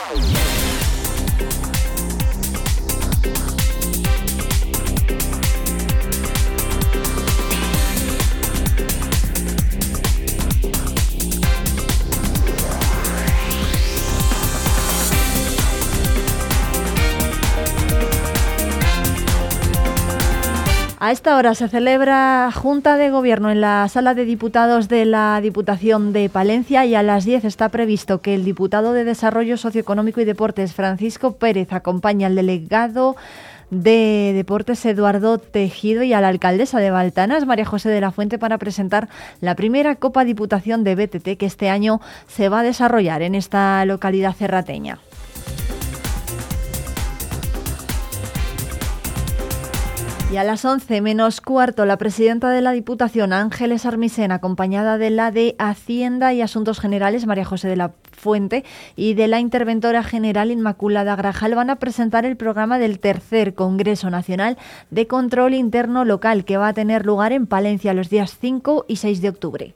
Yeah. A esta hora se celebra Junta de Gobierno en la Sala de Diputados de la Diputación de Palencia y a las 10 está previsto que el diputado de Desarrollo Socioeconómico y Deportes, Francisco Pérez, acompañe al delegado de Deportes Eduardo Tejido y a la alcaldesa de Baltanas, María José de la Fuente, para presentar la primera Copa Diputación de BTT que este año se va a desarrollar en esta localidad cerrateña. Y a las 11 menos cuarto, la presidenta de la Diputación, Ángeles Armisen, acompañada de la de Hacienda y Asuntos Generales, María José de la Fuente, y de la interventora general Inmaculada Grajal, van a presentar el programa del tercer Congreso Nacional de Control Interno Local, que va a tener lugar en Palencia los días 5 y 6 de octubre.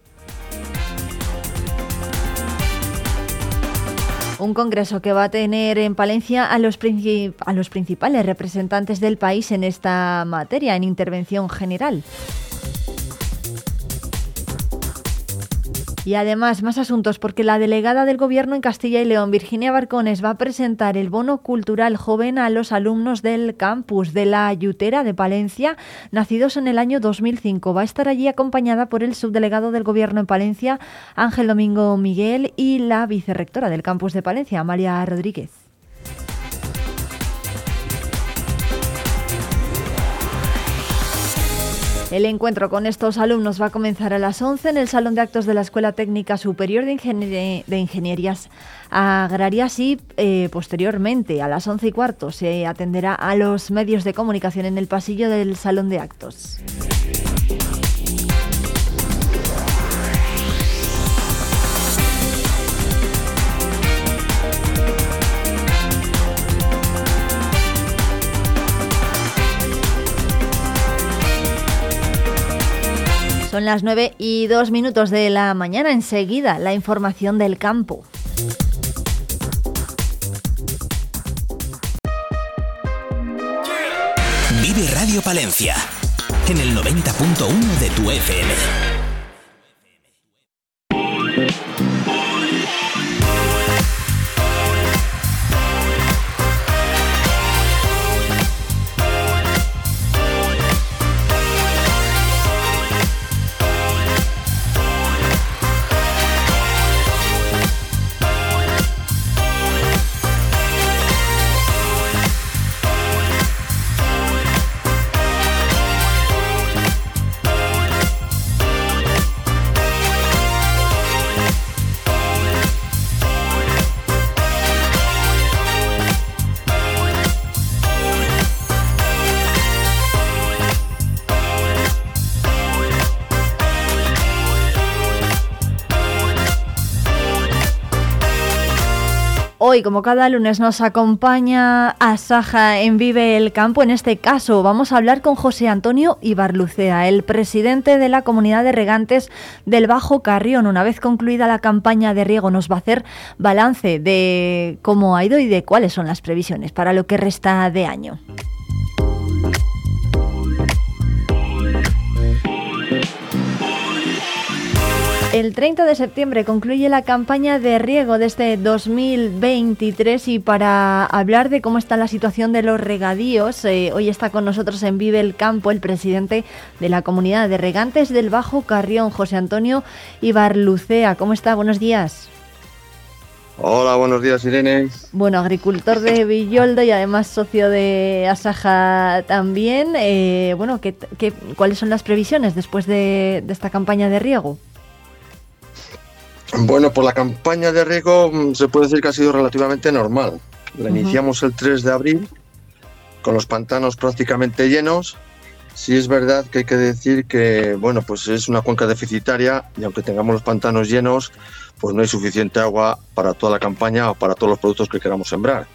Un congreso que va a tener en Palencia a los, principales representantes del país en esta materia, en intervención general. Y además, más asuntos, porque la delegada del Gobierno en Castilla y León, Virginia Barcones, va a presentar el bono cultural joven a los alumnos del campus de la Ayutera de Palencia, nacidos en el año 2005. Va a estar allí acompañada por el subdelegado del Gobierno en Palencia, Ángel Domingo Miguel, y la vicerrectora del campus de Palencia, María Rodríguez. El encuentro con estos alumnos va a comenzar a las 11 en el Salón de Actos de la Escuela Técnica Superior de, Ingenierías Agrarias y eh, posteriormente a las 11 y cuarto se atenderá a los medios de comunicación en el pasillo del Salón de Actos. Son las 9 y 2 minutos de la mañana. Enseguida, la información del campo. Vive Radio Palencia en el 90.1 de tu FM. Hoy, como cada lunes, nos acompaña a Saja en Vive el Campo. En este caso, vamos a hablar con José Antonio Ibarlucea, el presidente de la comunidad de regantes del Bajo Carrión. Una vez concluida la campaña de riego, nos va a hacer balance de cómo ha ido y de cuáles son las previsiones para lo que resta de año. El 30 de septiembre concluye la campaña de riego de este 2023 y para hablar de cómo está la situación de los regadíos, eh, hoy está con nosotros en Vive el Campo el presidente de la comunidad de regantes del Bajo Carrión, José Antonio Ibarlucea. ¿Cómo está? Buenos días. Hola, buenos días Irene. Bueno, agricultor de Villoldo y además socio de Asaja también. Eh, bueno, ¿qué, cuáles son las previsiones después de esta campaña de riego? Bueno, por la campaña de riego mm, se puede decir que ha sido relativamente normal. La iniciamos el 3 de abril con los pantanos prácticamente llenos. Sí es verdad que hay que decir que bueno, pues es una cuenca deficitaria y aunque tengamos los pantanos llenos, pues no hay suficiente agua para toda la campaña o para todos los productos que queramos sembrar.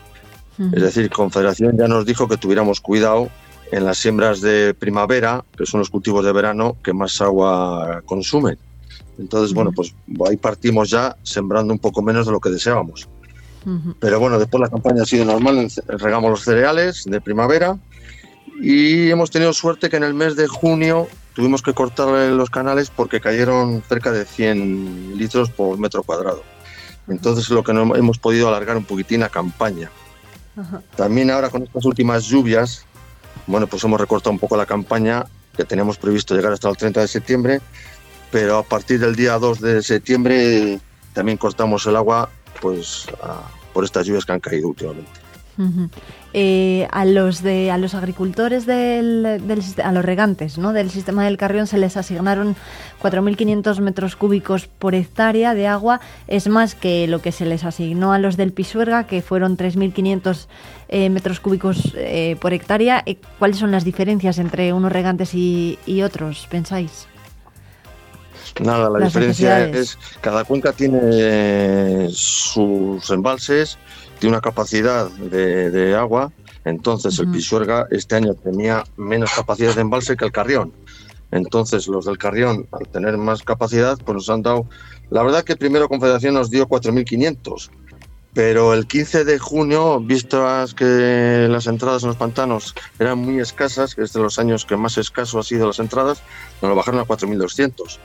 Es decir, Confederación ya nos dijo que tuviéramos cuidado en las siembras de primavera, que son los cultivos de verano que más agua consumen. Entonces, bueno, pues ahí partimos ya sembrando un poco menos de lo que deseábamos. Pero bueno, después la campaña ha sido normal, regamos los cereales de primavera y hemos tenido suerte que en el mes de junio tuvimos que cortar los canales porque cayeron cerca de 100 litros por metro cuadrado. Entonces lo que no hemos podido alargar un poquitín la campaña. También ahora con estas últimas lluvias, bueno, pues hemos recortado un poco la campaña que teníamos previsto llegar hasta el 30 de septiembre, pero a partir del día 2 de septiembre también cortamos el agua pues por estas lluvias que han caído últimamente. Eh, a los de a los agricultores del, del, a los regantes ¿no? del sistema del Carrión se les asignaron 4.500 metros cúbicos por hectárea de agua es más que lo que se les asignó a los del Pisuerga que fueron 3.500 eh, metros cúbicos eh, por hectárea ¿cuáles son las diferencias entre unos regantes y otros pensáis? Nada, la diferencia es cada cuenca tiene sus embalses, tiene una capacidad de, agua, entonces el Pisuerga este año tenía menos capacidad de embalse que el Carrión. Entonces los del Carrión, al tener más capacidad, pues nos han dado... La verdad que primero Confederación nos dio 4.500, pero el 15 de junio, vistas que las entradas en los pantanos eran muy escasas, que es de los años que más escaso ha sido las entradas, nos lo bajaron a 4.200.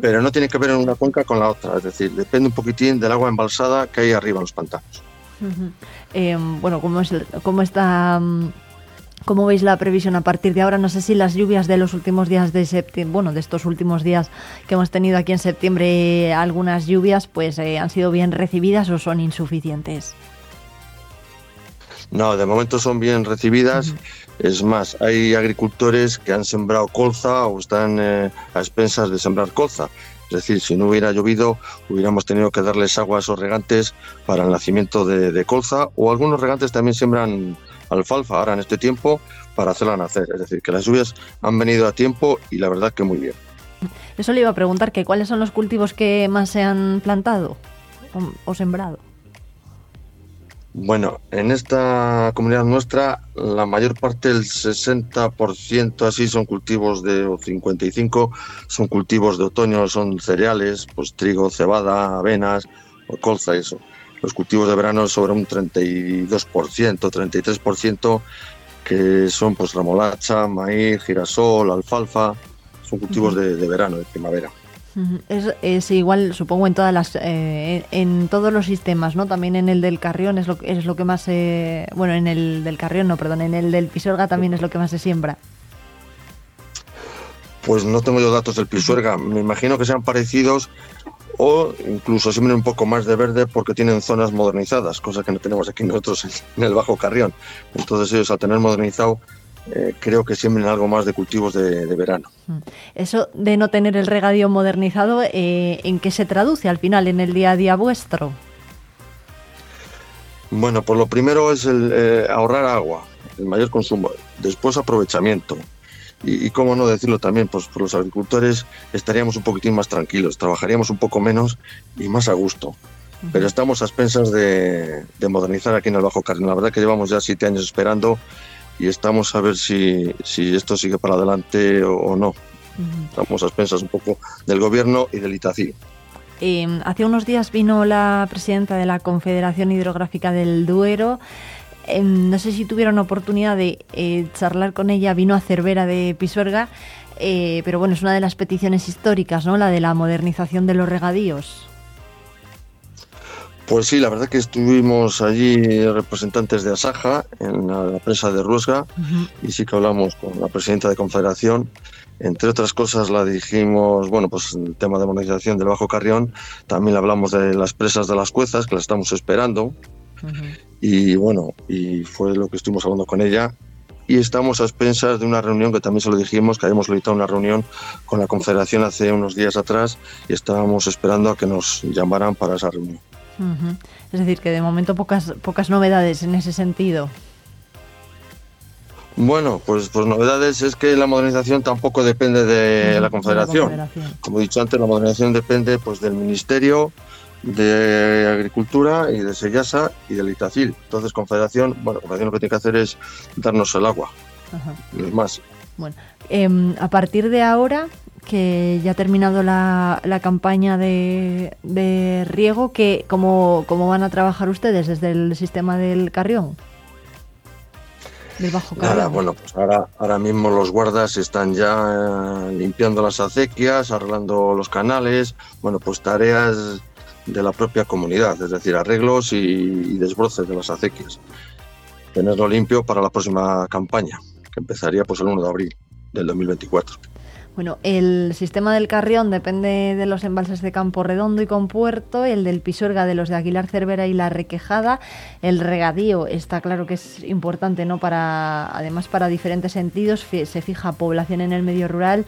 Pero no tiene que ver en una cuenca con la otra, es decir, depende un poquitín del agua embalsada que hay arriba en los pantanos. Eh, bueno, ¿cómo, es, cómo está... ¿Cómo veis la previsión a partir de ahora? No sé si las lluvias de los últimos días de septiembre, bueno, de estos últimos días que hemos tenido aquí en septiembre, algunas lluvias, pues eh, han sido bien recibidas o son insuficientes. No, de momento son bien recibidas. Es más, hay agricultores que han sembrado colza o están eh, a expensas de sembrar colza. Es decir, si no hubiera llovido, hubiéramos tenido que darles agua a esos regantes para el nacimiento de, colza o algunos regantes también siembran alfalfa ahora en este tiempo para hacerla nacer. Es decir, que las lluvias han venido a tiempo y la verdad que muy bien. Eso le iba a preguntar, que cuáles son los cultivos que más se han plantado o sembrado. Bueno, en esta comunidad nuestra la mayor parte, el 60% así son cultivos de, o 55 son cultivos de otoño, son cereales, pues trigo, cebada, avenas, colza, eso. Los cultivos de verano sobre un 32%, 33% que son pues remolacha, maíz, girasol, alfalfa, son cultivos de verano, de primavera. Es, igual, supongo, en todas las, eh, en todos los sistemas, ¿no? También en el del Carrión es lo, es lo que más se... Bueno, en el del Carrión no, perdón, en el del Pisuerga también es lo que más se siembra. Pues no tengo yo datos del Pisuerga. Me imagino que sean parecidos o incluso siembren un poco más de verde porque tienen zonas modernizadas, cosa que no tenemos aquí nosotros en el Bajo Carrión. Entonces ellos al tener modernizado eh, creo que siembren algo más de cultivos de, verano. Mm. Eso de no tener el regadío modernizado, eh, ¿en qué se traduce al final en el día a día vuestro? Bueno, pues lo primero es el eh, ahorrar agua, el mayor consumo, después aprovechamiento. Y, cómo no decirlo también, pues por los agricultores estaríamos un poquitín más tranquilos, trabajaríamos un poco menos y más a gusto. Pero estamos a expensas de, de modernizar aquí en el Bajo Carril. La verdad que llevamos ya siete años esperando y estamos a ver si, si esto sigue para adelante o, no. Estamos a expensas un poco del gobierno y del ITACI. Eh, hace unos días vino la presidenta de la Confederación Hidrográfica del Duero. Em, no sé si tuvieron oportunidad de eh, charlar con ella, vino a Cervera de Pisuerga, eh, pero bueno, es una de las peticiones históricas, ¿no? La de la modernización de los regadíos. Pues sí, la verdad que estuvimos allí representantes de Asaja en la, presa de Ruesga y sí que hablamos con la presidenta de Confederación. Entre otras cosas la dijimos, bueno, pues el tema de modernización del Bajo Carrión, también hablamos de las presas de las Cuezas, que las estamos esperando. Y bueno, y fue lo que estuvimos hablando con ella. Y estamos a expensas de una reunión que también se lo dijimos, que habíamos solicitado una reunión con la Confederación hace unos días atrás y estábamos esperando a que nos llamaran para esa reunión. Es decir, que de momento pocas, pocas novedades en ese sentido. Bueno, pues, pues novedades es que la modernización tampoco depende de, la, confederación. Como he dicho antes, la modernización depende pues del Ministerio de Agricultura y de Sellasa y del Itacil. Entonces, Confederación, bueno, Confederación lo que tiene que hacer es darnos el agua. Ajá. más. Bueno, em, a partir de ahora, que ya ha terminado la, la campaña de, de riego, que ¿cómo, ¿cómo van a trabajar ustedes desde el sistema del Carrión? Del Bajo Carrión. Ahora, bueno, pues ahora, ahora mismo los guardas están ya eh, limpiando las acequias, arreglando los canales, bueno, pues tareas de la propia comunidad, es decir, arreglos y, desbroces de las acequias. Tenerlo limpio para la próxima campaña, que empezaría pues el 1 de abril del 2024. Bueno, el sistema del Carrión depende de los embalses de Campo Redondo y Compuerto, el del Pisuerga de los de Aguilar Cervera y La Requejada. El regadío está claro que es importante, ¿no? Para, además, para diferentes sentidos, se fija población en el medio rural.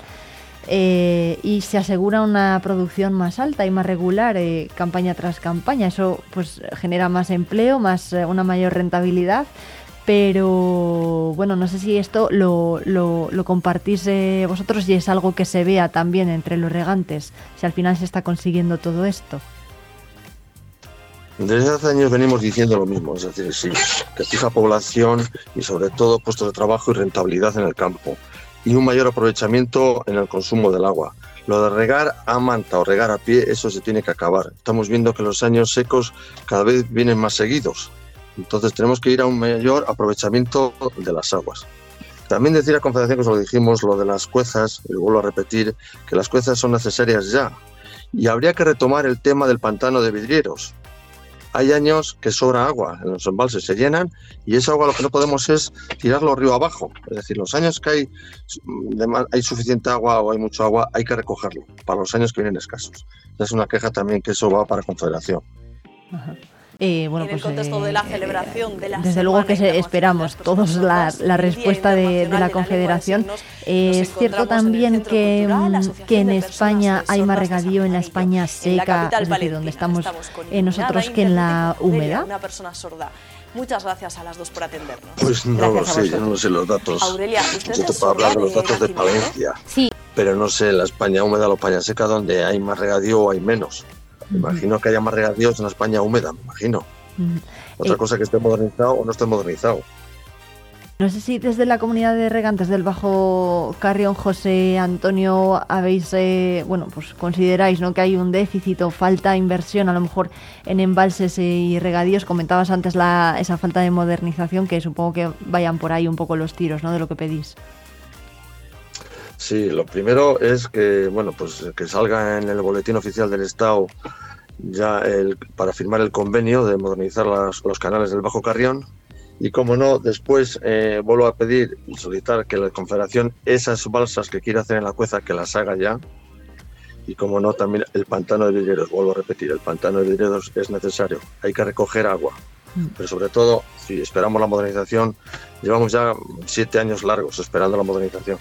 Eh, y se asegura una producción más alta y más regular eh, campaña tras campaña. Eso pues genera más empleo, más eh, una mayor rentabilidad pero bueno, no sé si esto lo, lo, compartís eh, vosotros y es algo que se vea también entre los regantes, si al final se está consiguiendo todo esto. Desde hace años venimos diciendo lo mismo, es decir, sí, que fija población y sobre todo puestos de trabajo y rentabilidad en el campo y un mayor aprovechamiento en el consumo del agua. Lo de regar a manta o regar a pie, eso se tiene que acabar. Estamos viendo que los años secos cada vez vienen más seguidos entonces tenemos que ir a un mayor aprovechamiento de las aguas. También decir a Confederación, que os lo dijimos, lo de las cuezas, vuelvo a repetir, que las cuezas son necesarias ya. Y habría que retomar el tema del pantano de vidrieros. Hay años que sobra agua en los embalses, se llenan y esa agua lo que no podemos es tirarlo río abajo. Es decir, los años que hay, hay suficiente agua o hay mucho agua, hay que recogerlo para los años que vienen escasos. Es una queja también que eso va para Confederación. Eh, bueno, en pues, el contexto de la eh, celebración de la Desde luego que esperamos todos la, respuesta de, la Confederación. es cierto también que, mm, que en España hay más regadío en la España seca, es decir, donde estamos eh, nosotros, que en la húmeda. Una persona sorda. Muchas gracias a las dos por atendernos. Pues no lo sé, yo no sé los datos. Aurelia, usted yo te puedo hablar de los datos de, Palencia. Sí. Pero no sé, en la España húmeda o la España seca, donde hay más regadío o hay menos. Me imagino que haya más regadíos en España húmeda, me imagino. Otra cosa que esté modernizado o no esté modernizado. No sé si desde la comunidad de regantes del Bajo Carrión, José Antonio, habéis, eh, bueno, pues consideráis ¿no? que hay un déficit o falta inversión a lo mejor en embalses y regadíos. Comentabas antes la, esa falta de modernización, que supongo que vayan por ahí un poco los tiros ¿no? de lo que pedís. Sí, lo primero es que, bueno, pues que salga en el boletín oficial del Estado ya el, para firmar el convenio de modernizar los canales del Bajo Carrión. Y como no, después eh, vuelvo a pedir y solicitar que la Confederación esas balsas que quiere hacer en la cueza que las haga ya. Y como no, también el pantano de vidrieros, vuelvo a repetir, el pantano de vidrieros es necesario. Hay que recoger agua. Mm. Pero sobre todo, si esperamos la modernización, llevamos ya siete años largos esperando la modernización.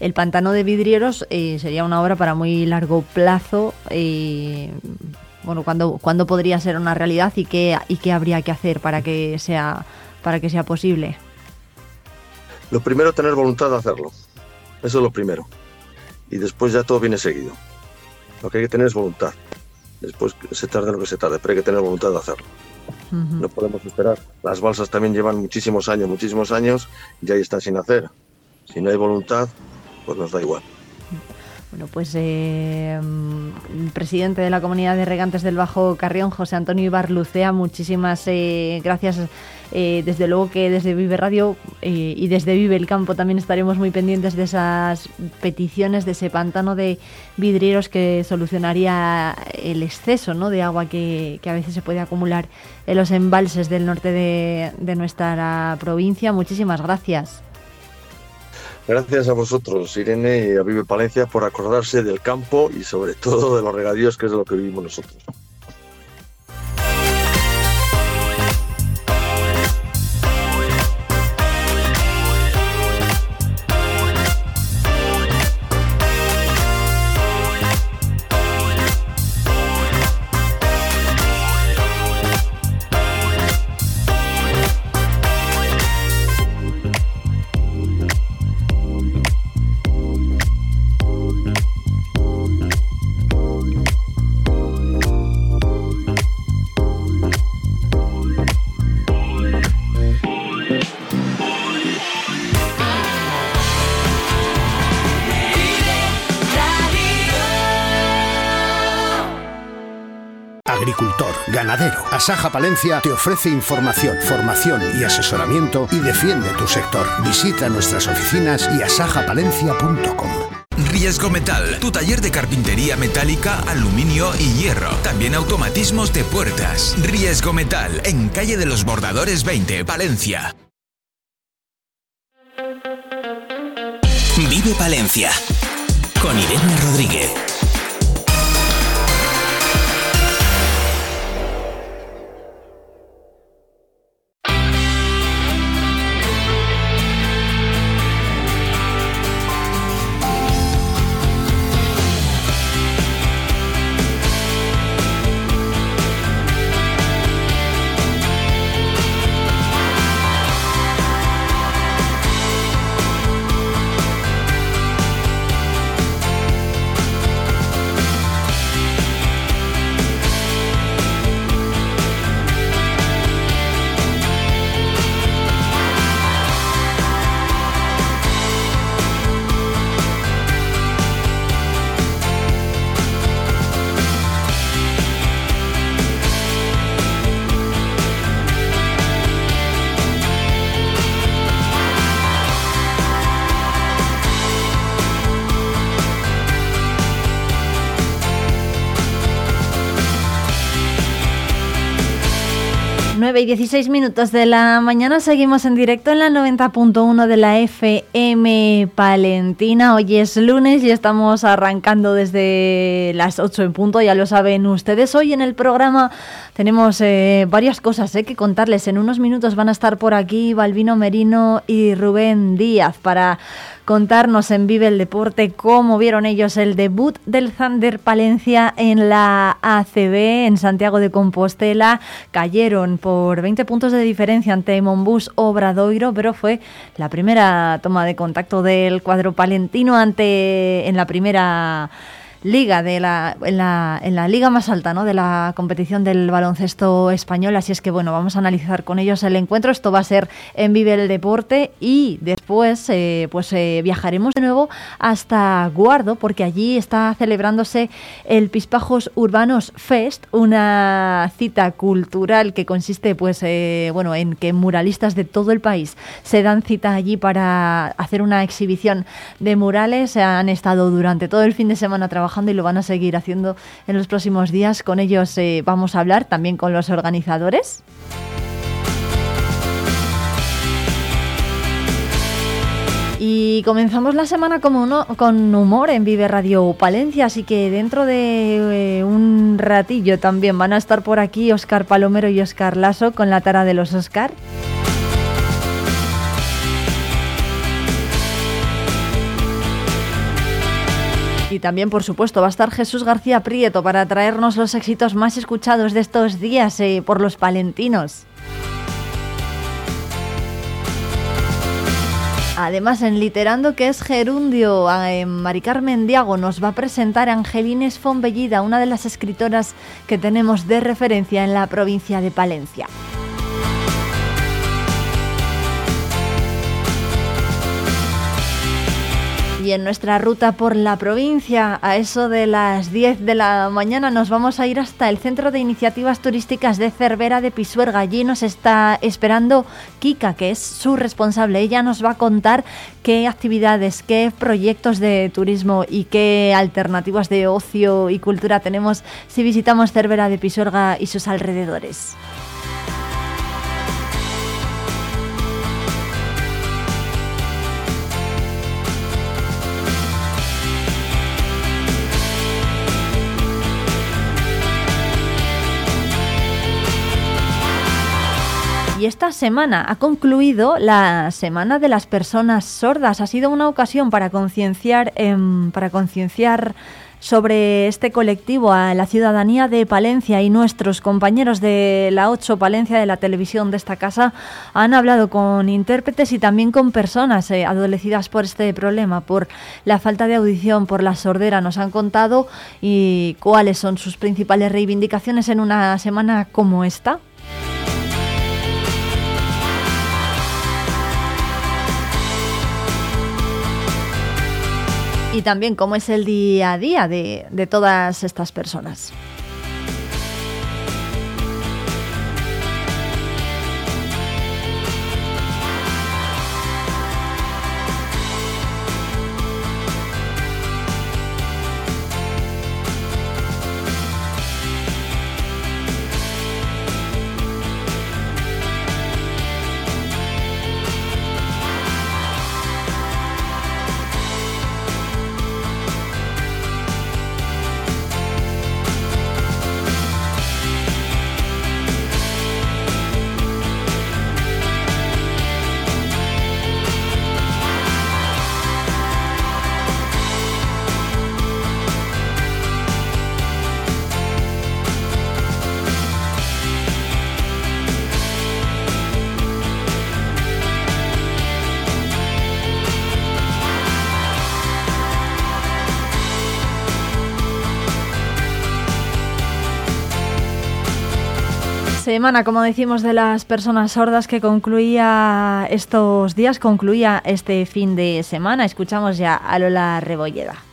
El pantano de vidrieros eh, sería una obra para muy largo plazo. Eh, bueno, ¿cuándo, ¿cuándo, podría ser una realidad y qué, y qué habría que hacer para que sea, para que sea posible? Lo primero, tener voluntad de hacerlo. Eso es lo primero. Y después ya todo viene seguido. Lo que hay que tener es voluntad. Después se tarde lo que se tarde, pero hay que tener voluntad de hacerlo. No podemos esperar. Las balsas también llevan muchísimos años, muchísimos años, y ahí están sin hacer. Si no hay voluntad, pues nos da igual. Bueno, pues eh, mm, presidente de la Comunidad de Regantes del Bajo Carrión, José Antonio Ibarlucea, muchísimas eh, gracias. Eh, desde luego que desde Vive Radio y desde Vive el Campo también estaremos muy pendientes de esas peticiones, de ese pantano de vidrieros que solucionaría el exceso ¿no? de agua que, a veces se puede acumular en los embalses del norte de, de nuestra provincia. Muchísimas gracias. Gracias a vosotros, Irene, y a Vive Palencia, por acordarse del campo y sobre todo de los regadíos, que es de lo que vivimos nosotros. Asaja Palencia te ofrece información, formación y asesoramiento y defiende tu sector. Visita nuestras oficinas y asajapalencia.com. Riesgo Metal, tu taller de carpintería metálica, aluminio y hierro. También automatismos de puertas. Riesgo Metal, en calle de los Bordadores 20, Valencia. Vive Palencia con Irene Rodríguez. 9 y 16 minutos de la mañana seguimos en directo en la 90.1 de la FM Palentina. Hoy es lunes y estamos arrancando desde las 8 en punto, ya lo saben ustedes. Hoy en el programa tenemos eh, varias cosas eh, que contarles. En unos minutos van a estar por aquí Balbino Merino y Rubén Díaz para contarnos en Vive el Deporte cómo vieron ellos el debut del Thunder Palencia en la ACB en Santiago de Compostela. Cayeron por 20 puntos de diferencia ante Monbus Obradoiro, pero fue la primera toma de contacto del cuadro palentino ante en la primera liga de la en, la, en la liga más alta ¿no? de la competición del baloncesto español. Así es que bueno, vamos a analizar con ellos el encuentro. Esto va a ser en Vive el Deporte y después eh, pues eh, viajaremos de nuevo hasta Guardo porque allí está celebrándose el Pispajos Urbanos Fest, una cita cultural que consiste pues eh, bueno en que muralistas de todo el país se dan cita allí para hacer una exhibición de murales. Han estado durante todo el fin de semana trabajando y lo van a seguir haciendo en los próximos días. Con ellos vamos a hablar también con los organizadores. Y comenzamos la semana como con humor en Vive Radio Palencia, así que dentro de eh, un ratillo también van a estar por aquí Oscar Palomero y Oscar Lasso con la tara de los Oscar. Y también, por supuesto, va a estar Jesús García Prieto para traernos los éxitos más escuchados de estos días eh, por los palentinos. Además, en Literando, que es gerundio, eh, Mari Diago nos va a presentar a Angelines Fonbellida, una de las escritoras que tenemos de referencia en la provincia de Palencia. Y en nuestra ruta por la provincia, a eso de las 10 de la mañana, nos vamos a ir hasta el Centro de Iniciativas Turísticas de Cervera de Pisuerga. Allí nos está esperando Kika, que es su responsable. Ella nos va a contar qué actividades, qué proyectos de turismo y qué alternativas de ocio y cultura tenemos si visitamos Cervera de Pisuerga y sus alrededores. Y esta semana ha concluido la Semana de las Personas Sordas. Ha sido una ocasión para concienciar, em, para concienciar sobre este colectivo a la ciudadanía de Palencia y nuestros compañeros de la 8 Palencia de la televisión de esta casa han hablado con intérpretes y también con personas eh, adolecidas por este problema, por la falta de audición, por la sordera. Nos han contado y cuáles son sus principales reivindicaciones en una semana como esta. Y también cómo es el día a día de, todas estas personas. Semana, como decimos, de las personas sordas que concluía estos días, concluía este fin de semana. Escuchamos ya a Lola Rebolleda.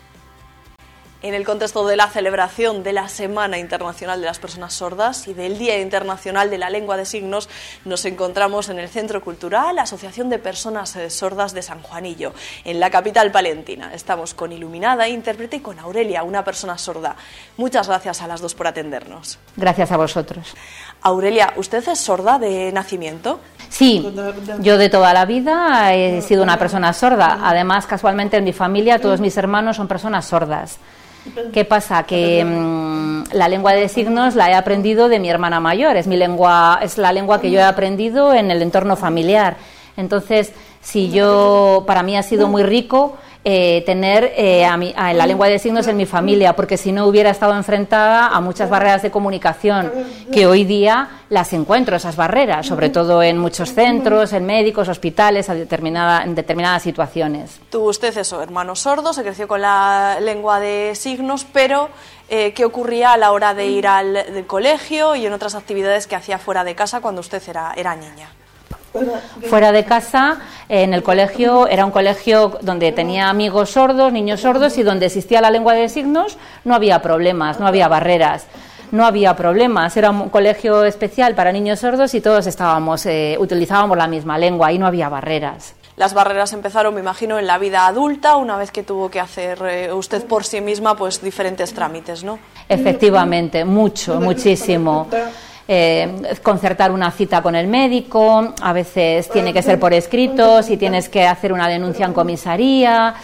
En el contexto de la celebración de la Semana Internacional de las Personas Sordas y del Día Internacional de la Lengua de Signos, nos encontramos en el Centro Cultural Asociación de Personas eh, Sordas de San Juanillo, en la capital palentina. Estamos con Iluminada, intérprete, y con Aurelia, una persona sorda. Muchas gracias a las dos por atendernos. Gracias a vosotros. Aurelia, ¿usted es sorda de nacimiento? Sí, yo de toda la vida he sido una persona sorda. Además, casualmente en mi familia todos mis hermanos son personas sordas. ¿Qué pasa? Que mm, la lengua de signos la he aprendido de mi hermana mayor, es mi lengua, es la lengua que yo he aprendido en el entorno familiar. Entonces, si yo, para mí ha sido muy rico eh, tener eh, a la lengua de signos en mi familia, porque si no hubiera estado enfrentada a muchas barreras de comunicación, que hoy día las encuentro, esas barreras, sobre todo en muchos centros, en médicos, hospitales, determinada, en determinadas situaciones. Tuvo usted eso, hermano sordo, se creció con la lengua de signos, pero eh, ¿qué ocurría a la hora de ir al colegio y en otras actividades que hacía fuera de casa cuando usted era, era niña? Fuera de casa, en el colegio, era un colegio donde tenía amigos sordos, niños sordos y donde existía la lengua de signos, no había problemas, no había barreras no había problemas. Era un colegio especial para niños sordos y todos estábamos, eh, utilizábamos la misma lengua y no había barreras. Las barreras empezaron, me imagino, en la vida adulta, una vez que tuvo que hacer eh, usted por sí misma pues diferentes trámites, ¿no? Efectivamente, mucho, muchísimo. Eh, concertar una cita con el médico, a veces tiene que ser por escrito, si tienes que hacer una denuncia en comisaría.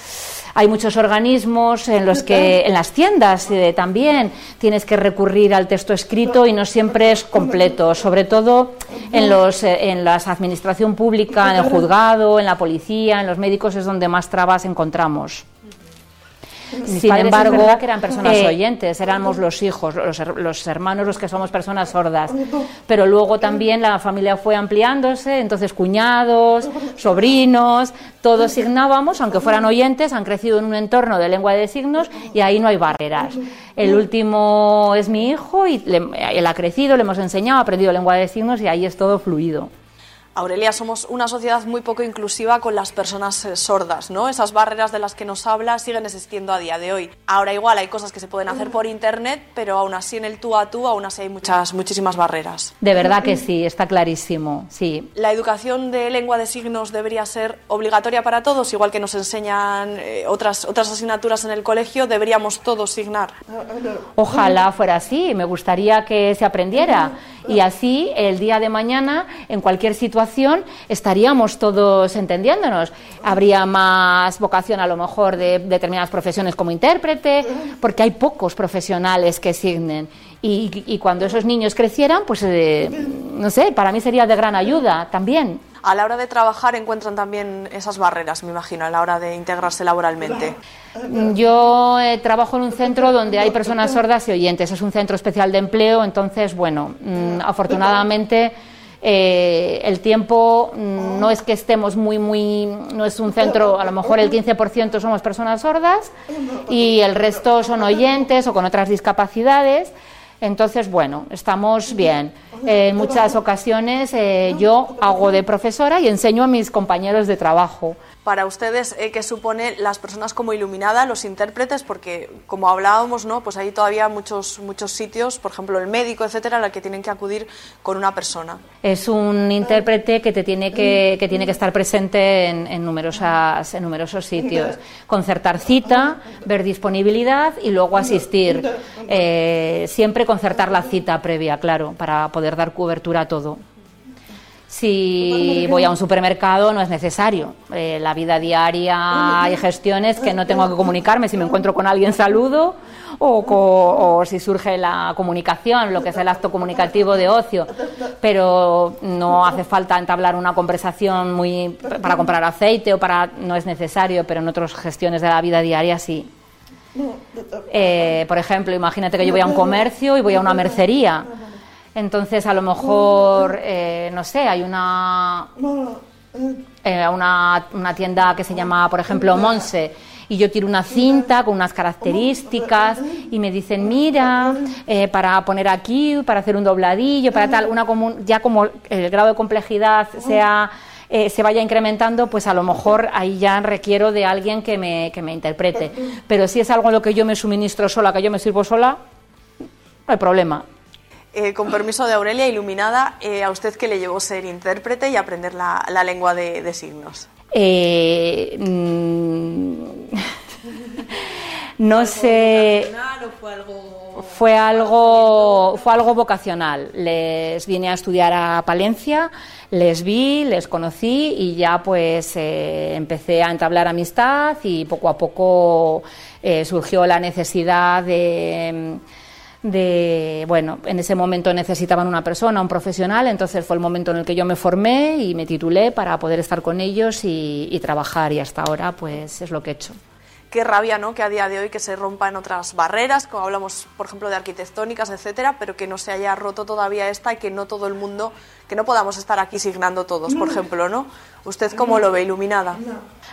Hay muchos organismos en los que, en las tiendas eh, también, tienes que recurrir al texto escrito y no siempre es completo, sobre todo en, los, eh, en la administración pública, en el juzgado, en la policía, en los médicos es donde más trabas encontramos. Sin embargo, que eran personas eh, oyentes, éramos los hijos, los, hermanos los que somos personas sordas. Pero luego también la familia fue ampliándose, entonces cuñados, sobrinos, todos signábamos, aunque fueran oyentes, han crecido en un entorno de lengua de signos y ahí no hay barreras. El último es mi hijo y él ha crecido, le hemos enseñado, ha aprendido lengua de signos y ahí es todo fluido. Aurelia, somos una sociedad muy poco inclusiva con las personas eh, sordas, ¿no? Esas barreras de las que nos habla siguen existiendo a día de hoy. Ahora igual hay cosas que se pueden hacer por internet, pero aún así en el tú a tú aún así hay muchas muchísimas barreras. De verdad que sí, está clarísimo, sí. La educación de lengua de signos debería ser obligatoria para todos, igual que nos enseñan eh, otras otras asignaturas en el colegio, deberíamos todos signar. Ojalá fuera así, me gustaría que se aprendiera y así el día de mañana en cualquier situación estaríamos todos entendiéndonos. Habría más vocación a lo mejor de determinadas profesiones como intérprete, porque hay pocos profesionales que signen. Y, cuando esos niños crecieran, pues eh, no sé, para mí sería de gran ayuda también a la hora de trabajar encuentran también esas barreras, me imagino, a la hora de integrarse laboralmente. Yo eh, trabajo en un centro donde hay personas sordas y oyentes, es un centro especial de empleo, entonces, bueno, mm, afortunadamente... Eh, el tiempo mm, no es que estemos muy, muy, no es un centro, a lo mejor el 15% somos personas sordas y el resto son oyentes o con otras discapacidades. Entonces, bueno, estamos bien. en muchas ocasiones eh, yo hago de profesora y enseño a mis compañeros de trabajo para ustedes eh, qué supone las personas como iluminada, los intérpretes, porque como hablábamos, ¿no? pues hay todavía muchos, muchos sitios, por ejemplo el médico, etcétera, a la que tienen que acudir con una persona. Es un intérprete que te tiene que, que tiene que estar presente en, numerosas, en numerosos sitios. Concertar cita, ver disponibilidad y luego asistir. Eh, siempre concertar la cita previa, claro, para poder dar cobertura a todo. Si voy a un supermercado no es necesario. Eh, la vida diaria hay gestiones que no tengo que comunicarme. Si me encuentro con alguien saludo o, si surge la comunicación, lo que es el acto comunicativo de ocio. Pero no hace falta entablar una conversación muy para comprar aceite o para no es necesario, pero en otras gestiones de la vida diaria sí. Eh, por ejemplo, imagínate que yo voy a un comercio y voy a una mercería entonces, a lo mejor, eh, no sé, hay una, eh, una, una, tienda que se llama, por ejemplo, Monse, y yo tiro una cinta con unas características y me dicen, mira, eh, para poner aquí, para hacer un dobladillo, para tal, una común, ya como el grado de complejidad sea... Eh, se vaya incrementando, pues a lo mejor ahí ya requiero de alguien que me, que me interprete. Pero si es algo en lo que yo me suministro sola, que yo me sirvo sola, no hay problema. Eh, con permiso de Aurelia, iluminada, eh, ¿a usted qué le llevó ser intérprete y aprender la, lengua de, signos? Eh, mm, no sé. fue algo... Fue algo, fue algo vocacional. Les vine a estudiar a Palencia, les vi, les conocí y ya pues empecé a entablar amistad y poco a poco surgió la necesidad de de, bueno, en ese momento necesitaban una persona, un profesional, entonces fue el momento en el que yo me formé y me titulé para poder estar con ellos y, y trabajar y hasta ahora pues es lo que he hecho qué rabia ¿no? que a día de hoy que se rompan otras barreras, como hablamos, por ejemplo, de arquitectónicas, etcétera, pero que no se haya roto todavía esta y que no todo el mundo, que no podamos estar aquí signando todos, por ejemplo, ¿no? ¿Usted cómo lo ve, iluminada?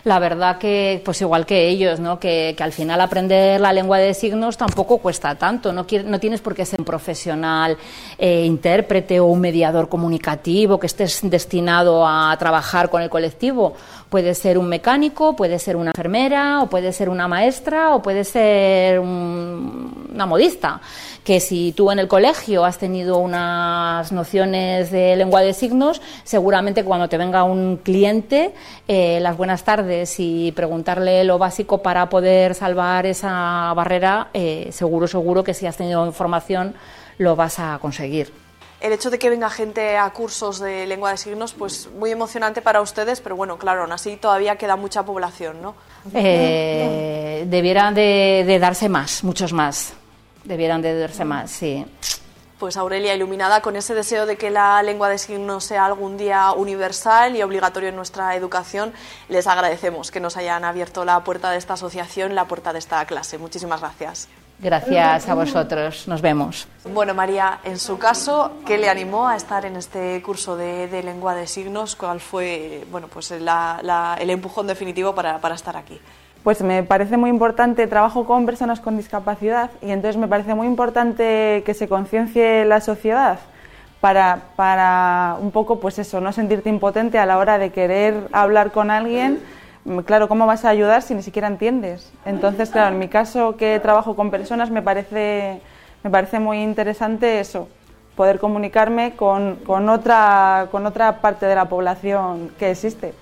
La verdad que, pues igual que ellos, ¿no? Que, al final aprender la lengua de signos tampoco cuesta tanto, no, no tienes por qué ser un profesional, eh, intérprete o un mediador comunicativo que estés destinado a trabajar con el colectivo. Puede ser un mecánico, puede ser una enfermera, o puede ser una maestra, o puede ser una modista. Que si tú en el colegio has tenido unas nociones de lengua de signos, seguramente cuando te venga un cliente, eh, las buenas tardes y preguntarle lo básico para poder salvar esa barrera, eh, seguro, seguro que si has tenido información lo vas a conseguir el hecho de que venga gente a cursos de lengua de signos, pues muy emocionante para ustedes, pero bueno, claro, aún así todavía queda mucha población, ¿no? Eh, debieran de, darse más, muchos más. Debieran de darse más, sí. Pues Aurelia, iluminada con ese deseo de que la lengua de signos sea algún día universal y obligatorio en nuestra educación, les agradecemos que nos hayan abierto la puerta de esta asociación, la puerta de esta clase. Muchísimas gracias. Gracias a vosotros. Nos vemos. Bueno, María, en su caso, ¿qué le animó a estar en este curso de, lengua de signos? ¿Cuál fue bueno, pues el empujón definitivo para, para estar aquí? Pues me parece muy importante, trabajo con personas con discapacidad y entonces me parece muy importante que se conciencie la sociedad para, para un poco, pues eso, no sentirte impotente a la hora de querer hablar con alguien claro, ¿cómo vas a ayudar si ni siquiera entiendes? Entonces, claro, en mi caso que trabajo con personas me parece, me parece muy interesante eso, poder comunicarme con, con, otra, con otra parte de la población que existe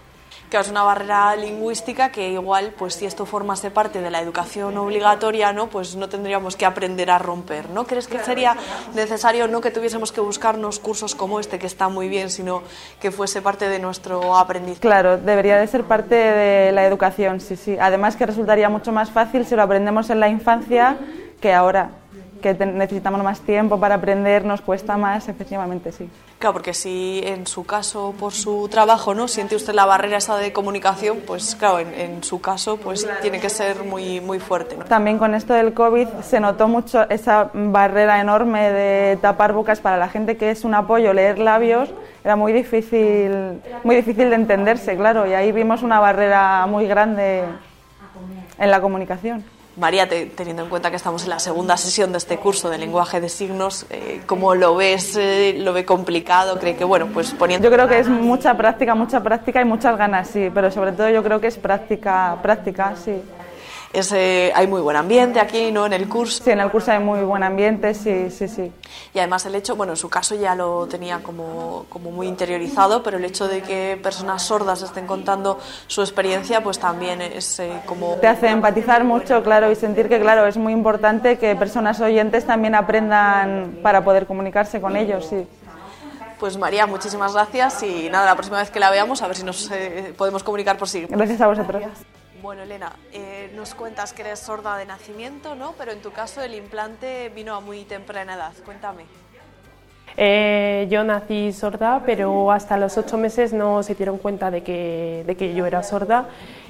que es una barrera lingüística que igual, pues si esto formase parte de la educación obligatoria, ¿no? Pues no tendríamos que aprender a romper, ¿no? ¿Crees que sería necesario no que tuviésemos que buscarnos cursos como este, que está muy bien, sino que fuese parte de nuestro aprendizaje? Claro, debería de ser parte de la educación, sí, sí. Además que resultaría mucho más fácil si lo aprendemos en la infancia que ahora que necesitamos más tiempo para aprender, nos cuesta más, efectivamente, sí. Claro, porque si en su caso, por su trabajo, ¿no? Siente usted la barrera esa de comunicación, pues claro, en, su caso, pues tiene que ser muy, muy fuerte, También con esto del COVID se notó mucho esa barrera enorme de tapar bocas para la gente que es un apoyo leer labios, era muy difícil, muy difícil de entenderse, claro, y ahí vimos una barrera muy grande en la comunicación. María, teniendo en cuenta que estamos en la segunda sesión de este curso de lenguaje de signos, eh, ¿cómo lo ves? Eh, ¿Lo ve complicado? ¿Cree que, bueno, pues poniendo... Yo creo que es mucha práctica, mucha práctica y muchas ganas, sí, pero sobre todo yo creo que es práctica, práctica, sí hay muy buen ambiente aquí, ¿no? En el curso. Sí, en el curso hay muy buen ambiente, sí, sí, sí. Y además el hecho, bueno, en su caso ya lo tenía como, como muy interiorizado, pero el hecho de que personas sordas estén contando su experiencia, pues también es eh, como... Te hace empatizar mucho, claro, y sentir que, claro, es muy importante que personas oyentes también aprendan para poder comunicarse con ellos, sí. Pues María, muchísimas gracias y nada, la próxima vez que la veamos a ver si nos eh, podemos comunicar por sí. Gracias a vosotros. Bueno, Elena, eh, nos cuentas que eres sorda de nacimiento, ¿no? Pero en tu caso el implante vino a muy temprana edad. Cuéntame. Eh, yo nací sorda, pero hasta los ocho meses no se dieron cuenta de que, de que yo era sorda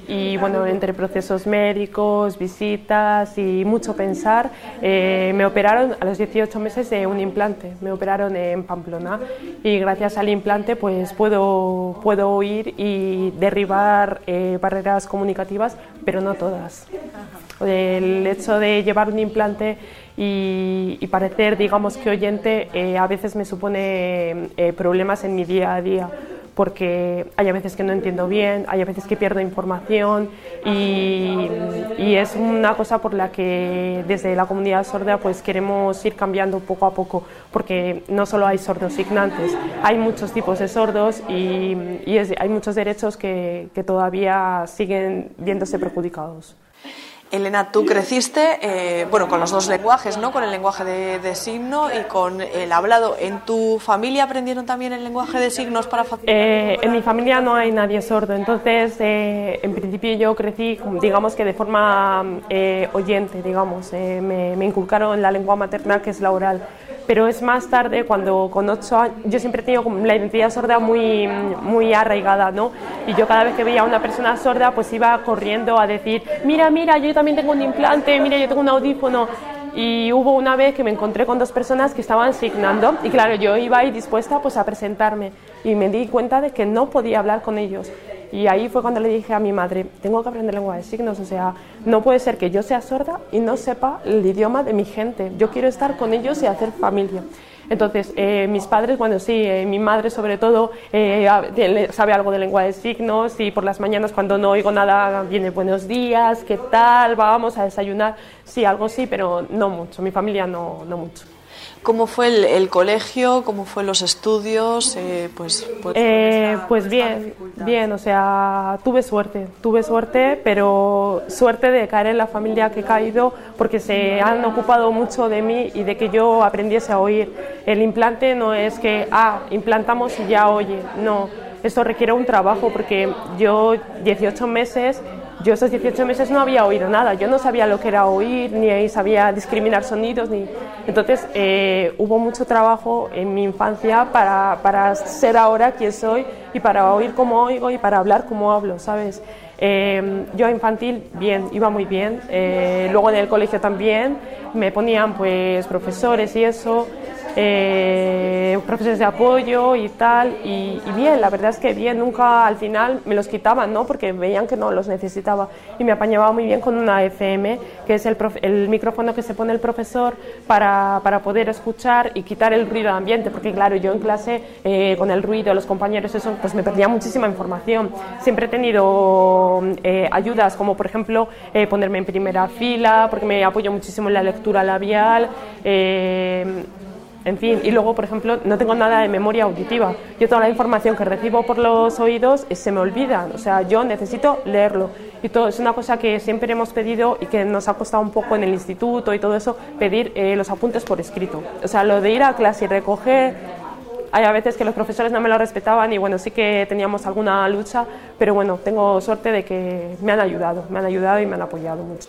y bueno, entre procesos médicos, visitas y mucho pensar, eh, me operaron a los 18 meses de un implante, me operaron en Pamplona y gracias al implante pues puedo, puedo oír y derribar eh, barreras comunicativas, pero no todas. El hecho de llevar un implante y, parecer, digamos que oyente, eh, a veces me supone problemas en mi día a día porque hay a veces que no entiendo bien, hay a veces que pierdo información y, es una cosa por la que desde la comunidad sorda pues queremos ir cambiando poco a poco, porque no solo hay sordos signantes, hay muchos tipos de sordos y, hay muchos derechos que todavía siguen viéndose perjudicados. Elena, tú creciste eh, bueno, con los dos lenguajes, ¿no? con el lenguaje de, signo y con el hablado. ¿En tu familia aprendieron también el lenguaje de signos para facilitar? Eh, en mi familia no hay nadie sordo, entonces eh, en principio yo crecí, digamos que de forma oyente, digamos. Me, me, inculcaron la lengua materna que es la oral pero es más tarde cuando con ocho años, yo siempre he tenido la identidad sorda muy, muy arraigada, ¿no? Y yo cada vez que veía a una persona sorda, pues iba corriendo a decir, mira, mira, yo también tengo un implante, mira, yo tengo un audífono. Y hubo una vez que me encontré con dos personas que estaban signando y claro, yo iba ahí dispuesta pues a presentarme y me di cuenta de que no podía hablar con ellos. Y ahí fue cuando le dije a mi madre, tengo que aprender lengua de signos, o sea, no puede ser que yo sea sorda y no sepa el idioma de mi gente. Yo quiero estar con ellos y hacer familia. Entonces, eh, mis padres, bueno, sí, eh, mi madre sobre todo eh, sabe algo de lengua de signos y por las mañanas cuando no oigo nada viene buenos días, ¿qué tal? Vamos a desayunar. Sí, algo sí, pero no mucho. Mi familia no, no mucho. ¿Cómo fue el, colegio? ¿Cómo fue los estudios? Eh, pues, pues, eh, pues bien, bien, o sea, tuve suerte, tuve suerte, pero suerte de caer en la familia que he caído porque se han ocupado mucho de mí y de que yo aprendiese a oír. El implante no es que, ah, implantamos y ya oye, no, esto requiere un trabajo porque yo 18 meses yo esos 18 meses no había oído nada, yo no sabía lo que era oír, ni sabía discriminar sonidos, ni... Entonces eh, hubo mucho trabajo en mi infancia para, para, ser ahora quien soy y para oír como oigo y para hablar como hablo, ¿sabes? Eh, yo infantil, bien, iba muy bien. Eh, luego en el colegio también me ponían pues profesores y eso eh, profesores de apoyo y tal, y, bien, la verdad es que bien, nunca al final me los quitaban, ¿no? Porque veían que no los necesitaba y me apañaba muy bien con una FM, que es el, el micrófono que se pone el profesor para, para, poder escuchar y quitar el ruido ambiente, porque claro, yo en clase eh, con el ruido, los compañeros, eso, pues me perdía muchísima información. Siempre he tenido eh, ayudas, como por ejemplo eh, ponerme en primera fila, porque me apoyo muchísimo en la lectura labial. En fin, y luego, por ejemplo, no tengo nada de memoria auditiva. Yo toda la información que recibo por los oídos se me olvida. O sea, yo necesito leerlo. Y todo es una cosa que siempre hemos pedido y que nos ha costado un poco en el instituto y todo eso, pedir eh, los apuntes por escrito. O sea, lo de ir a clase y recoger hay a veces que los profesores no me lo respetaban y bueno, sí que teníamos alguna lucha, pero bueno, tengo suerte de que me han ayudado, me han ayudado y me han apoyado mucho.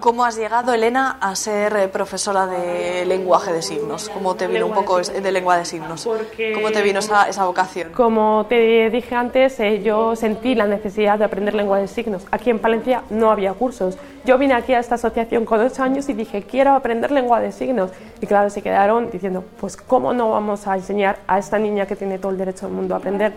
¿Cómo has llegado, Elena, a ser eh, profesora de lenguaje de signos? ¿Cómo te vino un poco de lengua de signos? ¿Cómo te vino esa, esa, vocación? Como te dije antes, eh, yo sentí la necesidad de aprender lengua de signos. Aquí en Palencia no había cursos. Yo vine aquí a esta asociación con ocho años y dije, quiero aprender lengua de signos. Y claro, se quedaron diciendo, pues ¿cómo no vamos a enseñar a esta niña que tiene todo el derecho del mundo a aprender?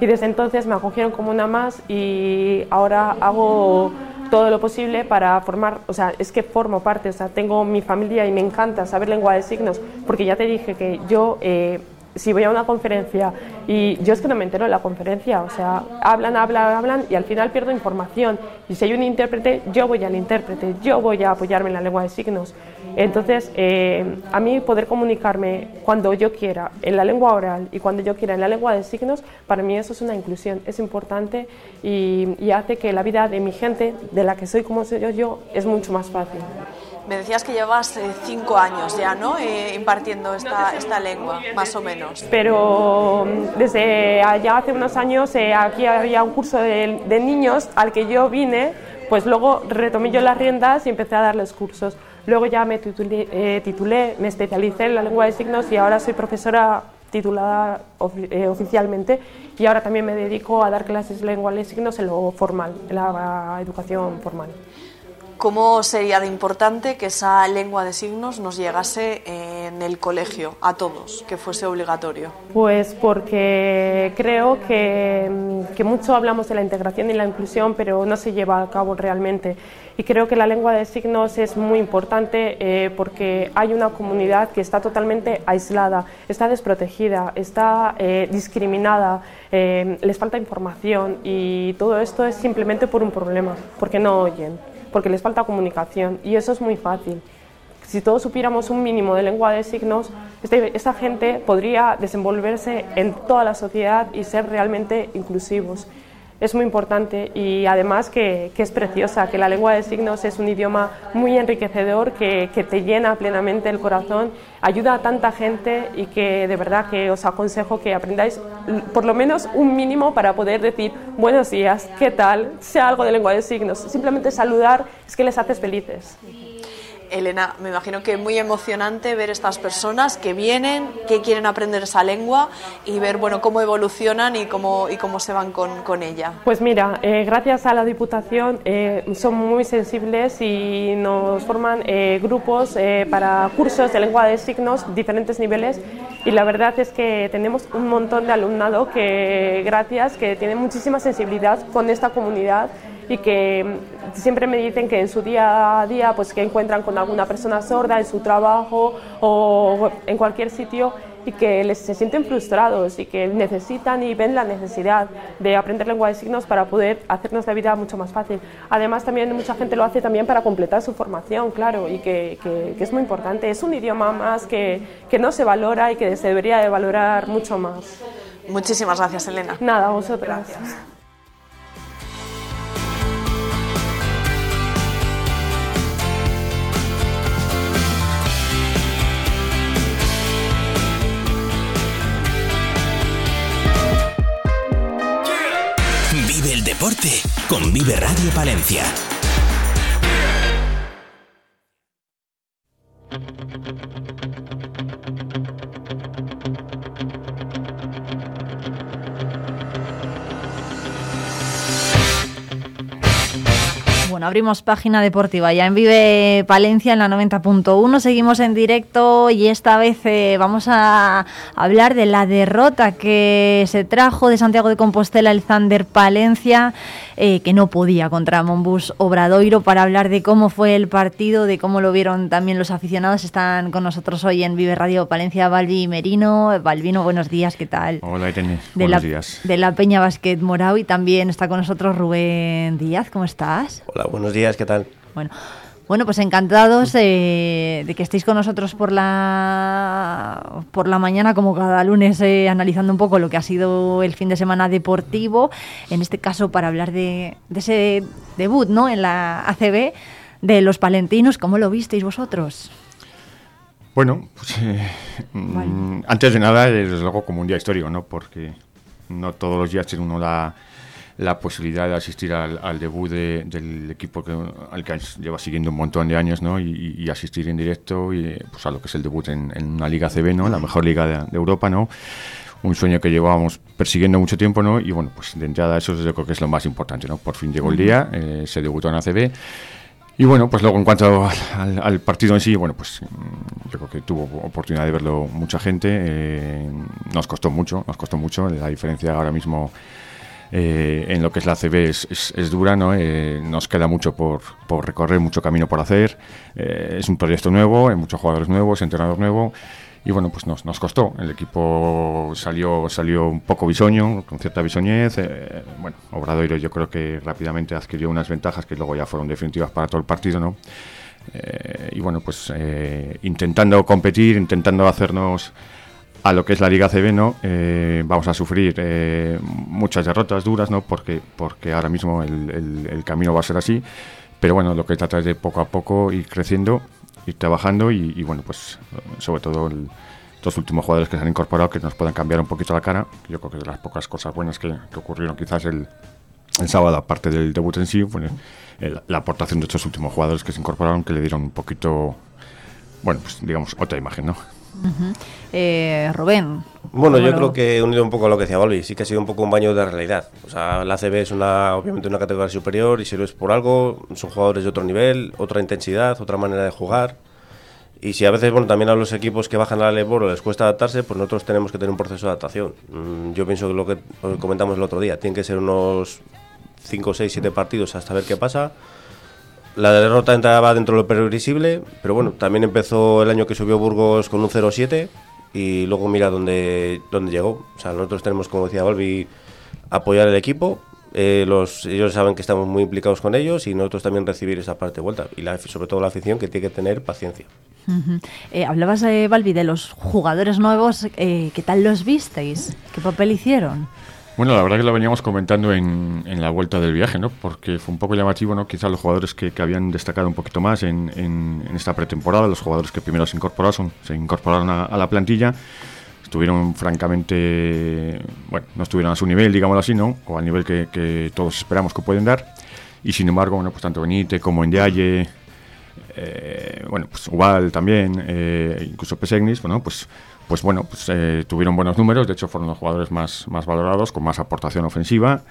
Y desde entonces me acogieron como una más y ahora hago todo lo posible para formar, o sea, es que formo parte, o sea, tengo mi familia y me encanta saber lengua de signos, porque ya te dije que yo, eh, si voy a una conferencia y yo es que no me entero de la conferencia, o sea, hablan, hablan, hablan y al final pierdo información. Y si hay un intérprete, yo voy al intérprete, yo voy a apoyarme en la lengua de signos. Entonces, eh, a mí poder comunicarme cuando yo quiera en la lengua oral y cuando yo quiera en la lengua de signos, para mí eso es una inclusión, es importante y, hace que la vida de mi gente, de la que soy como soy yo, yo es mucho más fácil. Me decías que llevas eh, cinco años ya, ¿no? Eh, impartiendo esta, esta lengua, más o menos. Pero mm, desde allá hace unos años aquí había un curso de, de niños al que yo vine, pues luego retomé yo las riendas y empecé a darles cursos. Luego ya me eh, titulé, me especialicé en la lengua de signos y ahora soy profesora titulada eh, oficialmente y ahora también me dedico a dar clases de lengua de signos en lo formal, en la educación formal. ¿Cómo sería de importante que esa lengua de signos nos llegase en el colegio a todos, que fuese obligatorio? Pues porque creo que, mucho hablamos de la integración y la inclusión, pero no se lleva a cabo realmente. Y creo que la lengua de signos es muy importante eh, porque hay una comunidad que está totalmente aislada, está desprotegida, está eh, discriminada, eh, les falta información y todo esto es simplemente por un problema, porque no oyen porque les falta comunicación y eso es muy fácil. Si todos supiéramos un mínimo de lengua de signos, este, esta gente podría desenvolverse en toda la sociedad y ser realmente inclusivos es muy importante y además que, es preciosa, que la lengua de signos es un idioma muy enriquecedor, que, que, te llena plenamente el corazón, ayuda a tanta gente y que de verdad que os aconsejo que aprendáis por lo menos un mínimo para poder decir buenos días, qué tal, sea algo de lengua de signos. Simplemente saludar es que les haces felices. Elena, me imagino que es muy emocionante ver estas personas que vienen, que quieren aprender esa lengua y ver bueno, cómo evolucionan y cómo, y cómo se van con, con ella. Pues mira, eh, gracias a la Diputación eh, son muy sensibles y nos forman eh, grupos para cursos de lengua de signos, diferentes niveles y la verdad es que tenemos un montón de alumnado que gracias, que tiene muchísima sensibilidad con esta comunidad y que siempre me dicen que en su día a día pues que encuentran con alguna persona sorda en su trabajo o en cualquier sitio y que les, se sienten frustrados y que necesitan y ven la necesidad de aprender lengua de signos para poder hacernos la vida mucho más fácil. Además, también mucha gente lo hace también para completar su formación, claro, y que, que, es muy importante. Es un idioma más que, que no se valora y que se debería de valorar mucho más. Muchísimas gracias, Elena. Nada, vosotras. Gracias. Deporte con Vive Radio Palencia. Bueno, abrimos página deportiva ya en Vive Palencia en la 90.1. Seguimos en directo y esta vez eh, vamos a hablar de la derrota que se trajo de Santiago de Compostela el Zander Palencia, eh, que no podía contra Monbus Obradoiro. Para hablar de cómo fue el partido, de cómo lo vieron también los aficionados, están con nosotros hoy en Vive Radio Palencia Balbi Merino. Balbino, buenos días, ¿qué tal? Hola, Itene. Buenos días. De la Peña Basket Morao y también está con nosotros Rubén Díaz. ¿Cómo estás? Hola buenos días, ¿qué tal? Bueno, bueno, pues encantados eh, de que estéis con nosotros por la por la mañana, como cada lunes, eh, analizando un poco lo que ha sido el fin de semana deportivo. En este caso, para hablar de, ese debut, ¿no? En la ACB de los palentinos, ¿cómo lo visteis vosotros? Bueno, pues eh, mm, antes de nada, desde luego como un día histórico, ¿no? Porque no todos los días tiene uno la la posibilidad de asistir al, debut del equipo que, al que lleva siguiendo un montón de años ¿no? y, asistir en directo y, pues, a lo que es el debut en, una liga CB, ¿no? la mejor liga de, Europa. ¿no? un sueño que llevábamos persiguiendo mucho tiempo, ¿no? Y bueno, pues de entrada eso yo creo que es lo más importante, ¿no? Por fin llegó el día, eh, se debutó en ACB. Y bueno, pues luego en cuanto al, partido en sí, bueno, pues mm, yo creo que tuvo oportunidad de verlo mucha gente. Eh, nos costó mucho, nos costó mucho. La diferencia ahora mismo eh, en lo que es la CB es, dura, ¿no? Eh, nos queda mucho por, recorrer, mucho camino por hacer. Eh, es un proyecto nuevo, hay muchos jugadores nuevos, entrenador nuevo. Y bueno, pues nos, costó. El equipo salió, salió un poco bisoño, con cierta bisoñez. bueno, Obradoiro yo creo que rápidamente adquirió unas ventajas que luego ya fueron definitivas para todo el partido, ¿no? y bueno, pues intentando competir, intentando hacernos a lo que es la Liga CB, ¿no? Eh, vamos a sufrir eh, muchas derrotas duras, ¿no? Porque, porque ahora mismo el, camino va a ser así. Pero bueno, lo que trata es de poco a poco ir creciendo, ir trabajando y, bueno, pues sobre todo los últimos jugadores que se han incorporado que nos puedan cambiar un poquito la cara. Yo creo que de las pocas cosas buenas que, ocurrieron quizás el, sábado, aparte del debut en sí, fue la aportación de estos últimos jugadores que se incorporaron, que le dieron un poquito, bueno, pues digamos, otra imagen, ¿no? Eh, Rubén. Bueno, yo creo que unido un poco a lo que decía Balbi, sí que ha sido un poco un baño de realidad. O sea, la ACB es una, obviamente una categoría superior y si lo es por algo, son jugadores de otro nivel, otra intensidad, otra manera de jugar. Y si a veces, bueno, también a los equipos que bajan a la Leboro les cuesta adaptarse, pues nosotros tenemos que tener un proceso de adaptación. Mm, yo pienso que lo que comentamos el otro día, tienen que ser unos 5, 6, 7 partidos hasta ver qué pasa. La derrota entraba dentro de lo previsible, pero bueno, también empezó el año que subió Burgos con un 0-7 y luego mira dónde, dónde llegó. O sea, nosotros tenemos, como decía Balbi, apoyar el equipo. Eh, los, ellos saben que estamos muy implicados con ellos y nosotros también recibir esa parte de vuelta. Y la, sobre todo la afición que tiene que tener paciencia. Eh, hablabas, de Balbi, de los jugadores nuevos. Eh, ¿Qué tal los visteis? ¿Qué papel hicieron? Bueno, la verdad que lo veníamos comentando en, en, la vuelta del viaje, ¿no? Porque fue un poco llamativo, ¿no? Quizás los jugadores que, que, habían destacado un poquito más en, en, esta pretemporada, los jugadores que primero se incorporaron, se incorporaron a, a, la plantilla, estuvieron francamente, bueno, no estuvieron a su nivel, digámoslo así, ¿no? O al nivel que, que todos esperamos que pueden dar. Y sin embargo, bueno, pues tanto Benítez como Endiaye, eh, bueno, pues Ubal también, eh, incluso Pesegnis, bueno, pues pues bueno, pues, eh, tuvieron buenos números, de hecho fueron los jugadores más, más valorados, con más aportación ofensiva.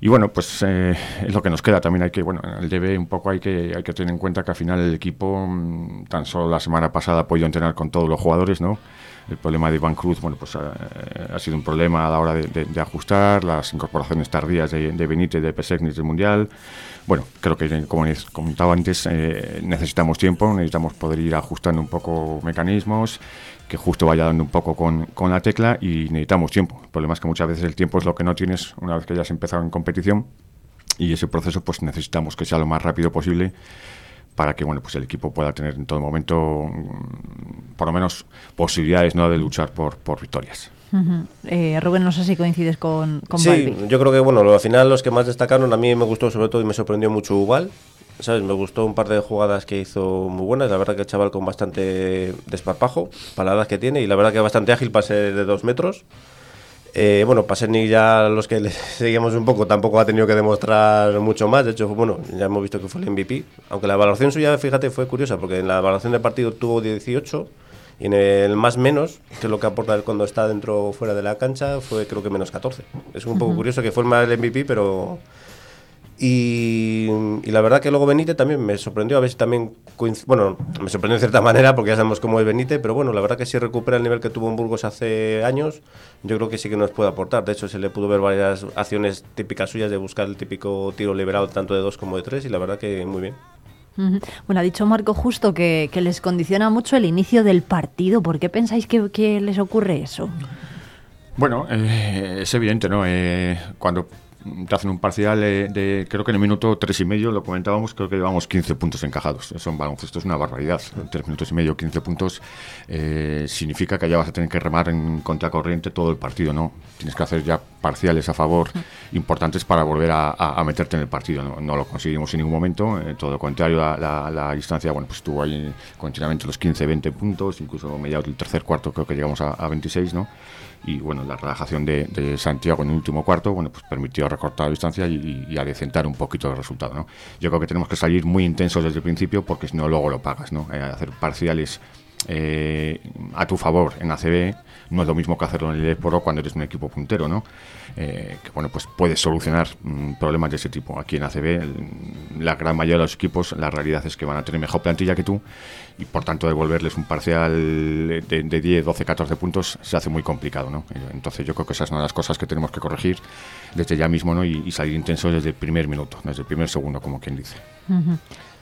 Y bueno, pues eh, es lo que nos queda. También hay que, bueno, en el DB un poco hay que, hay que tener en cuenta que al final el equipo, mm, tan solo la semana pasada ha podido entrenar con todos los jugadores, ¿no? El problema de Iván Cruz, bueno, pues eh, ha sido un problema a la hora de, ajustar, las incorporaciones tardías de, de Benítez, de Pesegnis del Mundial. Bueno, creo que como comentaba antes, necesitamos tiempo, necesitamos poder ir ajustando un poco mecanismos que justo vaya dando un poco con, con, la tecla y necesitamos tiempo. El problema es que muchas veces el tiempo es lo que no tienes una vez que ya has empezado en competición y ese proceso pues necesitamos que sea lo más rápido posible para que bueno pues el equipo pueda tener en todo momento mm, por lo menos posibilidades no de luchar por, por victorias. eh, Rubén, no sé si coincides con, con Sí, yo creo que bueno, al final los que más destacaron a mí me gustó sobre todo y me sorprendió mucho Ubal, ¿sabes? Me gustó un par de jugadas que hizo muy buenas. La verdad que el chaval con bastante desparpajo para la edad que tiene y la verdad que bastante ágil para ser de dos metros. Eh, bueno, ni ya los que le seguimos un poco tampoco ha tenido que demostrar mucho más. De hecho, bueno, ya hemos visto que fue el MVP. Aunque la valoración suya, fíjate, fue curiosa porque en la valoración del partido tuvo 18 y en el más menos, que es lo que aporta él cuando está dentro o fuera de la cancha, fue creo que menos 14. Es un poco curioso que fue el MVP, pero y, la verdad que luego Benítez también me sorprendió, a ver si también, bueno, me sorprendió de cierta manera porque ya sabemos cómo es Benítez, pero bueno, la verdad que si recupera el nivel que tuvo en Burgos hace años, yo creo que sí que nos puede aportar. De hecho, se le pudo ver varias acciones típicas suyas de buscar el típico tiro liberado tanto de dos como de tres y la verdad que muy bien. Bueno, ha dicho Marco justo que, les condiciona mucho el inicio del partido. ¿Por qué pensáis que, que les ocurre eso? Bueno, eh, es evidente, ¿no? Eh, cuando te hacen un parcial de, creo que en el minuto tres y medio, lo comentábamos, creo que llevamos 15 puntos encajados. Eso en baloncesto es una barbaridad. Tres minutos y medio, 15 puntos, eh, significa que ya vas a tener que remar en contracorriente todo el partido, ¿no? Tienes que hacer ya parciales a favor importantes para volver a, meterte en el partido. No, lo conseguimos en ningún momento, eh, todo lo contrario, la, la, distancia, bueno, pues estuvo ahí continuamente los 15, 20 puntos, incluso mediados del tercer cuarto creo que llegamos a, a 26, ¿no? Y bueno, la relajación de, Santiago en el último cuarto, bueno, pues permitió recortar la distancia y, y, adecentar un poquito el resultado, ¿no? Yo creo que tenemos que salir muy intensos desde el principio porque si no luego lo pagas, ¿no? Eh, hacer parciales eh, a tu favor en ACB no es lo mismo que hacerlo en el Esporo cuando eres un equipo puntero, ¿no? Eh, que bueno, pues puedes solucionar mm, problemas de ese tipo. Aquí en ACB, la gran mayoría de los equipos, la realidad es que van a tener mejor plantilla que tú y por tanto devolverles un parcial de, de 10, 12, 14 puntos se hace muy complicado, ¿no? Eh, entonces yo creo que esa es una de las cosas que tenemos que corregir desde ya mismo, ¿no? Y, salir intensos desde el primer minuto, desde el primer segundo, como quien dice.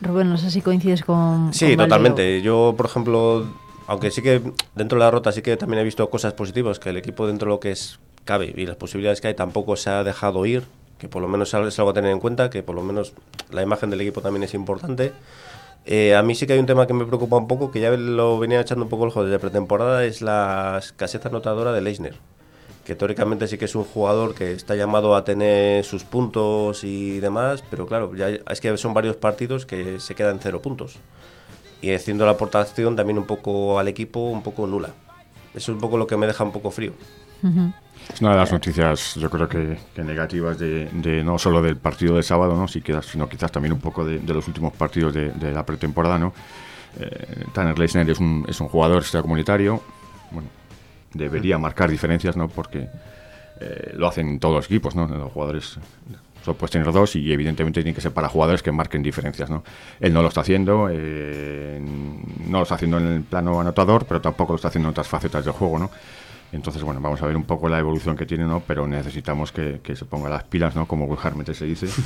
Rubén, no sé si coincides con... Sí, totalmente. Yo, por ejemplo, aunque sí que dentro de la rota sí que también he visto cosas positivas, que el equipo dentro de lo que es cabe y las posibilidades que hay tampoco se ha dejado ir, que por lo menos es algo a tener en cuenta, que por lo menos la imagen del equipo también es importante. Eh, a mí sí que hay un tema que me preocupa un poco, que ya lo venía echando un poco el ojo desde pretemporada, es la escasez anotadora de Leisner, que teóricamente sí que es un jugador que está llamado a tener sus puntos y demás, pero claro, ya es que son varios partidos que se quedan cero puntos y haciendo la aportación también un poco al equipo un poco nula. Eso es un poco lo que me deja un poco frío. Es una de las noticias, yo creo que, negativas de, no solo del partido de sábado, ¿no? sino quizás también un poco de, los últimos partidos de, la pretemporada, ¿no? Eh, Tanner Leisner es un, es un jugador extracomunitario, bueno, debería marcar diferencias, ¿no? Porque eh, lo hacen todos los equipos, ¿no? Los jugadores solo puedes tener dos y evidentemente tiene que ser para jugadores que marquen diferencias, ¿no? Él no lo está haciendo, eh, no lo está haciendo en el plano anotador, pero tampoco lo está haciendo en otras facetas del juego, ¿no? Entonces, bueno, vamos a ver un poco la evolución que tiene, ¿no? Pero necesitamos que, se ponga las pilas, ¿no? Como vulgarmente se dice.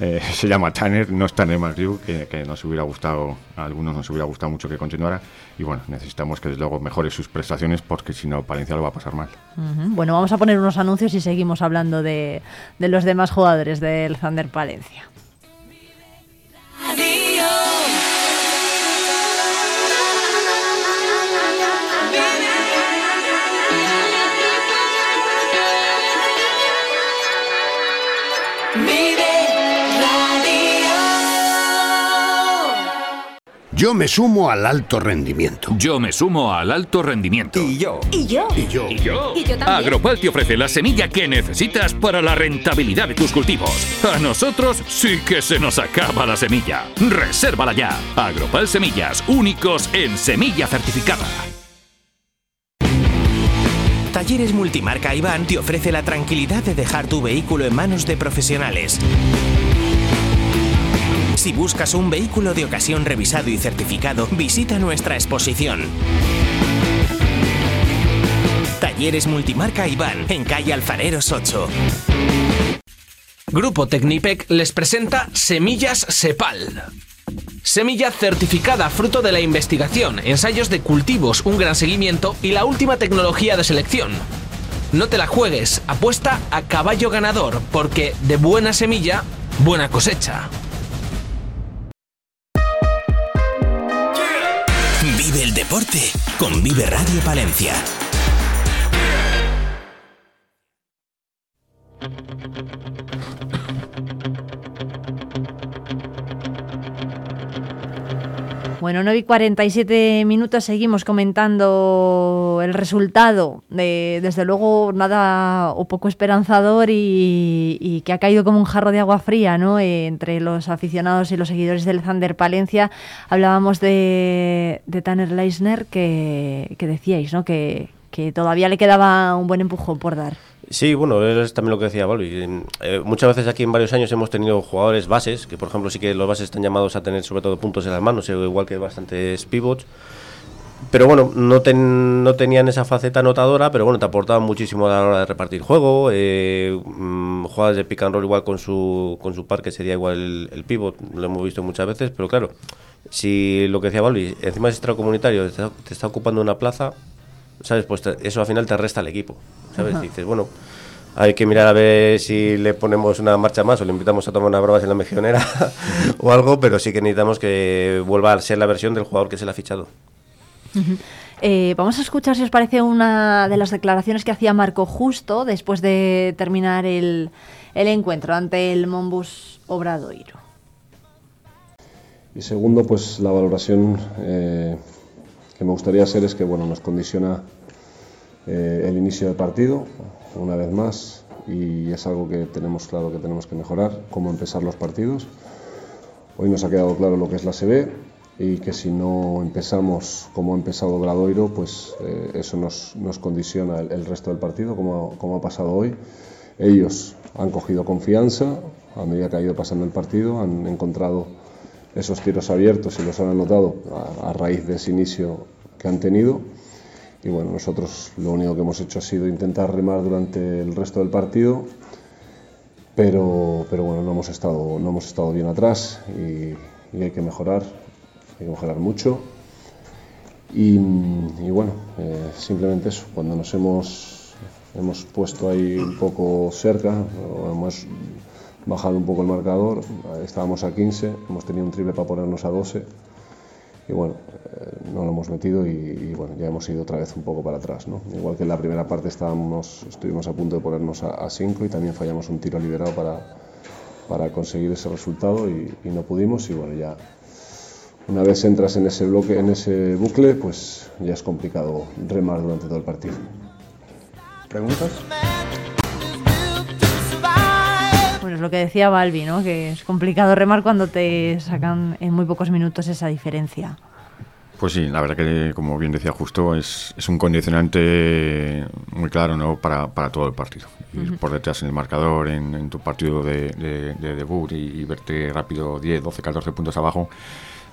Eh, se llama Tanner, no es Tanner Matthew, que, que nos hubiera gustado, a algunos nos hubiera gustado mucho que continuara. Y bueno, necesitamos que desde luego mejore sus prestaciones porque si no, Palencia lo va a pasar mal. Bueno, vamos a poner unos anuncios y seguimos hablando de, de los demás jugadores del Thunder Palencia. Yo me sumo al alto rendimiento. Yo me sumo al alto rendimiento. Y yo. Y yo. Y yo. Y yo. Y yo también. Agropal te ofrece la semilla que necesitas para la rentabilidad de tus cultivos. A nosotros sí que se nos acaba la semilla. Resérvala ya. Agropal Semillas, únicos en semilla certificada. Talleres Multimarca Iván te ofrece la tranquilidad de dejar tu vehículo en manos de profesionales. Si buscas un vehículo de ocasión revisado y certificado, visita nuestra exposición. Talleres Multimarca Iván, en calle Alfareros 8. Grupo Tecnipec les presenta Semillas Sepal. Semilla certificada fruto de la investigación, ensayos de cultivos, un gran seguimiento y la última tecnología de selección. No te la juegues, apuesta a caballo ganador, porque de buena semilla, buena cosecha. Deporte con Vive Radio Palencia. Bueno, 9 y 47 minutos seguimos comentando el resultado. De, desde luego, nada o poco esperanzador y, que ha caído como un jarro de agua fría ¿no? Eh, entre los aficionados y los seguidores del Thunder Palencia. Hablábamos de, de Tanner Leisner, que, que decíais ¿no? que, que todavía le quedaba un buen empujón por dar. Sí, bueno, es también lo que decía Balbi. Eh, muchas veces aquí en varios años hemos tenido jugadores bases, que por ejemplo sí que los bases están llamados a tener sobre todo puntos en las manos, eh, igual que bastantes pivots. Pero bueno, no, no tenían esa faceta anotadora, pero bueno, te aportaban muchísimo a la hora de repartir juego. Eh, mm, jugadas de pick and roll igual con su, con su par, que sería igual el, pivot, lo hemos visto muchas veces, pero claro, si lo que decía Balbi, encima es extracomunitario, te te está ocupando una plaza, ¿sabes? Pues eso al final te resta al equipo, ¿sabes? dices, bueno, hay que mirar a ver si le ponemos una marcha más o le invitamos a tomar una broma en la mejionera o algo, pero sí que necesitamos que vuelva a ser la versión del jugador que se le ha fichado. Eh, vamos a escuchar si os parece una de las declaraciones que hacía Marco justo después de terminar el, el encuentro ante el Monbus Obradoiro. Y segundo, pues la valoración eh, que me gustaría hacer es que bueno, nos condiciona eh, el inicio del partido, una vez más, y es algo que tenemos claro que tenemos que mejorar, cómo empezar los partidos. Hoy nos ha quedado claro lo que es la CB y que si no empezamos como ha empezado Gradoiro, pues eh, eso nos, condiciona el, resto del partido, como, como ha pasado hoy. Ellos han cogido confianza a medida que ha ido pasando el partido, han encontrado esos tiros abiertos y los han anotado a, raíz de ese inicio que han tenido. Y bueno, nosotros lo único que hemos hecho ha sido intentar remar durante el resto del partido, pero, pero bueno, no hemos, estado, no hemos estado bien atrás y, hay que mejorar, hay que mejorar mucho. Y, bueno, eh, simplemente eso, cuando nos hemos, hemos puesto ahí un poco cerca, hemos bajado un poco el marcador, estábamos a 15, hemos tenido un triple para ponernos a 12 y bueno, eh, no lo hemos metido y, bueno, ya hemos ido otra vez un poco para atrás. ¿no? Igual que en la primera parte estábamos, estuvimos a punto de ponernos a 5 y también fallamos un tiro liberado para, para conseguir ese resultado y, y, no pudimos y bueno, ya una vez entras en ese bloque, en ese bucle, pues ya es complicado remar durante todo el partido. ¿Preguntas? Lo que decía Balbi, ¿no? Que es complicado remar cuando te sacan en muy pocos minutos esa diferencia. Pues sí, la verdad que, como bien decía Justo, es, es un condicionante muy claro ¿no? para, para todo el partido. Ir por detrás en el marcador, en, tu partido de, de, debut y, verte rápido 10, 12, 14 puntos abajo,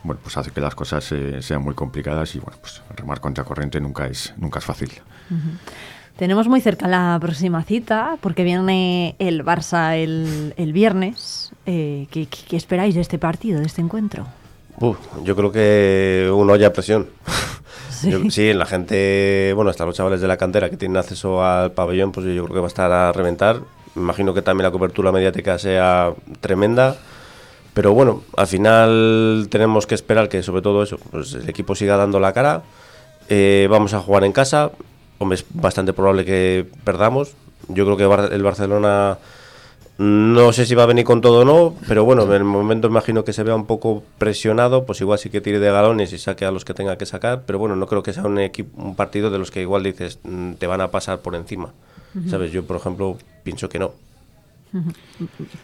bueno, pues hace que las cosas eh, sean muy complicadas y bueno, pues remar contra corriente nunca es, nunca es fácil. Tenemos muy cerca la próxima cita porque viene el Barça el, el viernes. Eh, ¿qué, ¿qué, esperáis de este partido, de este encuentro? yo creo que uno haya presión. Sí. la gente, bueno, hasta los chavales de la cantera que tienen acceso al pabellón, pues yo creo que va a estar a reventar. Me imagino que también la cobertura mediática sea tremenda. Pero bueno, al final tenemos que esperar que sobre todo eso, pues el equipo siga dando la cara. Eh, vamos a jugar en casa. Hombre, es bastante probable que perdamos. Yo creo que el Barcelona no sé si va a venir con todo o no, pero bueno, en el momento imagino que se vea un poco presionado, pues igual sí que tire de galones y saque a los que tenga que sacar, pero bueno, no creo que sea un, equipo, un partido de los que igual dices mm, te van a pasar por encima. ¿Sabes? Yo, por ejemplo, pienso que no.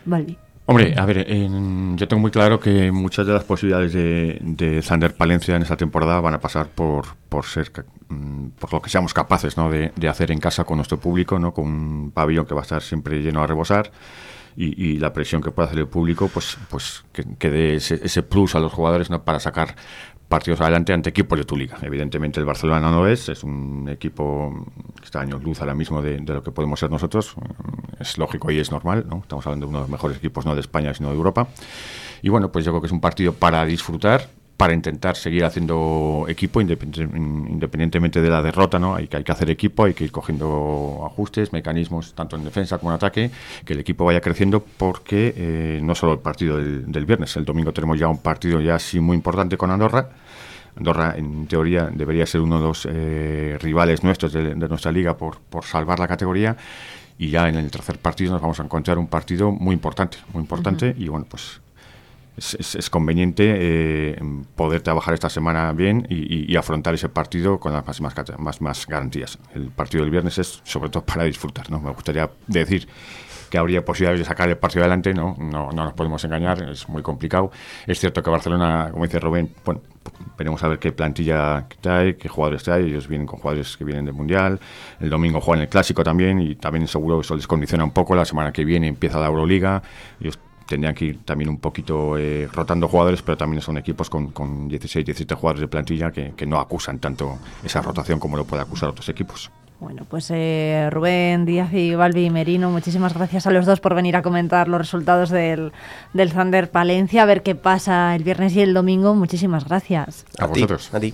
Vale. Hombre, a ver, yo tengo muy claro que muchas de las posibilidades de, de Palencia en esta temporada van a pasar por, por ser mm, por lo que seamos capaces ¿no? de, hacer en casa con nuestro público, ¿no? con un pabellón que va a estar siempre lleno a rebosar y, la presión que puede hacer el público, pues, pues que, dé ese, plus a los jugadores ¿no? para sacar partidos adelante ante equipos de tu liga. Evidentemente el Barcelona no es, es un equipo que está años luz ahora mismo de, lo que podemos ser nosotros, es lógico y es normal, ¿no? estamos hablando de uno de los mejores equipos no de España sino de Europa. Y bueno, pues yo creo que es un partido para disfrutar, para intentar seguir haciendo equipo independientemente de la derrota, ¿no? Hay que, hay que hacer equipo, hay que ir cogiendo ajustes, mecanismos, tanto en defensa como en ataque, que el equipo vaya creciendo porque eh, no solo el partido del, viernes, el domingo tenemos ya un partido ya así muy importante con Andorra. Andorra, en teoría, debería ser uno de los eh, rivales nuestros de, nuestra liga por, por salvar la categoría y ya en el tercer partido nos vamos a encontrar un partido muy importante, muy importante y bueno, pues es, conveniente eh, poder trabajar esta semana bien y, afrontar ese partido con las máximas más, más garantías. El partido del viernes es sobre todo para disfrutar. ¿no? Me gustaría decir que habría posibilidades de sacar el partido adelante, ¿no? No, no nos podemos engañar, es muy complicado. Es cierto que Barcelona, como dice Rubén, bueno, veremos a ver qué plantilla trae, qué jugadores trae. Ellos vienen con jugadores que vienen del Mundial. El domingo juegan el Clásico también y también seguro eso les condiciona un poco. La semana que viene empieza la Euroliga. Ellos tendrían que ir también un poquito eh, rotando jugadores, pero también son equipos con, con 16, 17 jugadores de plantilla que, que, no acusan tanto esa rotación como lo puede acusar otros equipos. Bueno, pues eh, Rubén Díaz y Balbi Merino, muchísimas gracias a los dos por venir a comentar los resultados del, del Thunder Palencia, a ver qué pasa el viernes y el domingo. Muchísimas gracias. A, vosotros. a ti.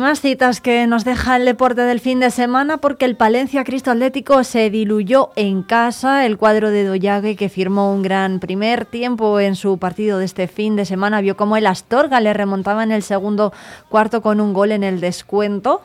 Más citas que nos deja el deporte del fin de semana porque el Palencia Cristo Atlético se diluyó en casa. El cuadro de Doyague que firmó un gran primer tiempo en su partido de este fin de semana vio como el Astorga le remontaba en el segundo cuarto con un gol en el descuento.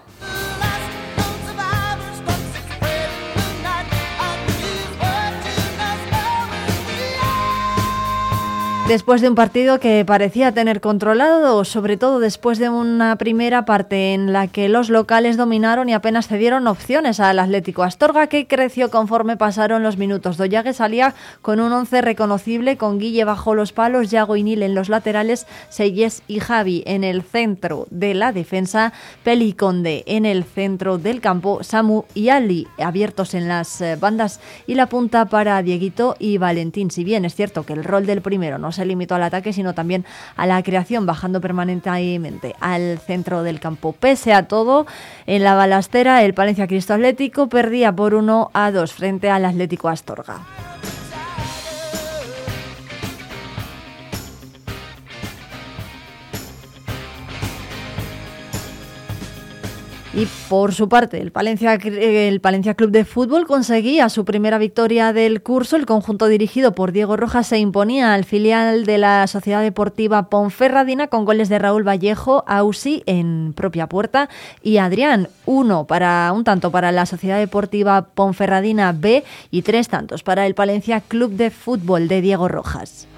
Después de un partido que parecía tener controlado, sobre todo después de una primera parte en la que los locales dominaron y apenas cedieron opciones al Atlético Astorga, que creció conforme pasaron los minutos. Doyague salía con un once reconocible, con Guille bajo los palos, Yago y Nil en los laterales, Seyes y Javi en el centro de la defensa, Peliconde en el centro del campo, Samu y Ali abiertos en las eh, bandas y la punta para Dieguito y Valentín. Si bien es cierto que el rol del primero no se limitó al ataque, sino también a la creación, bajando permanentemente al centro del campo. Pese a todo, en la balastera, el Palencia Cristo Atlético perdía por 1 a 2 frente al Atlético Astorga. Y por su parte, el Palencia, el Club de Fútbol conseguía su primera victoria del curso. El conjunto dirigido por Diego Rojas se imponía al filial de la Sociedad Deportiva Ponferradina con goles de Raúl Vallejo, Ausi en propia puerta y Adrián, uno para un tanto para la Sociedad Deportiva Ponferradina B y tres tantos para el Palencia Club de Fútbol de Diego Rojas.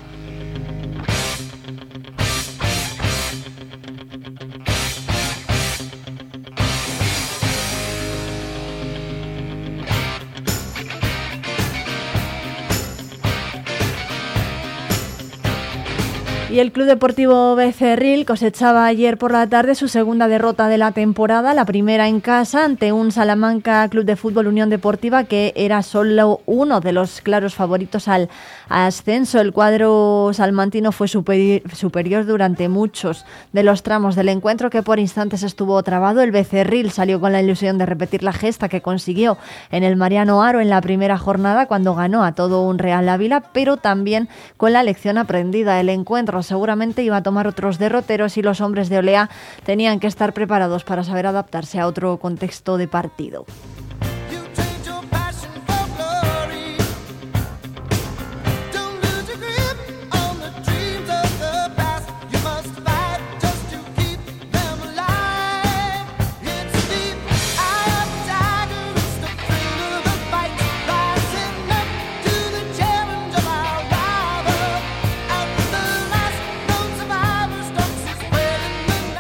Y el Club Deportivo Becerril cosechaba ayer por la tarde su segunda derrota de la temporada, la primera en casa ante un Salamanca Club de Fútbol Unión Deportiva que era solo uno de los claros favoritos al ascenso. El cuadro salmantino fue superior durante muchos de los tramos del encuentro que por instantes estuvo trabado. El Becerril salió con la ilusión de repetir la gesta que consiguió en el Mariano Aro en la primera jornada cuando ganó a todo un Real Ávila, pero también con la lección aprendida. El encuentro seguramente iba a tomar otros derroteros y los hombres de Olea tenían que estar preparados para saber adaptarse a otro contexto de partido.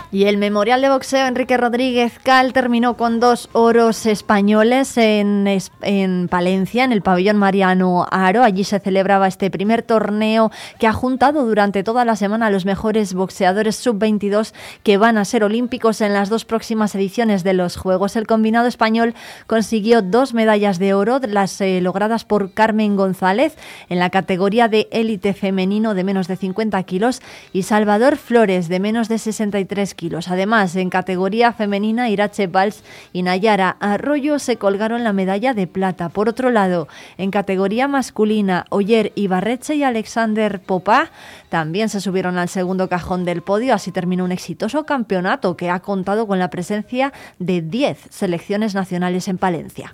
Y el Memorial de Boxeo Enrique Rodríguez Cal terminó con dos oros españoles en, en, Palencia, en el pabellón Mariano Aro. Allí se celebraba este primer torneo que ha juntado durante toda la semana a los mejores boxeadores sub-22 que van a ser olímpicos en las dos próximas ediciones de los Juegos. El combinado español consiguió dos medallas de oro, las eh, logradas por Carmen González en la categoría de élite femenino de menos de 50 kilos y Salvador Flores de menos de 63 kilos. Además, en categoría femenina, Irache Valls y Nayara Arroyo se colgaron la medalla de plata. Por otro lado, en categoría masculina, Oyer Ibarreche y Alexander Popá también se subieron al segundo cajón del podio. Así terminó un exitoso campeonato que ha contado con la presencia de 10 selecciones nacionales en Palencia.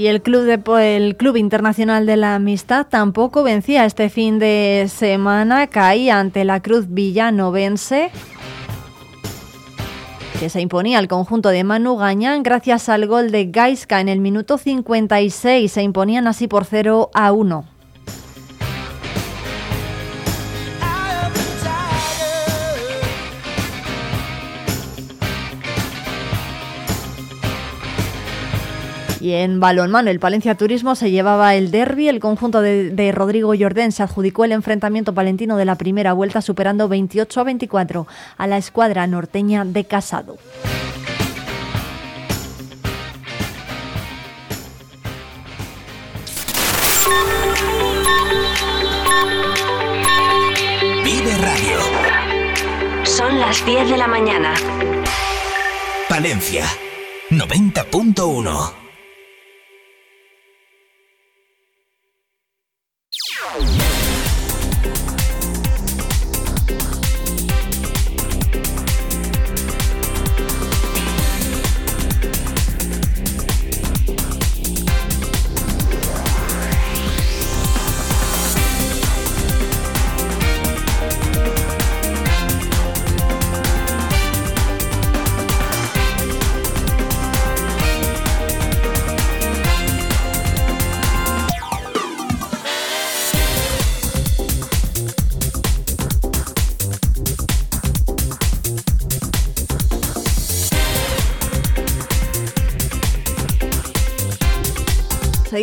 Y el Club, de, el Club Internacional de la Amistad tampoco vencía este fin de semana. Caía ante la Cruz Villanovense que se imponía al conjunto de Manu Gañán gracias al gol de Gaiska en el minuto 56. Se imponían así por 0 a 1. Y en balonmano, el Palencia Turismo se llevaba el derby. El conjunto de, Rodrigo Jordén se adjudicó el enfrentamiento palentino de la primera vuelta, superando 28 a 24 a la escuadra norteña de Casado. Vive Radio. Son las las 10 de la mañana. Palencia 90.1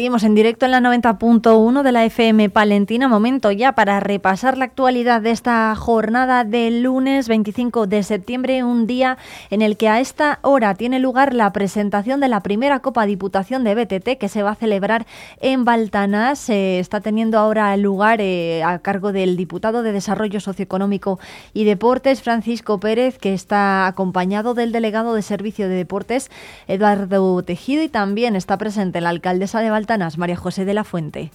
En directo en la 90.1 de la FM Palentina. Momento ya para repasar la actualidad de esta jornada del lunes 25 de septiembre, un día en el que a esta hora tiene lugar la presentación de la primera Copa Diputación de BTT que se va a celebrar en Baltanás. Se está teniendo ahora lugar eh, a cargo del diputado de Desarrollo Socioeconómico y Deportes, Francisco Pérez, que está acompañado del delegado de Servicio de Deportes, Eduardo Tejido, y también está presente la alcaldesa de María José de la Fuente.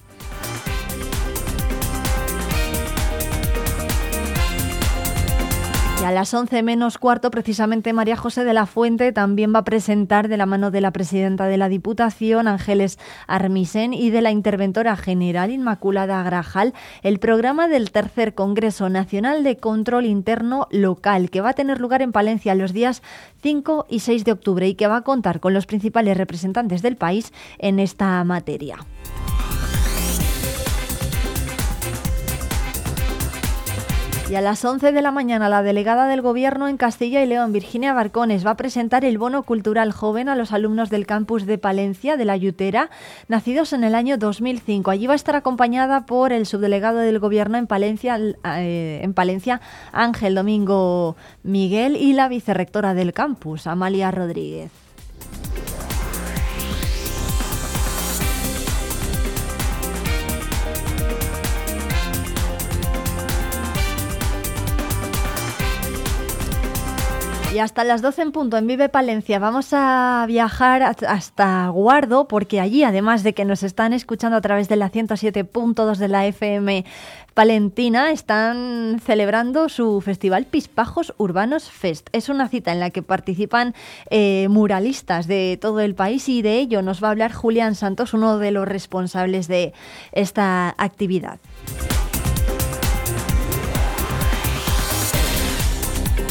Y a las 11 menos cuarto, precisamente María José de la Fuente también va a presentar de la mano de la presidenta de la Diputación, Ángeles Armisen, y de la interventora general Inmaculada Grajal, el programa del tercer Congreso Nacional de Control Interno Local, que va a tener lugar en Palencia los días 5 y 6 de octubre y que va a contar con los principales representantes del país en esta materia. Y a las 11 de la mañana, la delegada del Gobierno en Castilla y León, Virginia Barcones, va a presentar el bono cultural joven a los alumnos del campus de Palencia, de la Yutera, nacidos en el año 2005. Allí va a estar acompañada por el subdelegado del Gobierno en Palencia, eh, en Palencia Ángel Domingo Miguel, y la vicerrectora del campus, Amalia Rodríguez. Y hasta las 12 en punto en Vive Palencia vamos a viajar hasta Guardo porque allí, además de que nos están escuchando a través de la 107.2 de la FM Palentina, están celebrando su festival Pispajos Urbanos Fest. Es una cita en la que participan eh, muralistas de todo el país y de ello nos va a hablar Julián Santos, uno de los responsables de esta actividad.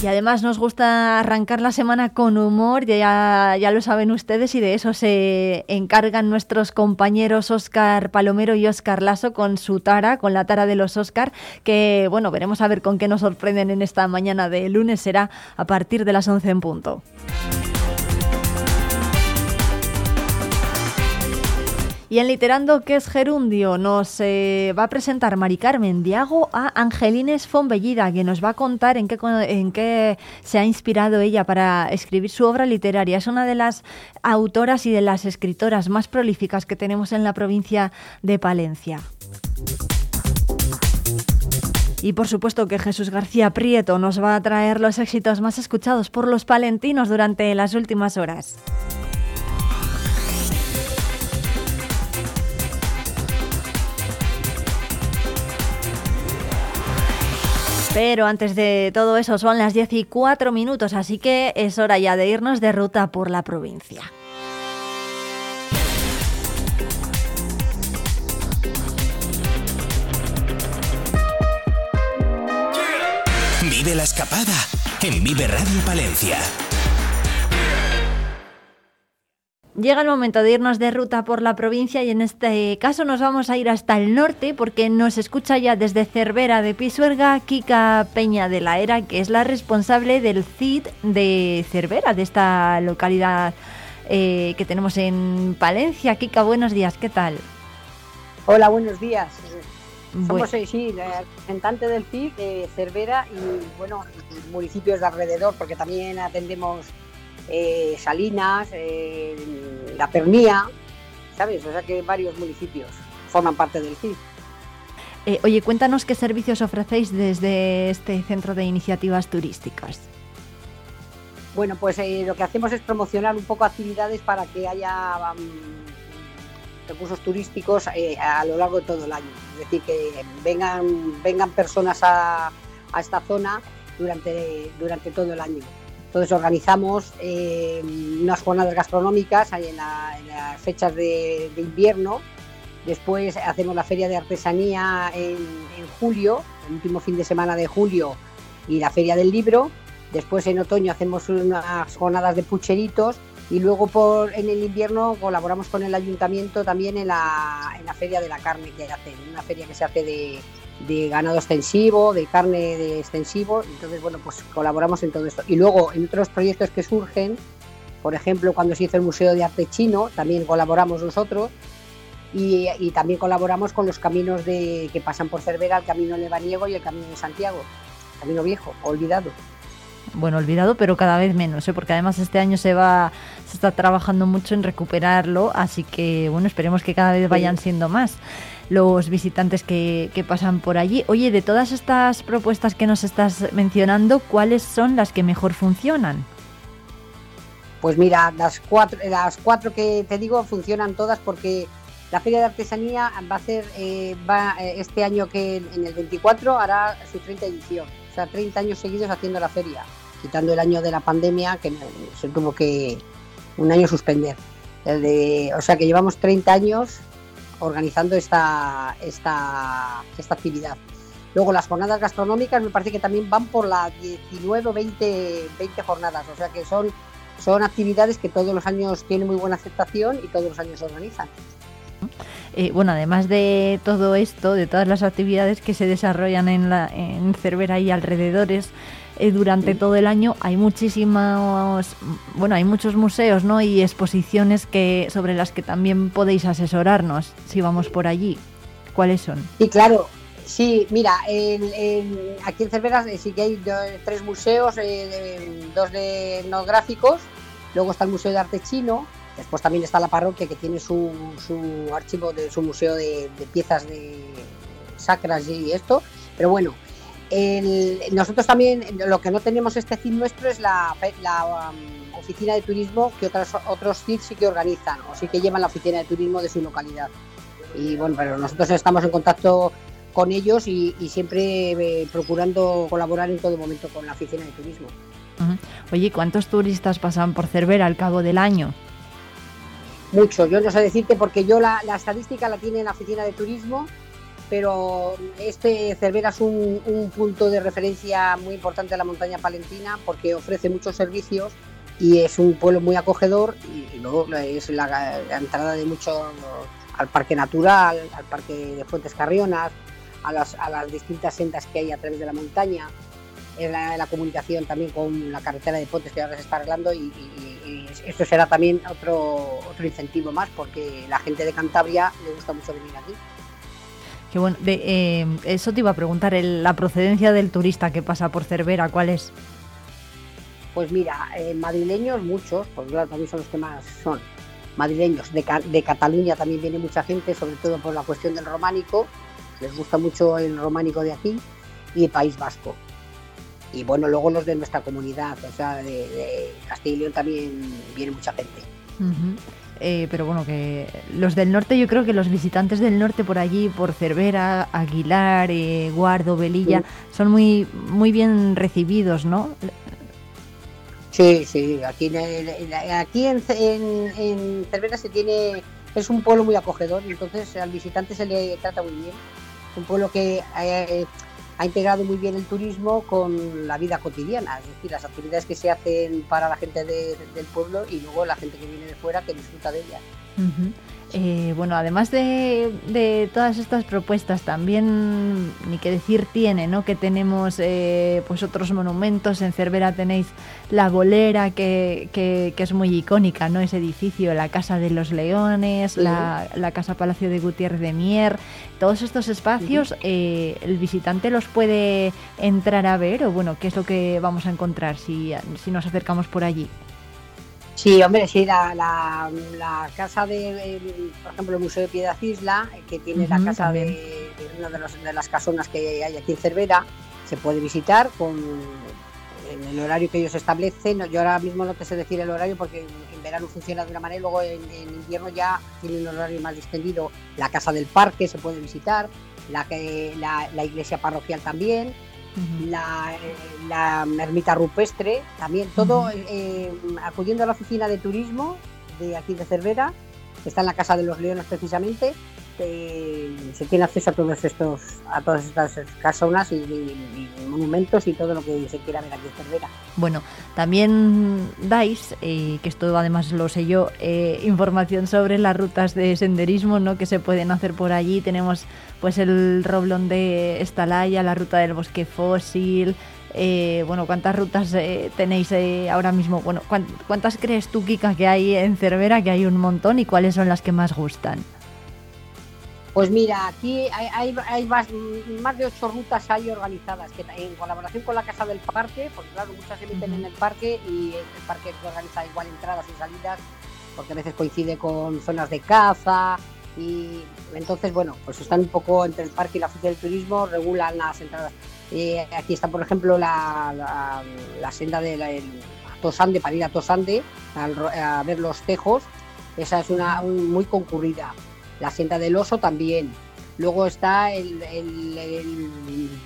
Y además nos gusta arrancar la semana con humor, ya, ya lo saben ustedes, y de eso se encargan nuestros compañeros Oscar Palomero y Oscar Lasso con su tara, con la tara de los Oscar, que bueno, veremos a ver con qué nos sorprenden en esta mañana de lunes, será a partir de las 11 en punto. Y en Literando, ¿qué es gerundio? Nos eh, va a presentar Mari Carmen Diago a Angelines Fonbellida, que nos va a contar en qué se ha inspirado ella para escribir su obra literaria. Es una de las autoras y de las escritoras más prolíficas que tenemos en la provincia de Palencia. Y por supuesto que Jesús García Prieto nos va a traer los éxitos más escuchados por los palentinos durante las últimas horas. Pero antes de todo eso son las 10 y 4 minutos, así que es hora ya de irnos de ruta por la provincia. Vive la escapada en Vive Radio Palencia. Llega el momento de irnos de ruta por la provincia y en este caso nos vamos a ir hasta el norte porque nos escucha ya desde Cervera de Pisuerga Kika Peña de la Era, que es la responsable del CID de Cervera, de esta localidad eh, que tenemos en Palencia. Kika, buenos días, ¿qué tal? Hola, buenos días. Somos, eh, sí, representante del CID de Cervera y, bueno, municipios de alrededor, porque también atendemos eh, Salinas, eh, La Pernía, ¿sabes? O sea que varios municipios forman parte del CID. Eh, oye, cuéntanos qué servicios ofrecéis desde este centro de iniciativas turísticas. Bueno, pues lo que hacemos es promocionar un poco actividades para que haya recursos turísticos a lo largo de todo el año. Es decir, que vengan, vengan personas a, esta zona durante, durante todo el año. Entonces organizamos eh, unas jornadas gastronómicas en, las fechas de, invierno. Después hacemos la feria de artesanía en, en, julio, el último fin de semana de julio, y la feria del libro. Después en otoño hacemos unas jornadas de pucheritos y luego por, en el invierno colaboramos con el ayuntamiento también en la, en la feria de la carne que hacen, una feria que se hace de, de ganado extensivo, de carne de extensivo, entonces bueno, pues colaboramos en todo esto. Y luego en otros proyectos que surgen, por ejemplo, cuando se hizo el Museo de Arte Chino, también colaboramos nosotros y, y también colaboramos con los caminos de, que pasan por Cervera, el Camino Lebaniego y el Camino de Santiago, Camino Viejo, olvidado bueno, olvidado, pero cada vez menos, ¿eh? porque además este año se va, se está trabajando mucho en recuperarlo, así que bueno, esperemos que cada vez vayan siendo más los visitantes que, que, pasan por allí. Oye, de todas estas propuestas que nos estás mencionando, ¿cuáles son las que mejor funcionan? Pues mira, las cuatro, las cuatro que te digo funcionan todas porque la Feria de Artesanía va a ser, eh, va, eh, este año que en el 24 hará su 30 edición, o sea, 30 años seguidos haciendo la feria quitando el año de la pandemia, que se tuvo que un año suspender. o sea que llevamos 30 años organizando esta, esta, esta actividad. Luego las jornadas gastronómicas me parece que también van por las 19 o 20, 20 jornadas, o sea que son, son actividades que todos los años tienen muy buena aceptación y todos los años se organizan. Eh, bueno, además de todo esto, de todas las actividades que se desarrollan en, la, en Cervera y alrededores, eh, durante todo el año hay muchísimos, bueno, hay muchos museos, ¿no? Y exposiciones que sobre las que también podéis asesorarnos si vamos por allí. ¿Cuáles son? Y claro, sí, mira, aquí en Cervera sí que hay tres museos, eh, dos de etnográficos, luego está el Museo de Arte Chino, después también está la parroquia que tiene su, su archivo de su museo de, de piezas de sacras y esto, pero bueno, nosotros también lo que no tenemos este CID nuestro es la, um, oficina de turismo que otras, otros CID sí que organizan o sí que llevan la oficina de turismo de su localidad. Y bueno, pero nosotros estamos en contacto con ellos y, siempre eh, procurando colaborar en todo momento con la oficina de turismo. Oye, ¿cuántos turistas pasan por Cervera al cabo del año? Mucho, yo no sé decirte porque yo la, la estadística la tiene en la oficina de turismo pero este Cervera es un, punto de referencia muy importante de la montaña palentina porque ofrece muchos servicios y es un pueblo muy acogedor y, luego es la, entrada de mucho al parque natural, al parque de Fuentes Carrionas, a las, distintas sendas que hay a través de la montaña, en la, comunicación también con la carretera de Pontes que ahora se está arreglando y, y, esto será también otro, otro incentivo más porque la gente de Cantabria le gusta mucho venir aquí. Que bueno, eh, eso te iba a preguntar, la procedencia del turista que pasa por Cervera, ¿cuál es? Pues mira, eh, madrileños muchos, porque claro, también son los que más son madrileños. De, de, Cataluña también viene mucha gente, sobre todo por la cuestión del románico, les gusta mucho el románico de aquí, y el País Vasco. Y bueno, luego los de nuestra comunidad, o sea, de, Castilla y León también viene mucha gente. Eh, pero bueno, que los del norte, yo creo que los visitantes del norte por allí, por Cervera, Aguilar, eh, Guardo, Velilla, son muy, muy bien recibidos, ¿no? Sí, sí, aquí, aquí en, en, Cervera se tiene, es un pueblo muy acogedor entonces al visitante se le trata muy bien. Un pueblo que eh, ha integrado muy bien el turismo con la vida cotidiana, es decir, las actividades que se hacen para la gente del pueblo y luego la gente que viene de fuera que disfruta de ellas. Eh, bueno, además de, todas estas propuestas, también, ni que decir tiene, ¿no? Que tenemos eh, pues otros monumentos. En Cervera tenéis la bolera, que, que, es muy icónica, ¿no? Ese edificio, la Casa de los Leones, la, Casa Palacio de Gutiérrez de Mier. Todos estos espacios, eh, ¿el visitante los puede entrar a ver? O bueno, ¿qué es lo que vamos a encontrar si, si nos acercamos por allí? Sí, hombre, sí, la, la, casa de, por ejemplo, el Museo de Piedad Isla, que tiene la casa de, una de, de las casonas que hay aquí en Cervera, se puede visitar con en el horario que ellos establecen. Yo ahora mismo no te sé decir el horario porque en, verano funciona de una manera y luego en, invierno ya tiene un horario más distendido. La casa del parque se puede visitar, la, la, la iglesia parroquial también. La, la, ermita rupestre, también todo eh, acudiendo a la oficina de turismo de aquí de Cervera, que está en la Casa de los Leones precisamente, se tiene acceso a todos estos, a todas estas casonas y, monumentos y todo lo que se quiera ver aquí en Cervera. Bueno, también dais, eh, que esto además lo sé yo, eh, información sobre las rutas de senderismo ¿no? que se pueden hacer por allí. Tenemos pues el roblón de Estalaya, la ruta del bosque fósil. Eh, bueno, ¿cuántas rutas tenéis ahora mismo? Bueno, ¿cuántas crees tú, Kika, que hay en Cervera? Que hay un montón y cuáles son las que más gustan. Pues mira, aquí hay, más, de ocho rutas hay organizadas que en colaboración con la Casa del Parque, porque claro, muchas se meten en el parque y el parque organiza igual entradas y salidas, porque a veces coincide con zonas de caza y entonces, bueno, pues están un poco entre el parque y la oficina del turismo, regulan las entradas. Eh, aquí está, por ejemplo, la, senda de la, Tosande, para ir a Tosande a, ver los tejos, esa es una muy concurrida la senda del oso también. Luego está el,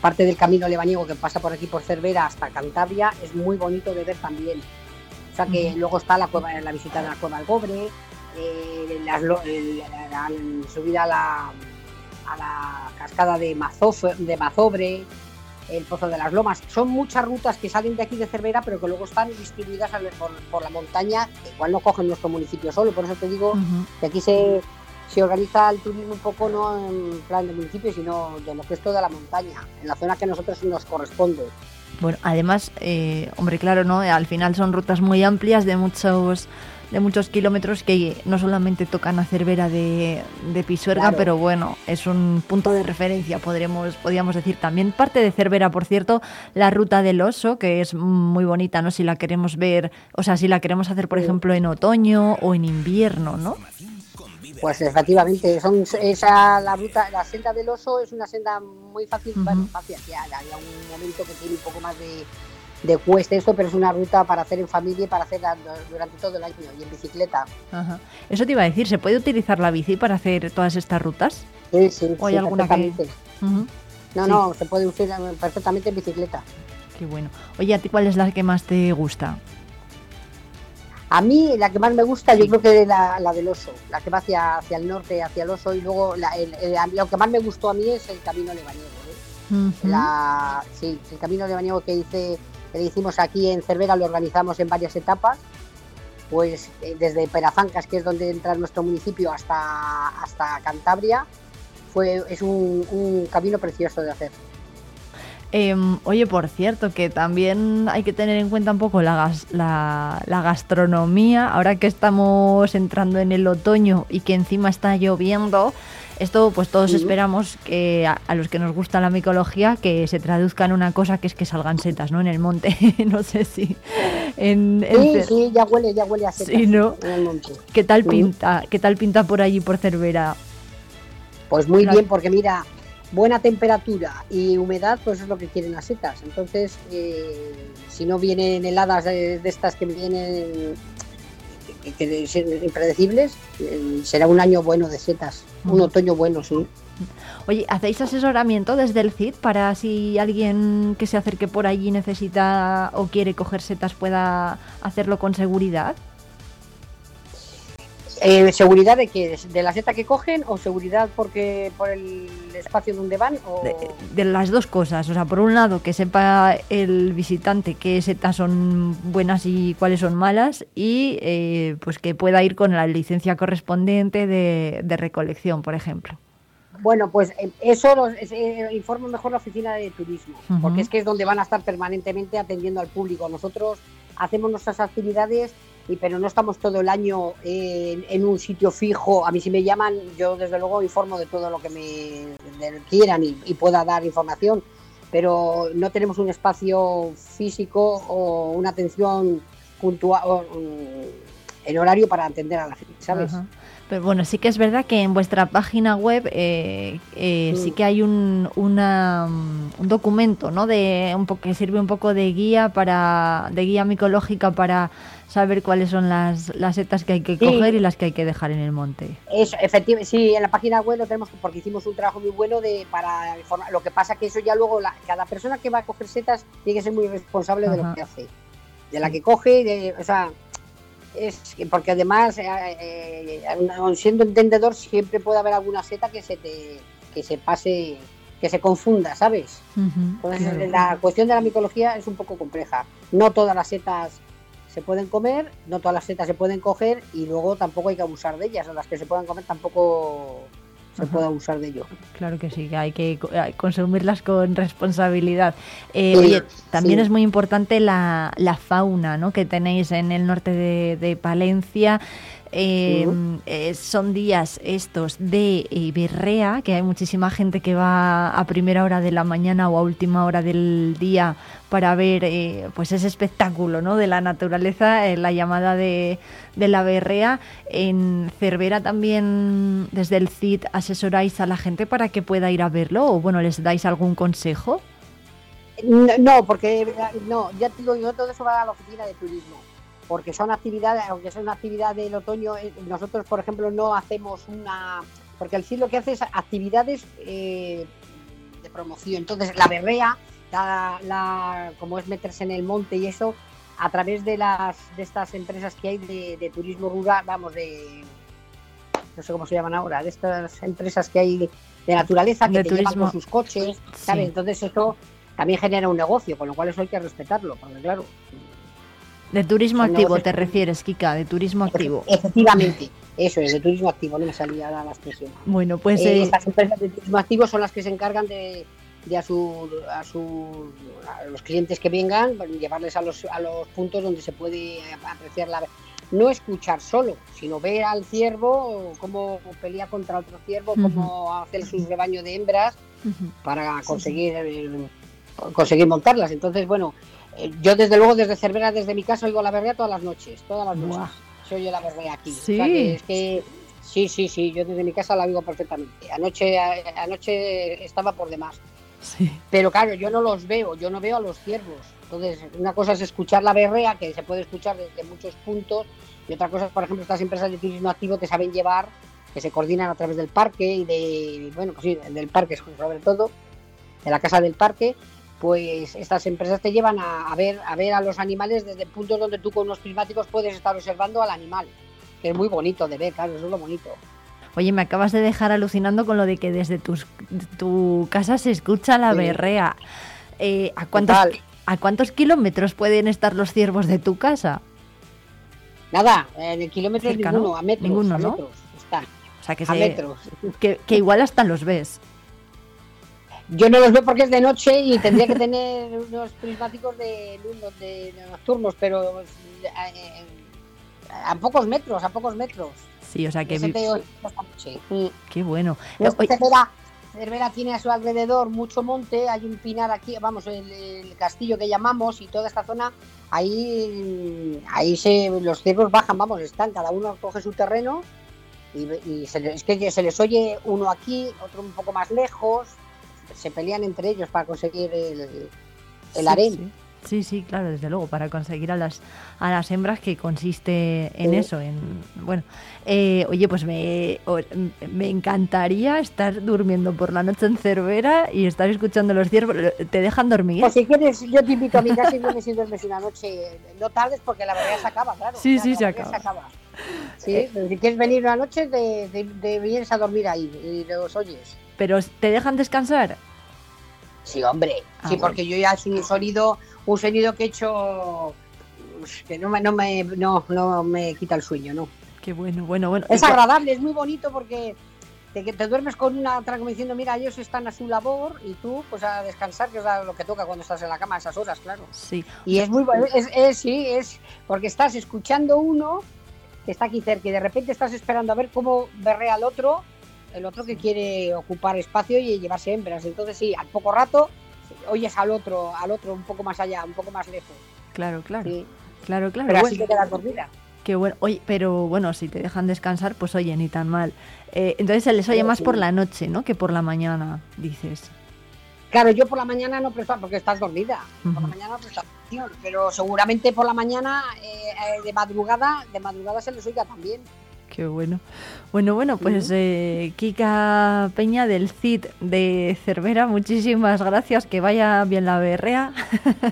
parte del camino lebaniego que pasa por aquí por Cervera hasta Cantabria, es muy bonito de ver también. O sea que luego está la cueva, la visita de la cueva del Gobre, eh, la, subida a la, a la cascada de, de Mazobre, el Pozo de las Lomas. Son muchas rutas que salen de aquí de Cervera, pero que luego están distribuidas por, la montaña, igual no cogen nuestro municipio solo. Por eso te digo que aquí se, se organiza el turismo un poco no en plan de municipio, sino de lo que es toda la montaña, en la zona que a nosotros nos corresponde. Bueno, además, eh, hombre, claro, ¿no? Al final son rutas muy amplias de muchos de muchos kilómetros que no solamente tocan a Cervera de, de Pisuerga, pero bueno, es un punto de referencia, podremos, podríamos decir. También parte de Cervera, por cierto, la ruta del oso, que es muy bonita, ¿no? Si la queremos ver, o sea, si la queremos hacer, por ejemplo, en otoño o en invierno, ¿no? Pues efectivamente, son esa la ruta, la senda del oso es una senda muy fácil, bueno, fácil, hay un momento que tiene un poco más de, de cuesta esto, pero es una ruta para hacer en familia y para hacer durante todo el año y en bicicleta. Eso te iba a decir, ¿se puede utilizar la bici para hacer todas estas rutas? Sí, sí, ¿O hay alguna que... No, no, se puede usar perfectamente en bicicleta. Qué bueno. Oye, ¿a ti cuál es la que más te gusta? A mí la que más me gusta yo creo que es la, del oso, la que va hacia, hacia el norte, hacia el oso y luego lo que más me gustó a mí es el camino lebaniego. ¿eh? sí, el camino lebaniego que, hice, que hicimos aquí en Cervera lo organizamos en varias etapas, pues eh, desde Perazancas, que es donde entra nuestro municipio, hasta, hasta Cantabria, fue, es un camino precioso de hacer. Em, oye, por cierto, que también hay que tener en cuenta un poco la, la, gastronomía, ahora que estamos entrando en el otoño y que encima está lloviendo. Esto, pues todos esperamos que a, los que nos gusta la micología, que se traduzca en una cosa que es que salgan setas, ¿no? En el monte, no sé si. En, sí, sí, ya huele, ya huele a setas sí, ¿no? en el monte. ¿Qué tal pinta? ¿Qué tal pinta por allí por Cervera? Pues muy bien, porque mira, buena temperatura y humedad, pues es lo que quieren las setas. Entonces, eh, si no vienen heladas de, estas que vienen que, impredecibles, eh, será un año bueno de setas, un otoño bueno, sí. Oye, ¿hacéis asesoramiento desde el CID para si alguien que se acerque por allí necesita o quiere coger setas pueda hacerlo con seguridad? Eh, ¿Seguridad de qué? ¿De la seta que cogen o seguridad porque por el espacio donde van? De, las dos cosas. O sea, por un lado, que sepa el visitante qué setas son buenas y cuáles son malas y eh, pues que pueda ir con la licencia correspondiente de, recolección, por ejemplo. Bueno, pues eh, eso lo, informa mejor la oficina de turismo, porque es que es donde van a estar permanentemente atendiendo al público. Nosotros hacemos nuestras actividades y pero no estamos todo el año en, un sitio fijo. A mí si me llaman, yo desde luego informo de todo lo que me quieran y, pueda dar información, pero no tenemos un espacio físico o una atención puntual en horario para atender a la gente, ¿sabes? Pero bueno, sí que es verdad que en vuestra página web eh, eh, sí que hay un, una, mm, un documento, ¿no? De un que sirve un poco de guía para, de guía micológica para saber cuáles son las, las setas que hay que coger y las que hay que dejar en el monte. Eso, efectivamente, sí, en la página web lo tenemos porque hicimos un trabajo muy bueno de para informar. Lo que pasa que eso ya luego cada persona que va a coger setas tiene que ser muy responsable de lo que hace, de la que coge, de, o sea, es porque además, eh, eh, siendo entendedor, siempre puede haber alguna seta que se te que se pase, que se confunda, ¿sabes? Entonces, la cuestión de la micología es un poco compleja. No todas las setas se pueden comer, no todas las setas se pueden coger y luego tampoco hay que abusar de ellas. las que se puedan comer tampoco se puede abusar de ello. Claro que sí, hay que consumirlas con responsabilidad. Eh, oye, también es muy importante la, la, fauna ¿no? que tenéis en el norte de, de Palencia. Em, eh, son días estos de eh, berrea, que hay muchísima gente que va a primera hora de la mañana o a última hora del día para ver eh, pues ese espectáculo ¿no? de la naturaleza, la llamada de, de, la berrea. En Cervera también desde el CID asesoráis a la gente para que pueda ir a verlo o bueno, les dais algún consejo. No, porque no, ya te digo, yo todo eso va a la oficina de turismo porque son actividades, aunque sea una actividad del otoño, eh, nosotros, por ejemplo, no hacemos una. Porque el CID lo que hace es actividades eh, de promoción. Entonces, la berrea, la, como es meterse en el monte y eso, a través de las de estas empresas que hay de, turismo rural, vamos, de. No sé cómo se llaman ahora, de estas empresas que hay de, naturaleza que te llevan con sus coches, ¿sabes? Entonces, eso también genera un negocio, con lo cual eso hay que respetarlo, porque claro de turismo activo te refieres, Kika, de turismo activo. Efectivamente, eso es, de turismo activo, no me salía la expresión. Bueno, pues... Eh, eh, estas empresas de turismo activo son las que se encargan de, a, su, a, su, a los clientes que vengan, llevarles a los, a los puntos donde se puede apreciar la... No escuchar solo, sino ver al ciervo, cómo pelea contra otro ciervo, cómo hacer su rebaño de hembras para conseguir, eh, conseguir montarlas. Entonces, bueno, yo desde luego desde Cervera, desde mi casa, oigo la berrea todas las noches, todas las noches. Se oye la berrea aquí. Sí. sí, sí, sí, yo desde mi casa la oigo perfectamente. Anoche, anoche estaba por demás. Sí. Pero claro, yo no los veo, yo no veo a los ciervos. Entonces, una cosa es escuchar la berrea, que se puede escuchar desde muchos puntos, y otra cosa es, por ejemplo, estas empresas de turismo activo que saben llevar, que se coordinan a través del parque y de, bueno, pues sí, del parque sobre todo, de la casa del parque, pues estas empresas te llevan a, ver a ver a los animales desde puntos donde tú con unos prismáticos puedes estar observando al animal, que es muy bonito de ver, claro, eso es lo bonito. Oye, me acabas de dejar alucinando con lo de que desde tu casa se escucha la berrea. Eh, ¿a, cuántos, ¿A cuántos kilómetros pueden estar los ciervos de tu casa? Nada, en kilómetros ninguno, a metros. Ninguno, ¿no? O sea, que, a metros. Que, que igual hasta los ves. Yo no los veo porque es de noche y tendría que tener unos prismáticos de, de, nocturnos, pero eh, a, pocos metros, a pocos metros. Sí, o sea que... Mm. Qué bueno. Cervera, Cervera, tiene a su alrededor mucho monte, hay un pinar aquí, vamos, el, castillo que llamamos y toda esta zona, ahí, ahí se, los ciervos bajan, vamos, están, cada uno coge su terreno y, es que se les oye uno aquí, otro un poco más lejos, se pelean entre ellos para conseguir el, el harén. Sí. sí. claro, desde luego, para conseguir a las, a las hembras que consiste en eso, en bueno, eh, oye, pues me, me encantaría estar durmiendo por la noche en Cervera y estar escuchando los ciervos. ¿Te dejan dormir? Pues si quieres, yo te invito a mi casa y vienes y duermes una noche, no tardes porque la verdad se acaba, claro. Sí, sí, se acaba. Sí, eh. si quieres venir una noche, te, te vienes a dormir ahí y los oyes. ¿Pero te dejan descansar? Sí, hombre. Ah, sí, porque yo ya es un sonido, un sonido que he hecho que no me, no me, no, no me quita el sueño, ¿no? Qué bueno, bueno, bueno. Es agradable, es muy bonito porque te, te duermes con una como diciendo, mira, ellos están a su labor y tú pues a descansar, que es lo que toca cuando estás en la cama a esas horas, claro. Sí. Y es muy bueno, es, es, sí, es porque estás escuchando uno que está aquí cerca y de repente estás esperando a ver cómo berrea al otro el otro que quiere ocupar espacio y llevarse hembras. Entonces sí, al poco rato oyes al otro, al otro un poco más allá, un poco más lejos. Claro, claro. Claro, claro. Pero así que te dormida. Qué bueno. Oye, pero bueno, si te dejan descansar, pues oye, ni tan mal. Eh, entonces se les oye más por la noche, ¿no? Que por la mañana, dices. Claro, yo por la mañana no presto porque estás dormida. Por la mañana no presto atención, pero seguramente por la mañana eh, eh, de madrugada, de madrugada se les oiga también. Qué bueno. Bueno, bueno, pues eh, Kika Peña del CID de Cervera, muchísimas gracias. Que vaya bien la berrea.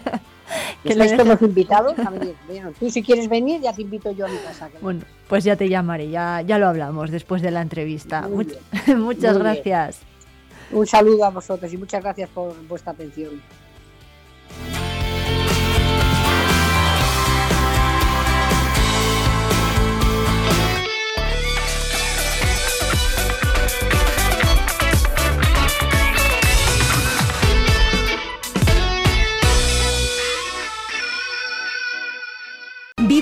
que les hemos invitado a venir. tú si quieres venir, ya te invito yo a mi casa. Bueno, pues ya te llamaré, ya, ya lo hablamos después de la entrevista. muchas gracias. Un saludo a vosotros y muchas gracias por vuestra atención.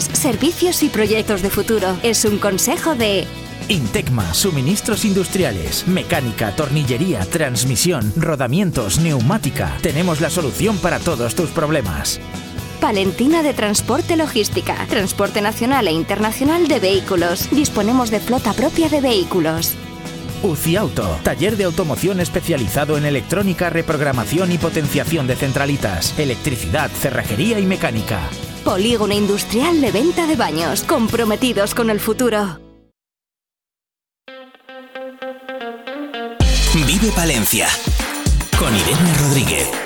servicios y proyectos de futuro. Es un consejo de Intecma, suministros industriales, mecánica, tornillería, transmisión, rodamientos, neumática. Tenemos la solución para todos tus problemas. Palentina de Transporte Logística, transporte nacional e internacional de vehículos. Disponemos de flota propia de vehículos. UCI Auto, taller de automoción especializado en electrónica, reprogramación y potenciación de centralitas, electricidad, cerrajería y mecánica. Polígono Industrial de Venta de Baños, comprometidos con el futuro. Vive Palencia, con Irene Rodríguez.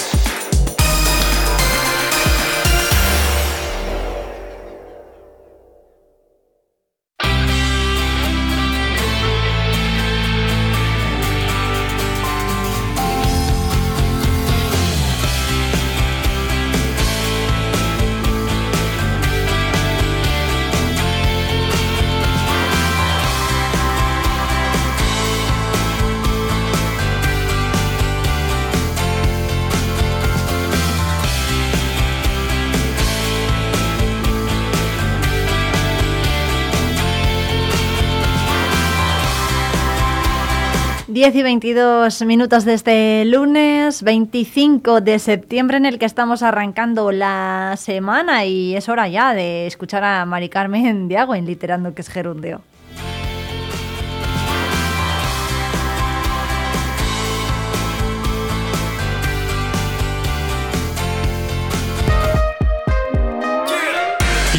Y 22 minutos de este lunes 25 de septiembre en el que estamos arrancando la semana y es hora ya de escuchar a Mari Carmen Diago en Literando que es gerundio.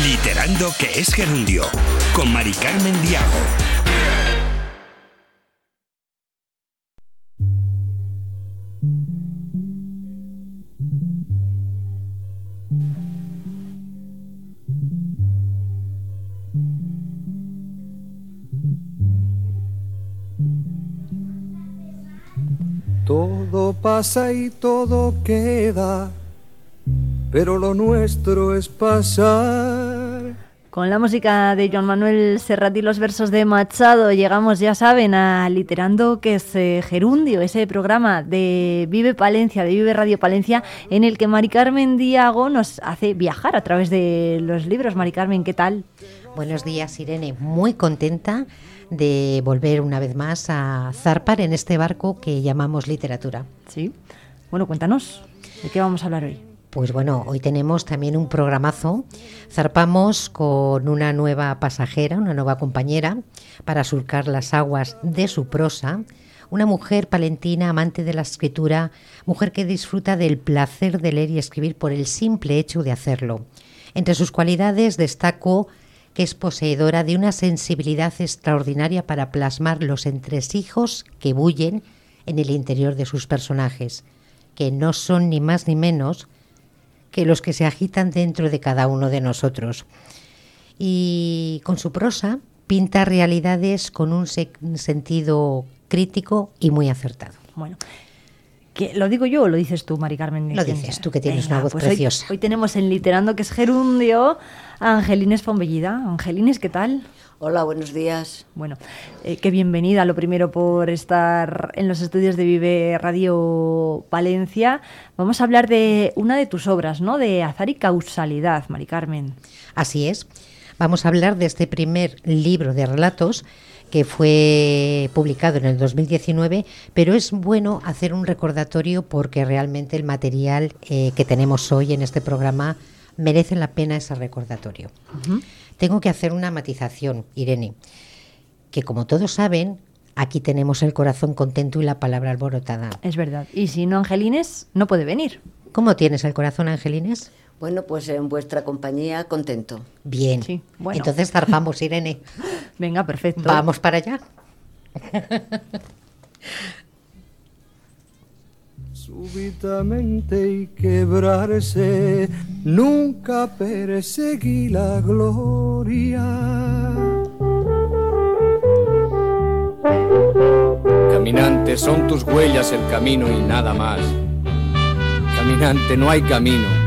Literando que es gerundio con Mari Carmen Diago. Todo pasa y todo queda, pero lo nuestro es pasar. Con la música de Joan Manuel Serrat y los versos de Machado llegamos, ya saben, a Literando, que es eh, Gerundio, ese programa de Vive Palencia, de Vive Radio Palencia, en el que Mari Carmen Diago nos hace viajar a través de los libros. Mari Carmen, ¿qué tal? Buenos días, Irene. Muy contenta de volver una vez más a zarpar en este barco que llamamos literatura. Sí. Bueno, cuéntanos, ¿de qué vamos a hablar hoy? Pues bueno, hoy tenemos también un programazo. Zarpamos con una nueva pasajera, una nueva compañera, para surcar las aguas de su prosa. Una mujer palentina, amante de la escritura, mujer que disfruta del placer de leer y escribir por el simple hecho de hacerlo. Entre sus cualidades destaco que es poseedora de una sensibilidad extraordinaria para plasmar los entresijos que bullen en el interior de sus personajes, que no son ni más ni menos que los que se agitan dentro de cada uno de nosotros. Y con su prosa pinta realidades con un sentido crítico y muy acertado. Bueno, ¿Lo digo yo o lo dices tú, Mari Carmen? Lo dices tú, que tienes una voz pues preciosa. Hoy, tenemos en Literando, que es gerundio, a Angelines Fombellida. Angelines, ¿qué tal? Hola, buenos días. Bueno, eh, qué bienvenida, lo primero por estar en los estudios de Vive Radio Palencia. Vamos a hablar de una de tus obras, ¿no? De Azar y Causalidad, Mari Carmen. Así es. Vamos a hablar de este primer libro de relatos que fue publicado en el 2019, pero es bueno hacer un recordatorio porque realmente el material eh, que tenemos hoy en este programa merece la pena ese recordatorio. Tengo que hacer una matización, Irene, que como todos saben, aquí tenemos el corazón contento y la palabra alborotada. Es verdad. Y si no, Angelines, no puede venir. ¿Cómo tienes el corazón, Angelines? Bueno, pues en vuestra compañía contento. Bien. Sí, bueno. Entonces zarpamos, Irene. Venga, perfecto. Vamos para allá. Súbitamente y quebrarse, nunca perseguí la gloria. Caminante, son tus huellas el camino y nada más. Caminante, no hay camino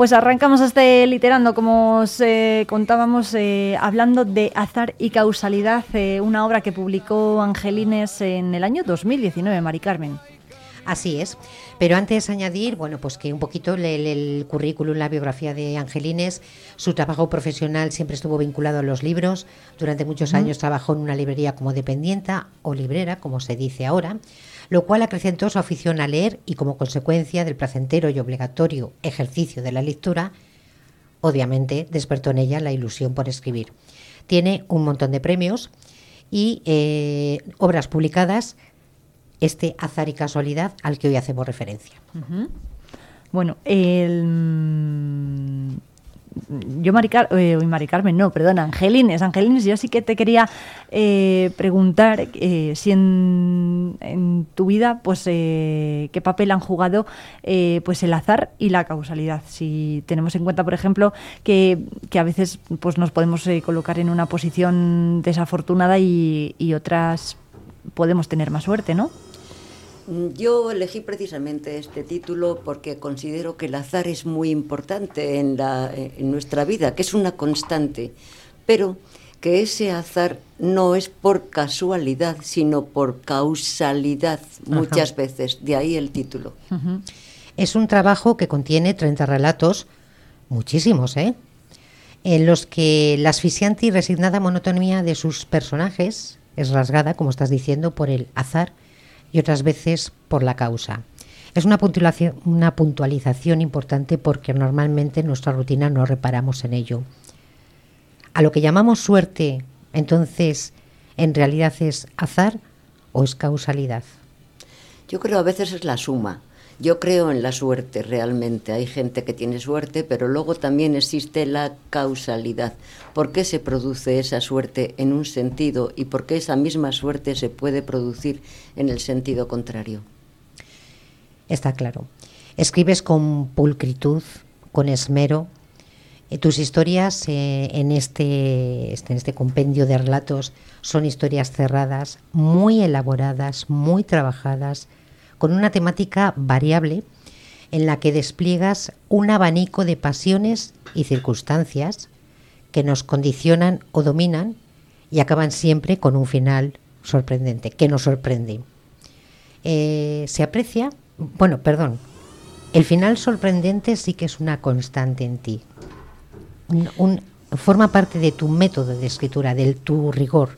pues arrancamos este literando, como os eh, contábamos, eh, hablando de azar y causalidad, eh, una obra que publicó Angelines en el año 2019, Mari Carmen. Así es. Pero antes añadir, bueno, pues que un poquito el, el, currículum, la biografía de Angelines, su trabajo profesional siempre estuvo vinculado a los libros. Durante muchos años trabajó en una librería como dependienta o librera, como se dice ahora lo cual acrecentó su afición a leer y como consecuencia del placentero y obligatorio ejercicio de la lectura, obviamente despertó en ella la ilusión por escribir. Tiene un montón de premios y eh, obras publicadas, este azar y casualidad al que hoy hacemos referencia. Bueno, el yo Mari, eh, Mari, Carmen, no, perdona, Angelines, Angelines, yo sí que te quería eh, preguntar eh, si en, tu vida, pues, qué papel han jugado, pues, el azar y la causalidad. Si tenemos en cuenta, por ejemplo, que, a veces, pues, nos podemos colocar en una posición desafortunada y, y otras podemos tener más suerte, ¿no? Mm, yo elegí precisamente este título porque considero que el azar es muy importante en, nuestra vida, que es una constante, pero que ese azar no es por casualidad, sino por causalidad muchas veces, de ahí el título. Es un trabajo que contiene 30 relatos, muchísimos, ¿eh? en los que la asfixiante y resignada monotonía de sus personajes es rasgada, como estás diciendo, por el azar y otras veces por la causa. Es una puntualización, una puntualización importante porque normalmente en nuestra rutina no reparamos en ello. A lo que llamamos suerte, entonces, ¿en realidad es azar o es causalidad? Yo creo a veces es la suma. Yo creo en la suerte realmente. Hay gente que tiene suerte, pero luego también existe la causalidad. ¿Por qué se produce esa suerte en un sentido y por qué esa misma suerte se puede producir en el sentido contrario? Está claro. Escribes con pulcritud, con esmero. Eh, tus historias eh, en, este, este, en este compendio de relatos son historias cerradas, muy elaboradas, muy trabajadas, con una temática variable en la que despliegas un abanico de pasiones y circunstancias que nos condicionan o dominan y acaban siempre con un final sorprendente, que nos sorprende. Eh, se aprecia, bueno, perdón, el final sorprendente sí que es una constante en ti. forma parte de tu método de escritura, de tu rigor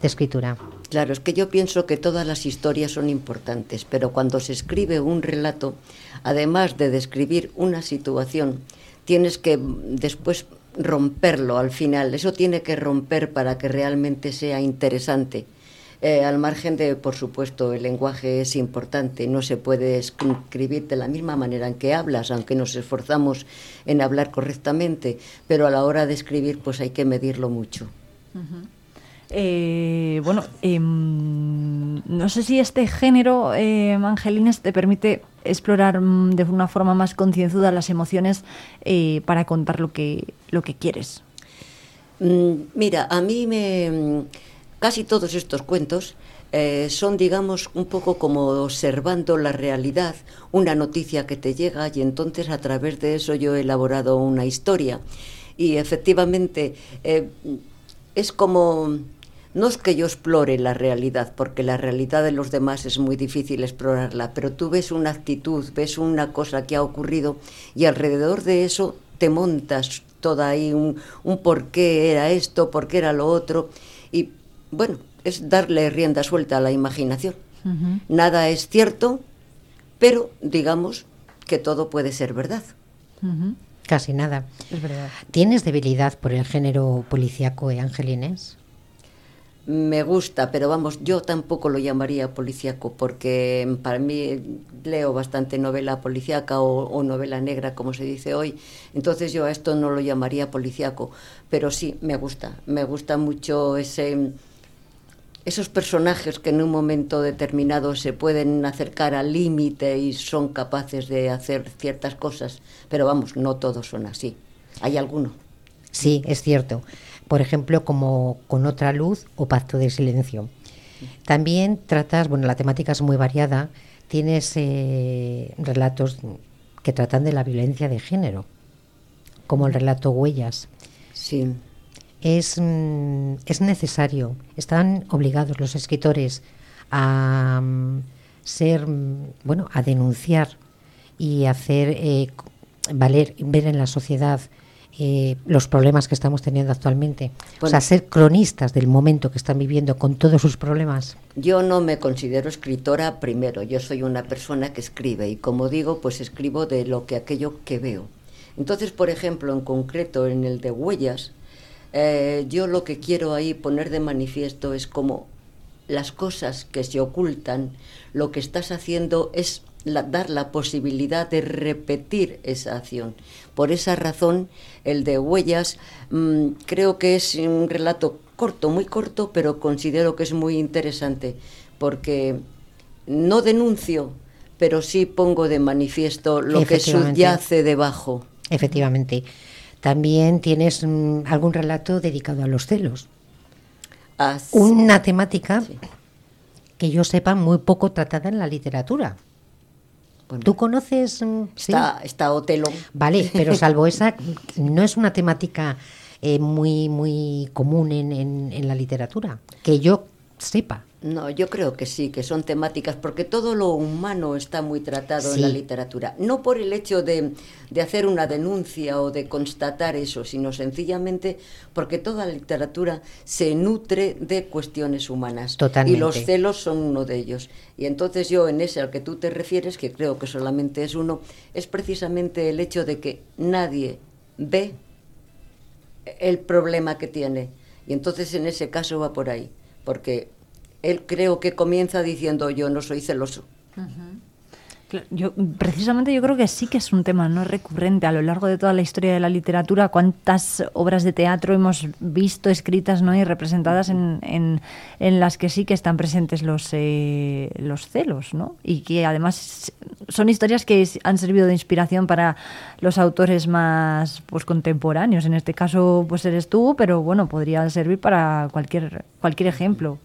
de escritura. Claro, es que yo pienso que todas las historias son importantes, pero cuando se escribe un relato, además de describir una situación, tienes que después romperlo al final. Eso tiene que romper para que realmente sea interesante. Eh, al margen de, por supuesto, el lenguaje es importante, no se puede escribir de la misma manera en que hablas, aunque nos esforzamos en hablar correctamente, pero a la hora de escribir pues hay que medirlo mucho. Eh, bueno, em, no sé si este género, eh, Angelines, te permite explorar mm, de una forma más concienzuda las emociones eh, para contar lo que, lo que quieres. Mm, mira, a mí me... Casi todos estos cuentos eh, son, digamos, un poco como observando la realidad, una noticia que te llega y entonces a través de eso yo he elaborado una historia. Y efectivamente es como no es que yo explore la realidad, porque la realidad de los demás es muy difícil explorarla, pero tú ves una actitud, ves una cosa que ha ocurrido y alrededor de eso te montas toda ahí un, un por qué era esto, por qué era lo otro. Y bueno, es darle rienda suelta a la imaginación. Nada es cierto, pero digamos que todo puede ser verdad. Casi nada. Es verdad. ¿Tienes debilidad por el género policíaco, eh, Angelines? Me gusta, pero vamos, yo tampoco lo llamaría policíaco, porque para mí leo bastante novela policíaca o, novela negra, como se dice hoy, entonces yo a esto no lo llamaría policíaco, pero sí, me gusta, me gusta mucho ese, esos personajes que en un momento determinado se pueden acercar al límite y son capaces de hacer ciertas cosas, pero vamos, no todos son así, hay alguno. Sí, es cierto por ejemplo, como Con otra luz o Pacto de Silencio. También tratas, bueno, la temática es muy variada, tienes eh, relatos que tratan de la violencia de género, como el relato Huellas. Sí. Es, mm, es necesario, están obligados los escritores a mm, ser, mm, bueno, a denunciar y hacer eh, valer, ver en la sociedad eh, los problemas que estamos teniendo actualmente. o sea, ser cronistas del momento que están viviendo con todos sus problemas. Yo no me considero escritora primero, yo soy una persona que escribe y como digo, pues escribo de lo que aquello que veo. Entonces, por ejemplo, en concreto en el de huellas, eh, yo lo que quiero ahí poner de manifiesto es como las cosas que se ocultan, lo que estás haciendo es dar la posibilidad de repetir esa acción. Por esa razón, el de Huellas mm, creo que es un relato corto, muy corto, pero considero que es muy interesante, porque no denuncio, pero sí pongo de manifiesto lo que subyace debajo. Efectivamente. También tienes mm, algún relato dedicado a los celos. Una temática que yo sepa muy poco tratada en la literatura. ¿Tú conoces? Mm, está, está Otelo. Vale, pero salvo esa, no es una temática eh, muy, muy común en, en, la literatura, que yo sepa. No, yo creo que sí, que son temáticas, porque todo lo humano está muy tratado en la literatura. No por el hecho de, hacer una denuncia o de constatar eso, sino sencillamente porque toda la literatura se nutre de cuestiones humanas. Totalmente. Y los celos son uno de ellos. Y entonces yo en ese al que tú te refieres, que creo que solamente es uno, es precisamente el hecho de que nadie ve el problema que tiene. Y entonces en ese caso va por ahí, porque él creo que comienza diciendo yo no soy celoso. Yo, precisamente yo creo que sí que es un tema no recurrente a lo largo de toda la historia de la literatura. ¿Cuántas obras de teatro hemos visto escritas ¿no? y representadas en, en, las que sí que están presentes los, eh, los celos? ¿no? Y que además son historias que han servido de inspiración para los autores más pues, contemporáneos. En este caso pues eres tú, pero bueno, podría servir para cualquier, cualquier ejemplo.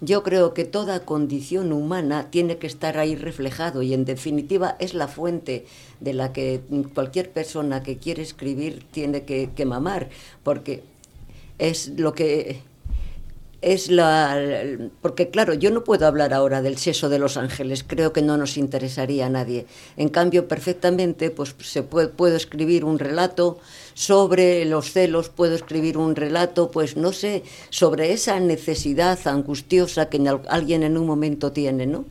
Yo creo que toda condición humana tiene que estar ahí reflejado y en definitiva es la fuente de la que cualquier persona que quiere escribir tiene que, que mamar, porque es lo que es la porque claro yo no puedo hablar ahora del seso de los ángeles creo que no nos interesaría a nadie. En cambio perfectamente pues se puede, puedo escribir un relato sobre los celos puedo escribir un relato pues no sé sobre esa necesidad angustiosa que alguien en un momento tiene no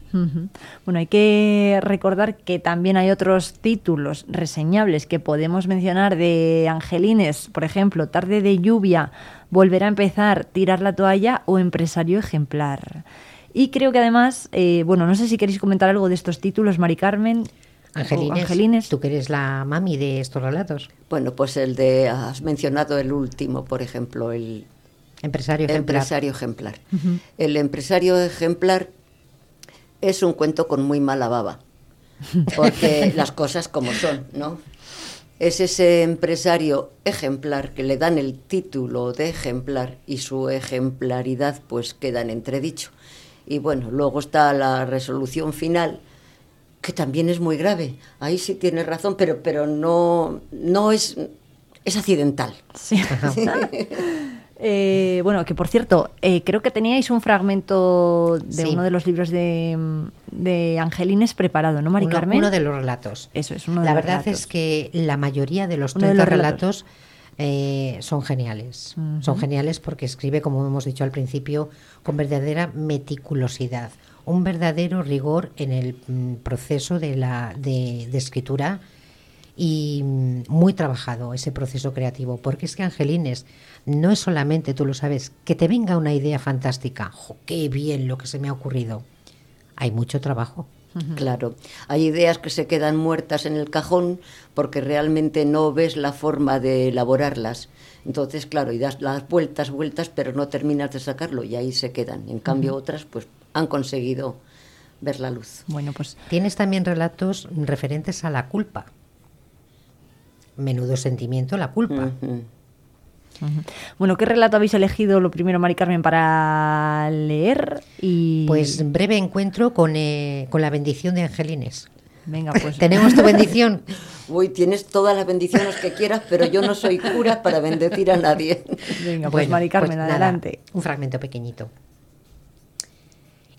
bueno hay que recordar que también hay otros títulos reseñables que podemos mencionar de Angelines por ejemplo tarde de lluvia volver a empezar, tirar la toalla o empresario ejemplar. Y creo que además, eh, bueno, no sé si queréis comentar algo de estos títulos, Mari Carmen. Angelines, tú que eres la mami de estos relatos. Bueno, pues el de, has mencionado el último, por ejemplo, el Empresario ejemplar. Empresario ejemplar. El empresario ejemplar es un cuento con muy mala baba, porque las cosas como son, ¿no? Es ese empresario ejemplar que le dan el título de ejemplar y su ejemplaridad pues queda en entredicho. Y bueno, luego está la resolución final, que también es muy grave. Ahí sí tiene razón, pero, pero no, no es, es accidental. Sí. Eh, bueno, que por cierto, eh, creo que teníais un fragmento de uno de los libros de, de, Angelines preparado, ¿no, Mari uno, Carmen? Uno de los relatos. Eso es, uno de La los verdad relatos. es que la mayoría de los Uno de 30 los relatos, eh, son geniales. Son geniales porque escribe, como hemos dicho al principio, con verdadera meticulosidad. Un verdadero rigor en el mm, proceso de, la, de, de escritura y mm, muy trabajado ese proceso creativo. Porque es que Angelines no es solamente, tú lo sabes, que te venga una idea fantástica. ¡Jo, ¡Qué bien lo que se me ha ocurrido! Hay mucho trabajo. Claro, hay ideas que se quedan muertas en el cajón porque realmente no ves la forma de elaborarlas. Entonces, claro, y das las vueltas, vueltas, pero no terminas de sacarlo y ahí se quedan. En cambio, otras pues han conseguido ver la luz. Bueno, pues Tienes también relatos referentes a la culpa. Menudo sentimiento la culpa. Bueno, ¿qué relato habéis elegido lo primero, Mari Carmen, para leer? Y... Pues breve encuentro con, eh, con la bendición de Angelines. Venga, pues. ¿Tenemos tu bendición? Uy, tienes todas las bendiciones que quieras, pero yo no soy cura para bendecir a nadie. Venga, pues Mari Carmen, nada, adelante. un fragmento pequeñito.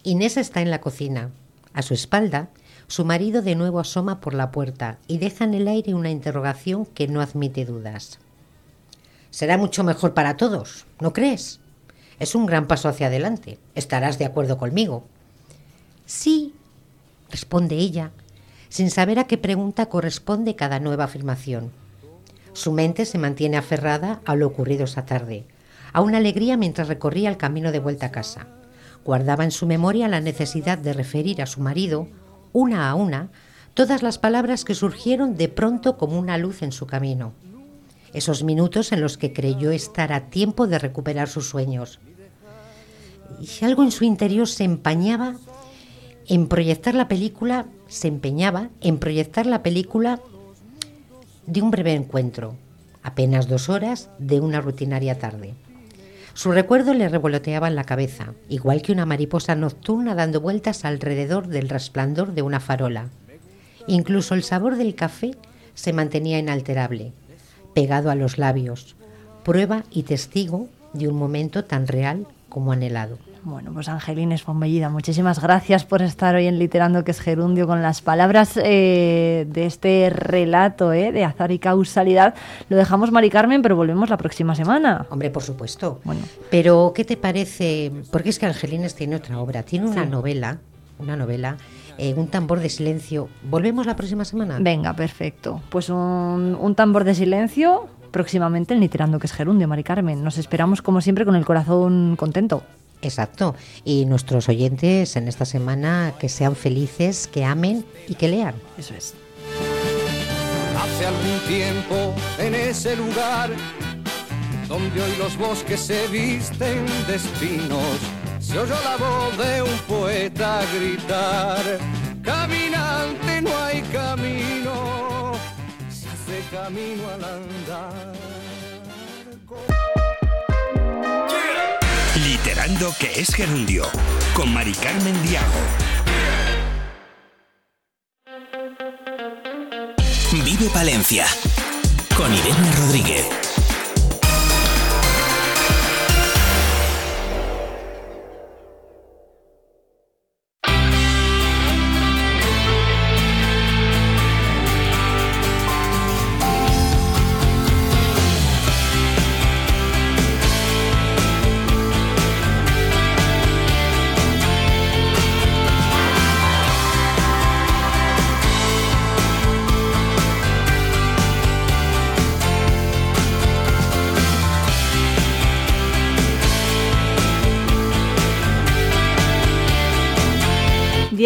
Inés está en la cocina. A su espalda, su marido de nuevo asoma por la puerta y deja en el aire una interrogación que no admite dudas. Será mucho mejor para todos, ¿no crees? Es un gran paso hacia adelante. Estarás de acuerdo conmigo. Sí, responde ella, sin saber a qué pregunta corresponde cada nueva afirmación. Su mente se mantiene aferrada a lo ocurrido esa tarde, a una alegría mientras recorría el camino de vuelta a casa. Guardaba en su memoria la necesidad de referir a su marido, una a una, todas las palabras que surgieron de pronto como una luz en su camino. Esos minutos en los que creyó estar a tiempo de recuperar sus sueños. Y algo en su interior se empañaba en proyectar la película, se empeñaba en proyectar la película de un breve encuentro, apenas dos horas de una rutinaria tarde. Su recuerdo le revoloteaba en la cabeza, igual que una mariposa nocturna dando vueltas alrededor del resplandor de una farola. Incluso el sabor del café se mantenía inalterable, pegado a los labios, prueba y testigo de un momento tan real como anhelado. Bueno, pues Angelines Fombellida, muchísimas gracias por estar hoy en Literando, que es Gerundio, con las palabras eh, de este relato eh, de azar y causalidad. Lo dejamos, Mari Carmen, pero volvemos la próxima semana. Hombre, por supuesto. Bueno, Pero, ¿qué te parece? Porque es que Angelines tiene otra obra, tiene una Sí. novela, una novela, eh, un tambor de silencio. ¿Volvemos la próxima semana? venga, perfecto. Pues un, un tambor de silencio próximamente en Literando, que es Gerundio, Mari Carmen. Nos esperamos, como siempre, con el corazón contento. Exacto. Y nuestros oyentes en esta semana que sean felices, que amen y que lean. Eso es. Hace algún tiempo en ese lugar donde hoy los bosques se visten de espinos, se oyó la voz de un poeta gritar, caminante no hay camino, se hace camino al andar. Literando que es gerundio, con Mari Carmen Diago. Vive Palencia con Irene Rodríguez.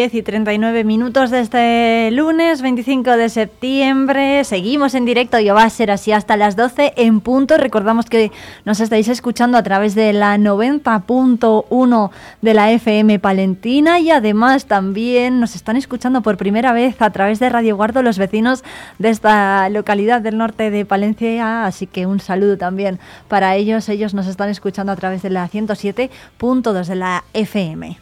10 y 39 minutos de este lunes 25 de septiembre. Seguimos en directo y va a ser así hasta las 12 en punto. Recordamos que nos estáis escuchando a través de la 90.1 de la FM Palentina y además también nos están escuchando por primera vez a través de Radio Guardo los vecinos de esta localidad del norte de Palencia. Así que un saludo también para ellos. Ellos nos están escuchando a través de la 107.2 de la FM.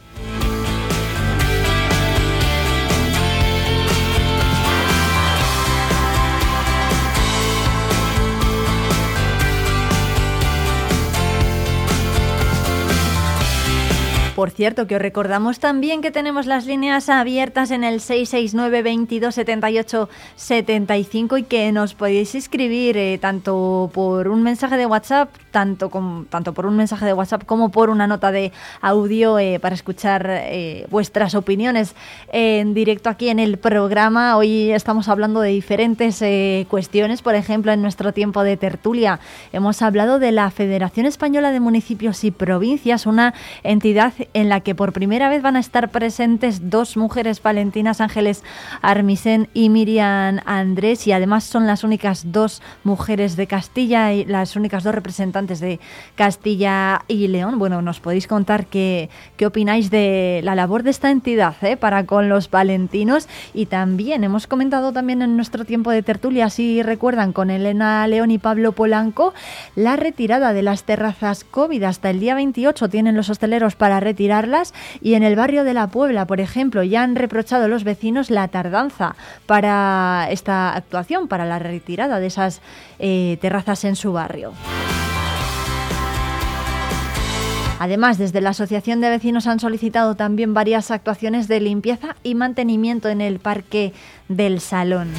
Por cierto, que os recordamos también que tenemos las líneas abiertas en el 669 22 78 75 y que nos podéis escribir eh, tanto por un mensaje de WhatsApp, tanto, tanto por un mensaje de WhatsApp como por una nota de audio eh, para escuchar eh, vuestras opiniones en directo aquí en el programa. Hoy estamos hablando de diferentes cuestiones, por ejemplo, en nuestro tiempo de tertulia hemos hablado de la Federación Española de Municipios y Provincias, una entidad en la que por primera vez van a estar presentes dos mujeres palentinas, Ángeles Armisen y Miriam Andrés, y además son las únicas dos mujeres de Castilla y las únicas dos representantes de Castilla y León. Bueno, nos podéis contar qué, qué opináis de la labor de esta entidad ¿eh? para con los palentinos y también hemos comentado también en nuestro tiempo de tertulia, si recuerdan, con Elena León y Pablo Polanco, la retirada de las terrazas COVID hasta el día 28 tienen los hosteleros para retirar y en el barrio de la Puebla, por ejemplo, ya han reprochado los vecinos la tardanza para esta actuación, para la retirada de esas eh, terrazas en su barrio. Además, desde la Asociación de Vecinos han solicitado también varias actuaciones de limpieza y mantenimiento en el Parque del Salón.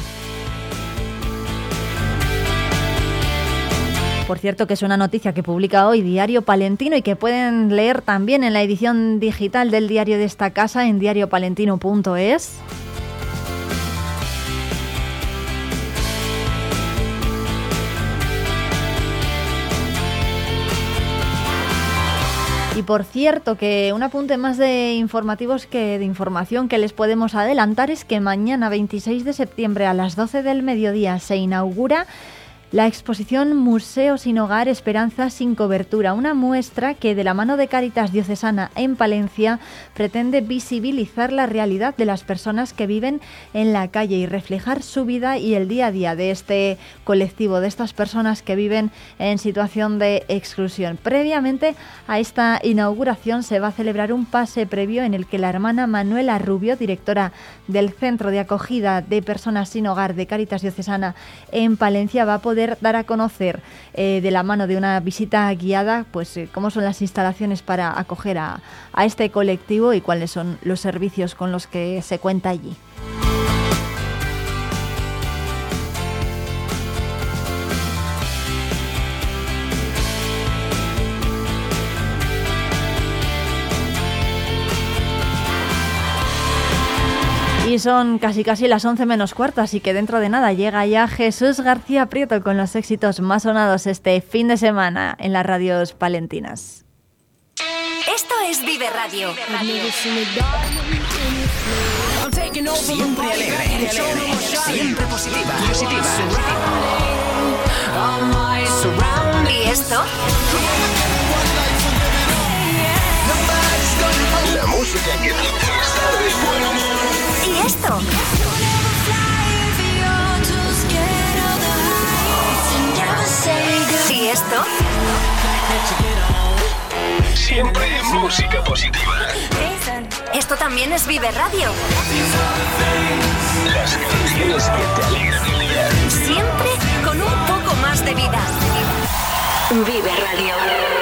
Por cierto, que es una noticia que publica hoy Diario Palentino y que pueden leer también en la edición digital del diario de esta casa en diariopalentino.es. Y por cierto, que un apunte más de informativos que de información que les podemos adelantar es que mañana 26 de septiembre a las 12 del mediodía se inaugura la exposición Museo sin Hogar, Esperanza sin Cobertura, una muestra que de la mano de Caritas Diocesana en Palencia pretende visibilizar la realidad de las personas que viven en la calle y reflejar su vida y el día a día de este colectivo, de estas personas que viven en situación de exclusión. Previamente a esta inauguración se va a celebrar un pase previo en el que la hermana Manuela Rubio, directora del Centro de Acogida de Personas sin Hogar de Caritas Diocesana en Palencia, va a poder dar a conocer eh, de la mano de una visita guiada, pues eh, cómo son las instalaciones para acoger a este colectivo y cuáles son los servicios con los que se cuenta allí. Y son casi casi las 11 menos cuarto, así que dentro de nada llega ya Jesús García Prieto con los éxitos más sonados este fin de semana en las radios palentinas. Esto es Vive Radio. Siempre alegre, siempre positiva, positiva. ¿Y esto? La música que ¿Y esto? ¿Y esto? Siempre música positiva. Esto también es Vive Radio. Las canciones que te alegran el día. Siempre con un poco más de vida. Vive Radio.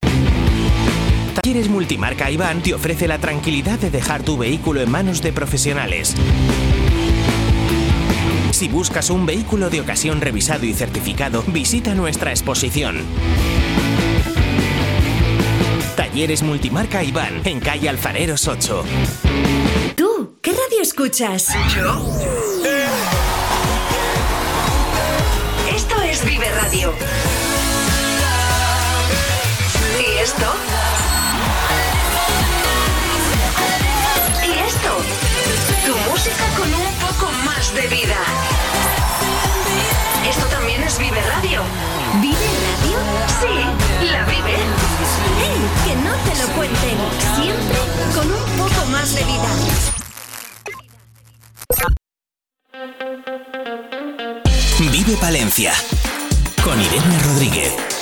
Talleres Multimarca Iván te ofrece la tranquilidad de dejar tu vehículo en manos de profesionales. Si buscas un vehículo de ocasión revisado y certificado, visita nuestra exposición. Talleres Multimarca Iván, en calle Alfareros 8. ¿Tú qué radio escuchas? Yo. Esto es Vive Radio. ¿Y esto? De vida. Esto también es Vive Radio. ¿Vive Radio? Sí, la vive. ¡Ey! Que no te lo cuenten. Siempre con un poco más de vida. Vive Palencia, con Irene Rodríguez.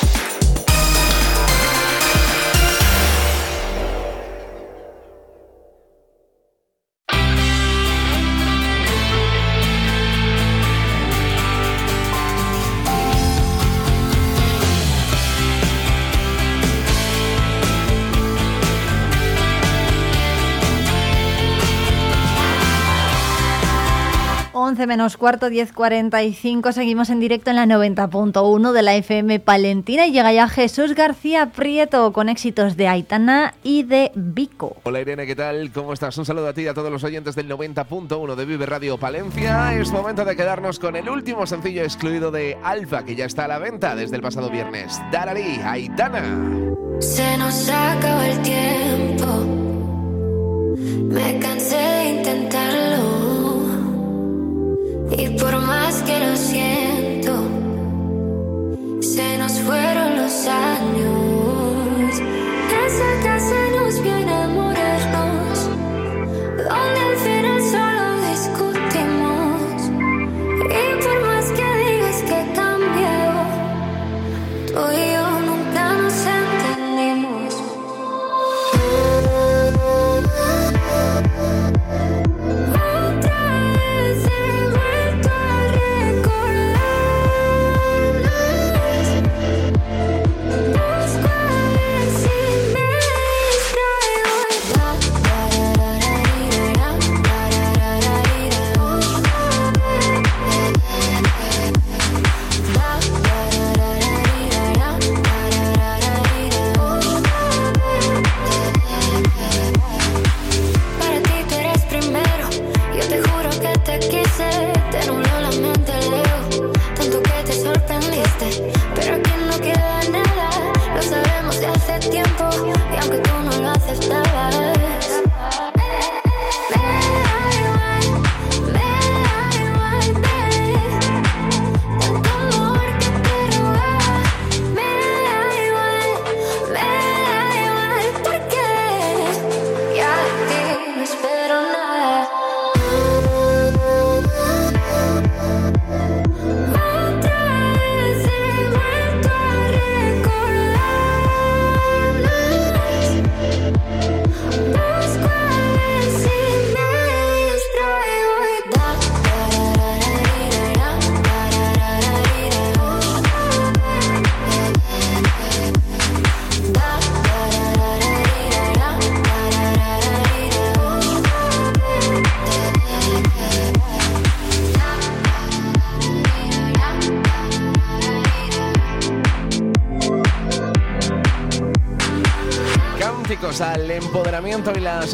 Menos cuarto, 10.45. Seguimos en directo en la 90.1 de la FM Palentina y llega ya Jesús García Prieto con éxitos de Aitana y de Vico. Hola Irene, ¿qué tal? ¿Cómo estás? Un saludo a ti y a todos los oyentes del 90.1 de Vive Radio Palencia. Es momento de quedarnos con el último sencillo excluido de Alfa, que ya está a la venta desde el pasado viernes. Darari, Aitana. Se nos acabó el tiempo. Me cansé de intentarlo. Y por más que lo siento, se nos fueron los años. Esa casa nos viene a morirnos,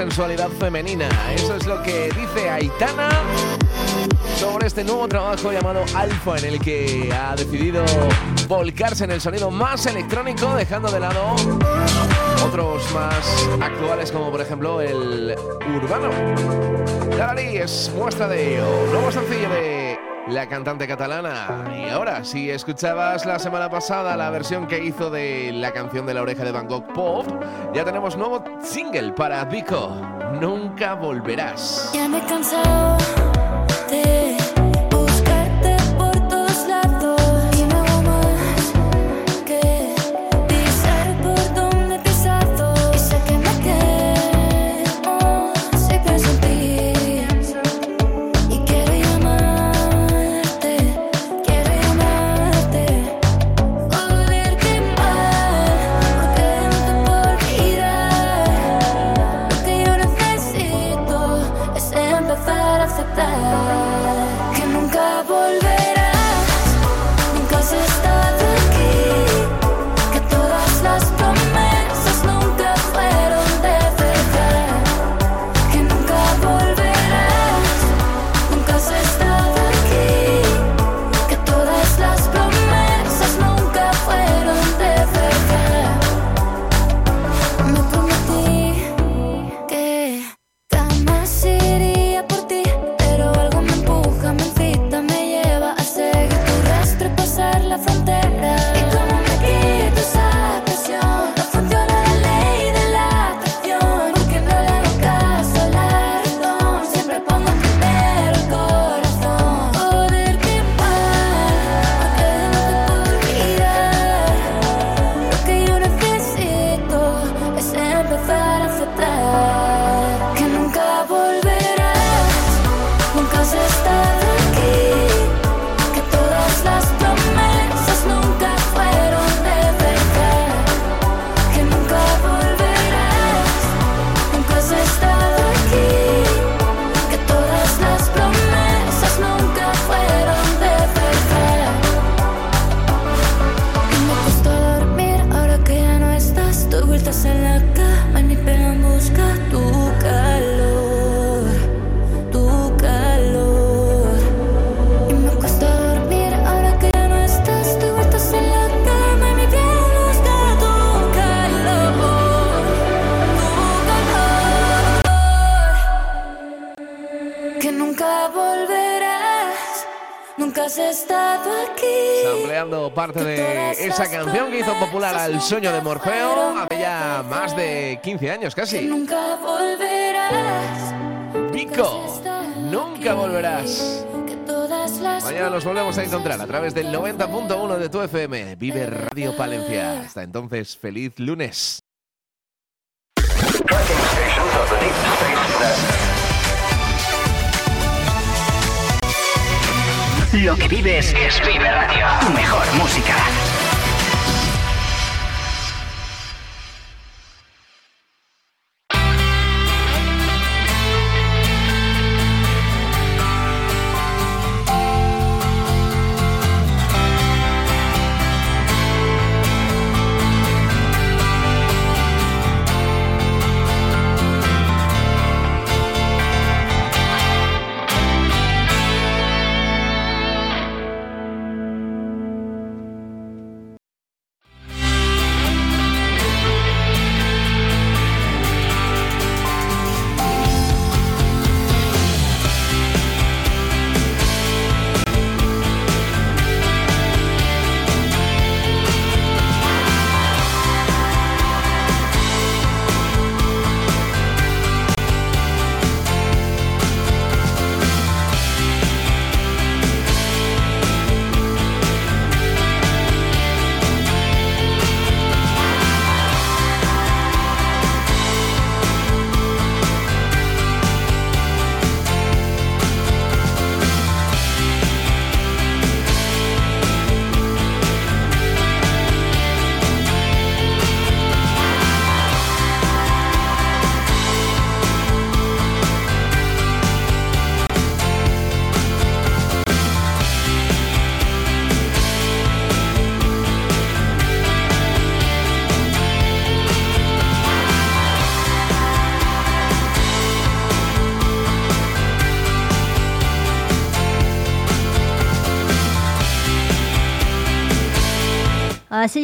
sensualidad femenina. Eso es lo que dice Aitana sobre este nuevo trabajo llamado Alfa, en el que ha decidido volcarse en el sonido más electrónico, dejando de lado otros más actuales, como por ejemplo el urbano. Darari es muestra de ello. Nuevo sencillo de la cantante catalana. Y ahora, si escuchabas la semana pasada la versión que hizo de la canción de la oreja de Van Gogh Pop, ya tenemos nuevo single para Vico. Nunca volverás. Ya me he cansado de sueño de Morfeo hace ya más de 15 años casi. Nunca volverás. Pico, nunca volverás. Mañana nos volvemos a encontrar a través del 90.1 de tu FM. Vive Radio Palencia. Hasta entonces, feliz lunes. Lo que vives es Vive Radio. Tu mejor música.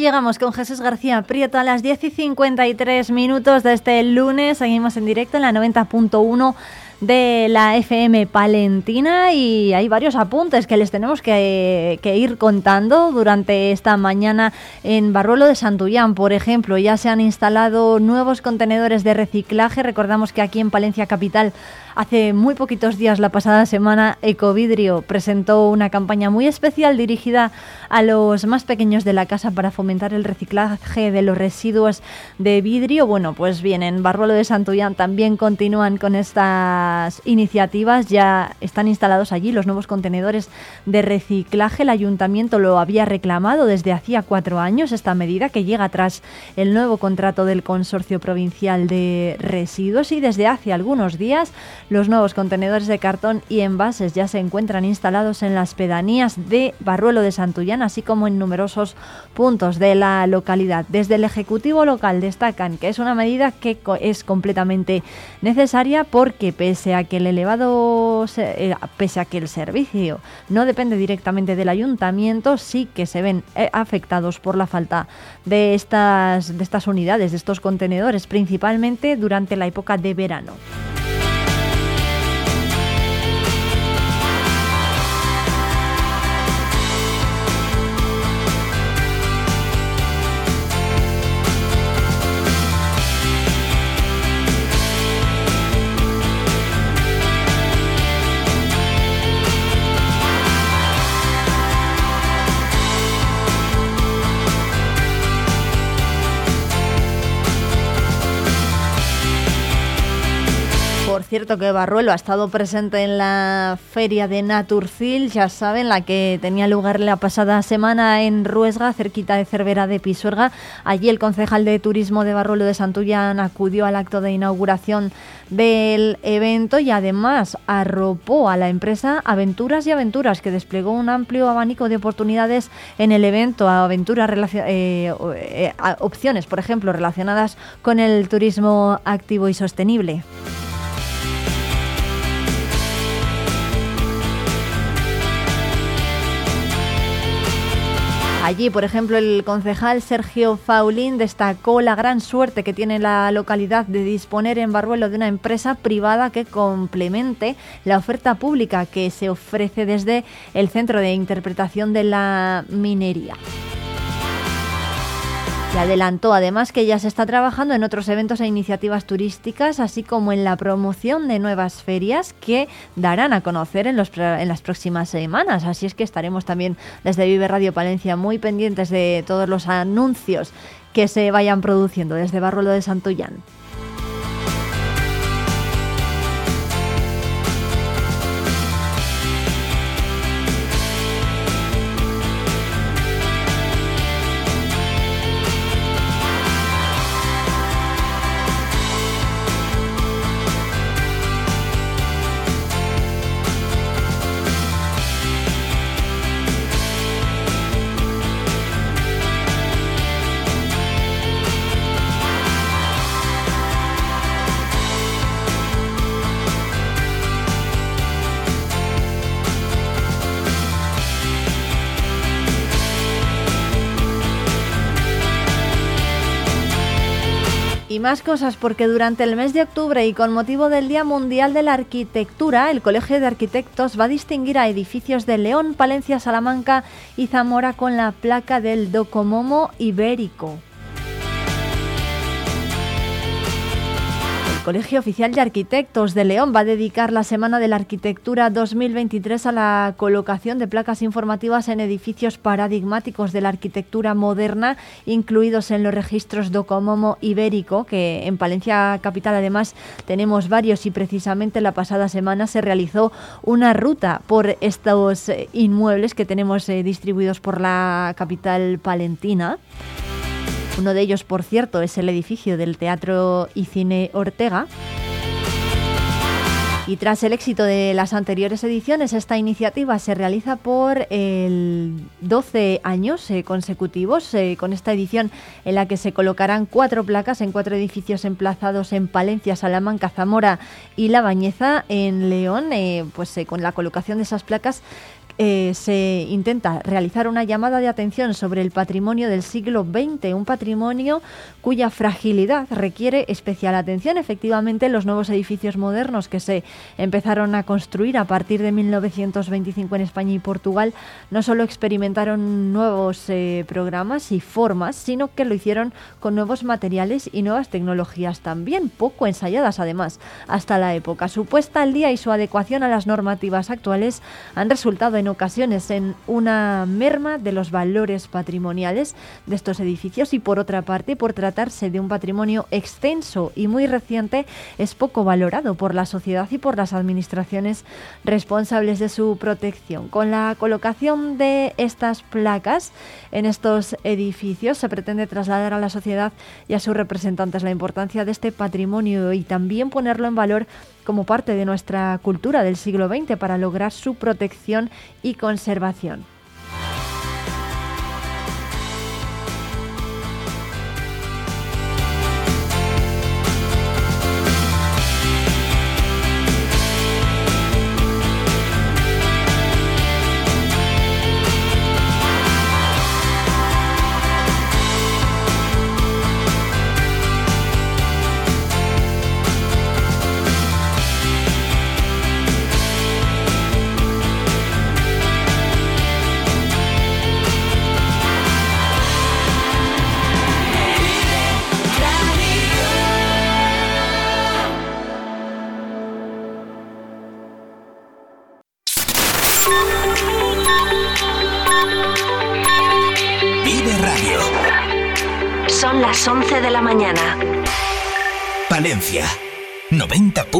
Llegamos con Jesús García Prieto a las 10 y 53 minutos de este lunes. Seguimos en directo en la 90.1 de la FM Palentina y hay varios apuntes que les tenemos que, ir contando durante esta mañana en Barruelo de Santullán. Por ejemplo, ya se han instalado nuevos contenedores de reciclaje. Recordamos que aquí en Palencia Capital Hace muy poquitos días, la pasada semana, Ecovidrio presentó una campaña muy especial dirigida a los más pequeños de la casa para fomentar el reciclaje de los residuos de vidrio. Bueno, pues bien, en Barruelo de Santullán también continúan con estas iniciativas. Ya están instalados allí los nuevos contenedores de reciclaje. El ayuntamiento lo había reclamado desde hacía cuatro años, esta medida que llega tras el nuevo contrato del Consorcio Provincial de Residuos y desde hace algunos días los nuevos contenedores de cartón y envases ya se encuentran instalados en las pedanías de Barruelo de Santullán, así como en numerosos puntos de la localidad. Desde el Ejecutivo local destacan que es una medida que es completamente necesaria porque pese a que el elevado eh, pese a que el servicio no depende directamente del ayuntamiento, sí que se ven eh, afectados por la falta de estas de estas unidades, de estos contenedores, principalmente durante la época de verano. Cierto que Barruelo ha estado presente en la feria de Naturcil, ya saben, la que tenía lugar la pasada semana en Ruesga, cerquita de Cervera de Pisuerga. Allí el concejal de turismo de Barruelo de Santullán acudió al acto de inauguración del evento y además arropó a la empresa Aventuras y Aventuras, que desplegó un amplio abanico de oportunidades en el evento, aventuras eh, eh, opciones, por ejemplo, relacionadas con el turismo activo y sostenible. Allí, por ejemplo, el concejal Sergio Faulín destacó la gran suerte que tiene la localidad de disponer en Barruelo de una empresa privada que complemente la oferta pública que se ofrece desde el Centro de Interpretación de la Minería. Y adelantó además que ya se está trabajando en otros eventos e iniciativas turísticas, así como en la promoción de nuevas ferias que darán a conocer en, los, en las próximas semanas. Así es que estaremos también desde Vive Radio Palencia muy pendientes de todos los anuncios que se vayan produciendo desde Barruelo de Santollán. Más cosas porque durante el mes de octubre y con motivo del Día Mundial de la Arquitectura, el Colegio de Arquitectos va a distinguir a edificios de León, Palencia, Salamanca y Zamora con la placa del Docomomo Ibérico. Colegio Oficial de Arquitectos de León va a dedicar la Semana de la Arquitectura 2023 a la colocación de placas informativas en edificios paradigmáticos de la arquitectura moderna, incluidos en los registros Docomomo Ibérico, que en Palencia Capital además tenemos varios y precisamente la pasada semana se realizó una ruta por estos eh, inmuebles que tenemos eh, distribuidos por la capital palentina. Uno de ellos, por cierto, es el edificio del Teatro y Cine Ortega. Y tras el éxito de las anteriores ediciones, esta iniciativa se realiza por el 12 años eh, consecutivos, eh, con esta edición en la que se colocarán cuatro placas en cuatro edificios emplazados en Palencia, Salamanca, Zamora y La Bañeza, en León, eh, pues con la colocación de esas placas se intenta realizar una llamada de atención sobre el patrimonio del siglo XX, un patrimonio cuya fragilidad requiere especial atención. Efectivamente, los nuevos edificios modernos que se empezaron a construir a partir de 1925 en España y Portugal no solo experimentaron nuevos eh, programas y formas, sino que lo hicieron con nuevos materiales y nuevas tecnologías también, poco ensayadas además hasta la época. Su puesta al día y su adecuación a las normativas actuales han resultado en ocasiones en una merma de los valores patrimoniales de estos edificios y por otra parte, por tratarse de un patrimonio extenso y muy reciente, es poco valorado por la sociedad y por las administraciones responsables de su protección. Con la colocación de estas placas en estos edificios se pretende trasladar a la sociedad y a sus representantes la importancia de este patrimonio y también ponerlo en valor como parte de nuestra cultura del siglo XX para lograr su protección y conservación. 90.1.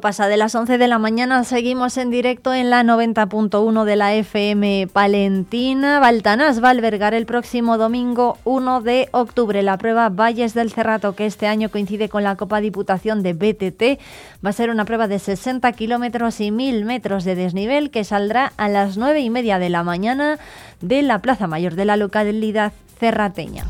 Pasa de las 11 de la mañana. Seguimos en directo en la 90.1 de la FM Palentina. Baltanás va a albergar el próximo domingo 1 de octubre la prueba Valles del Cerrato, que este año coincide con la Copa Diputación de BTT. Va a ser una prueba de 60 kilómetros y 1000 metros de desnivel que saldrá a las 9 y media de la mañana de la Plaza Mayor de la localidad cerrateña.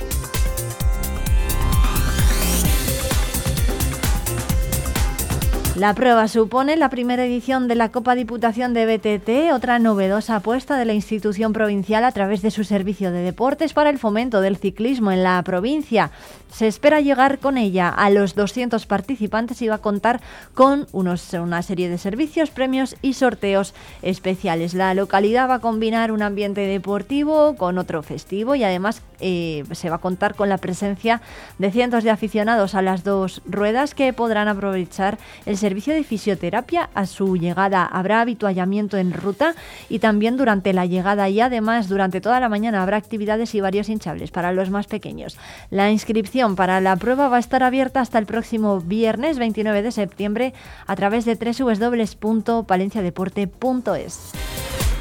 La prueba supone la primera edición de la Copa Diputación de BTT, otra novedosa apuesta de la institución provincial a través de su servicio de deportes para el fomento del ciclismo en la provincia. Se espera llegar con ella a los 200 participantes y va a contar con una serie de servicios, premios y sorteos especiales. La localidad va a combinar un ambiente deportivo con otro festivo y además eh, se va a contar con la presencia de cientos de aficionados a las dos ruedas que podrán aprovechar el servicio de fisioterapia a su llegada. Habrá habituallamiento en ruta y también durante la llegada y además durante toda la mañana habrá actividades y varios hinchables para los más pequeños. La inscripción para la prueba va a estar abierta hasta el próximo viernes 29 de septiembre a través de www.palenciadeporte.es.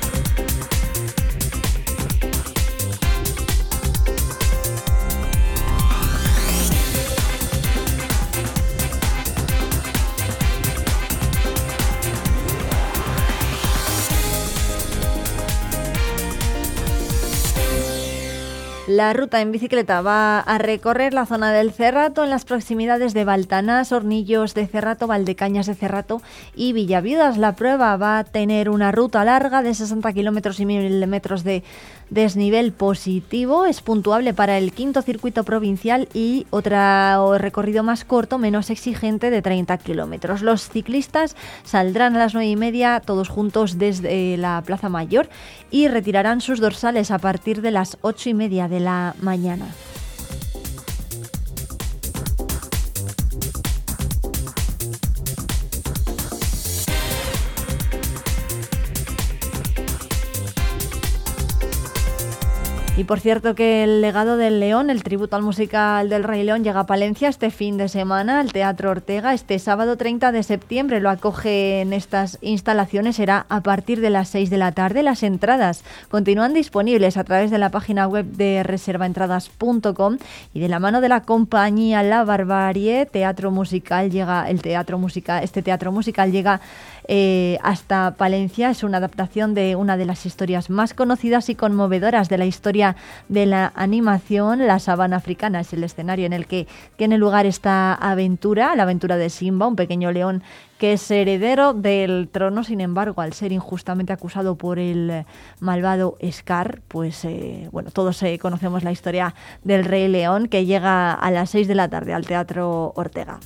La ruta en bicicleta va a recorrer la zona del Cerrato en las proximidades de Baltanás, Hornillos de Cerrato, Valdecañas de Cerrato y Villaviudas. La prueba va a tener una ruta larga de 60 kilómetros y mil metros de desnivel positivo. Es puntuable para el quinto circuito provincial y otro recorrido más corto, menos exigente, de 30 kilómetros. Los ciclistas saldrán a las 9 y media todos juntos desde la Plaza Mayor y retirarán sus dorsales a partir de las 8 y media de la mañana. Y por cierto que el legado del León, el tributo al musical del Rey León, llega a Palencia este fin de semana al Teatro Ortega. Este sábado 30 de septiembre lo acoge en estas instalaciones. Será a partir de las 6 de la tarde. Las entradas continúan disponibles a través de la página web de reservaentradas.com y de la mano de la compañía La Barbarie, teatro musical llega el teatro musical, este teatro musical llega eh, hasta Palencia. Es una adaptación de una de las historias más conocidas y conmovedoras de la historia de la animación. La sabana africana es el escenario en el que tiene lugar esta aventura, la aventura de Simba, un pequeño león que es heredero del trono, sin embargo, al ser injustamente acusado por el malvado Scar, pues eh, bueno, todos eh, conocemos la historia del Rey León que llega a las 6 de la tarde al Teatro Ortega.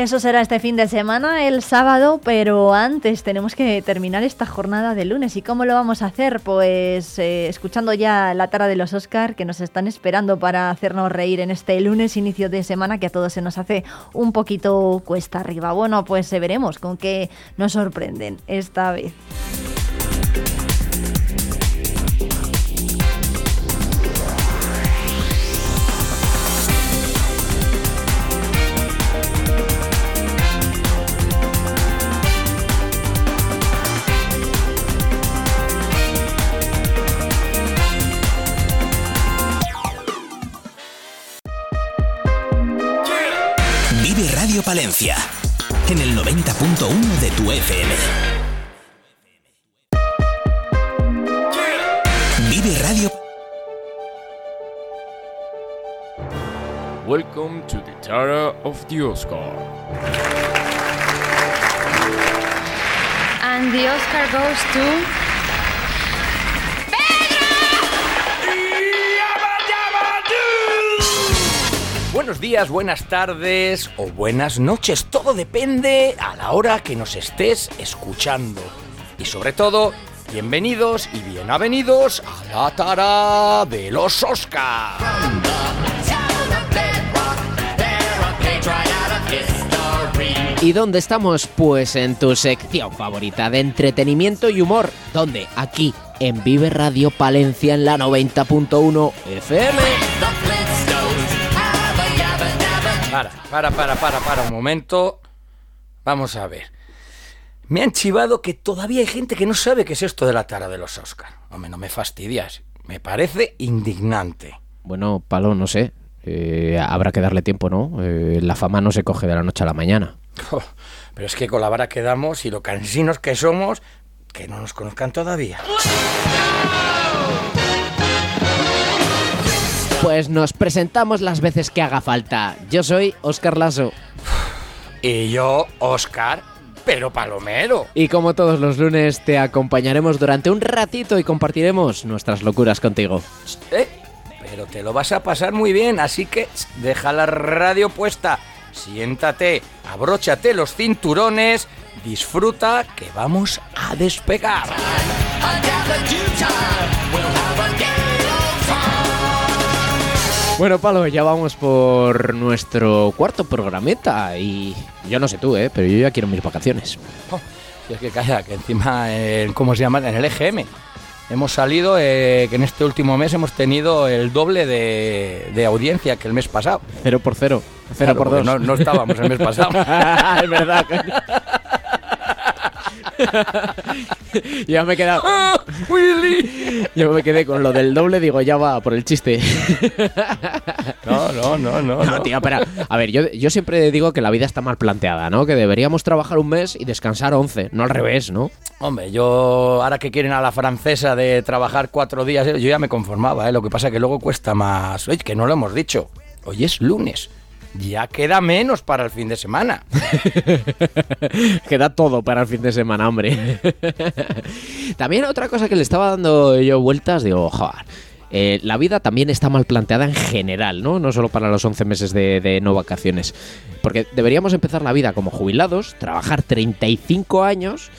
Eso será este fin de semana, el sábado, pero antes tenemos que terminar esta jornada de lunes. ¿Y cómo lo vamos a hacer? Pues eh, escuchando ya la tara de los Oscar que nos están esperando para hacernos reír en este lunes, inicio de semana, que a todos se nos hace un poquito cuesta arriba. Bueno, pues eh, veremos con qué nos sorprenden esta vez. Palencia en el 90.1 de tu FM. Vive Radio Welcome to the Tara of the Oscar. And the Oscar goes to. Buenos días, buenas tardes o buenas noches. Todo depende a la hora que nos estés escuchando. Y sobre todo, bienvenidos y bienavenidos a la tara de los history. ¿Y dónde estamos? Pues en tu sección favorita de entretenimiento y humor. ¿Dónde? Aquí, en Vive Radio Palencia en la 90.1 FM. Para, para, para, para, para un momento. Vamos a ver. Me han chivado que todavía hay gente que no sabe qué es esto de la tara de los Oscar. Hombre, no me fastidias. Me parece indignante. Bueno, Palo, no sé. Eh, habrá que darle tiempo, ¿no? Eh, la fama no se coge de la noche a la mañana. Pero es que con la vara que damos y lo cansinos que somos, que no nos conozcan todavía. Pues nos presentamos las veces que haga falta. Yo soy Oscar Lasso. Y yo, Oscar, pero palomero. Y como todos los lunes, te acompañaremos durante un ratito y compartiremos nuestras locuras contigo. Eh, Pero te lo vas a pasar muy bien, así que deja la radio puesta, siéntate, abróchate los cinturones, disfruta que vamos a despegar. Bueno, Palo, ya vamos por nuestro cuarto programeta y yo no sé tú, ¿eh? pero yo ya quiero mis vacaciones. Oh, y es que calla, que encima, en, ¿cómo se llama? En el EGM. Hemos salido, eh, que en este último mes hemos tenido el doble de, de audiencia que el mes pasado. Cero por cero. Cero Claro, por dos. No, no estábamos el mes pasado. es verdad. ya me he quedado. Willy! Yo me quedé con lo del doble, digo, ya va por el chiste. No, no, no, no. No, tío, pero a ver, yo, yo siempre digo que la vida está mal planteada, ¿no? Que deberíamos trabajar un mes y descansar 11, no al revés, ¿no? Hombre, yo ahora que quieren a la francesa de trabajar cuatro días, eh, yo ya me conformaba, ¿eh? Lo que pasa es que luego cuesta más. Oye, que no lo hemos dicho. Hoy es lunes. Ya queda menos para el fin de semana. Queda todo para el fin de semana, hombre. también otra cosa que le estaba dando yo vueltas, digo, joder. eh, la vida también está mal planteada en general, ¿no? No solo para los 11 meses de, de no vacaciones. Porque deberíamos empezar la vida como jubilados, trabajar 35 años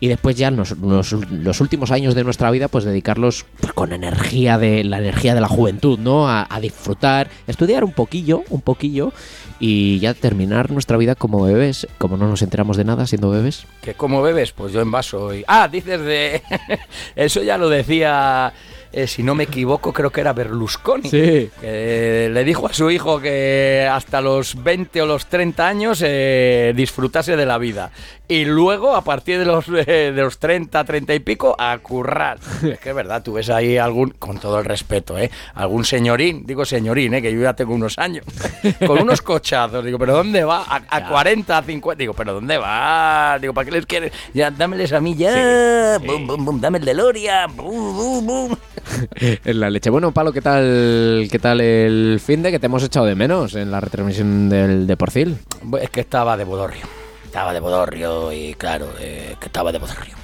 y después ya los, últimos años de nuestra vida pues dedicarlos pues, con energía de la energía de la juventud, ¿no? A, disfrutar, estudiar un poquillo, un poquillo y ya terminar nuestra vida como bebés, como no nos enteramos de nada siendo bebés. ¿Que cómo bebes? Pues yo en vaso. Y... Ah, dices de... Eso ya lo decía, eh, si no me equivoco, creo que era Berlusconi. Sí. Que le dijo a su hijo que hasta los 20 o los 30 años eh, disfrutase de la vida. Y luego, a partir de los, eh, de los 30, 30 y pico, a currar. es que es verdad, tú ves ahí algún, con todo el respeto, ¿eh? Algún señorín, digo señorín, ¿eh? Que yo ya tengo unos años. con unos cochazos. Digo, ¿pero dónde va? A, a 40, a 50. Digo, ¿pero dónde va? Digo, ¿para qué les quieres? Ya, dámeles a mí ya. Bum, bum, bum, dame el DeLorean. Bum, bum, bum. en la leche. Bueno, Palo, ¿qué tal, qué tal el fin de que te hemos echado de menos en la retransmisión del de Porcil? Es que estaba de bodorrio. Estaba de bodorrio y claro, eh, que estaba de bodorrio.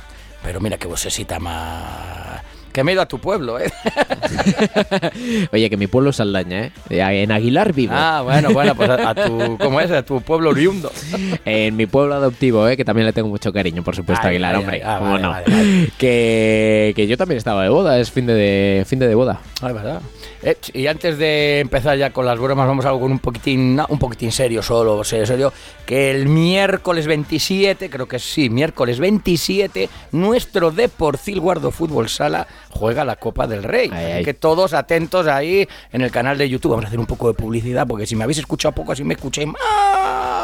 Pero mira que vocesita más... Que me he ido a tu pueblo, ¿eh? Oye, que mi pueblo es Saldaña, ¿eh? En Aguilar vivo. Ah, bueno, bueno, pues a, a tu... ¿Cómo es? A tu pueblo oriundo. En mi pueblo adoptivo, ¿eh? que también le tengo mucho cariño, por supuesto, Ay, Aguilar, ay, hombre. ay, ah, ¿Cómo vale, no? vale, vale. Que, que yo también estaba de boda, es fin de, de- fin de, de boda. Ah, verdad. Eh, y antes de empezar ya con las bromas, vamos a algo con un poquitín, no, un poquitín serio solo, serio, serio, que el miércoles 27, creo que sí, miércoles 27, nuestro Deporcil Guardo Fútbol Sala juega la Copa del Rey. Así que todos atentos ahí en el canal de YouTube. Vamos a hacer un poco de publicidad, porque si me habéis escuchado poco, así me escuchéis más.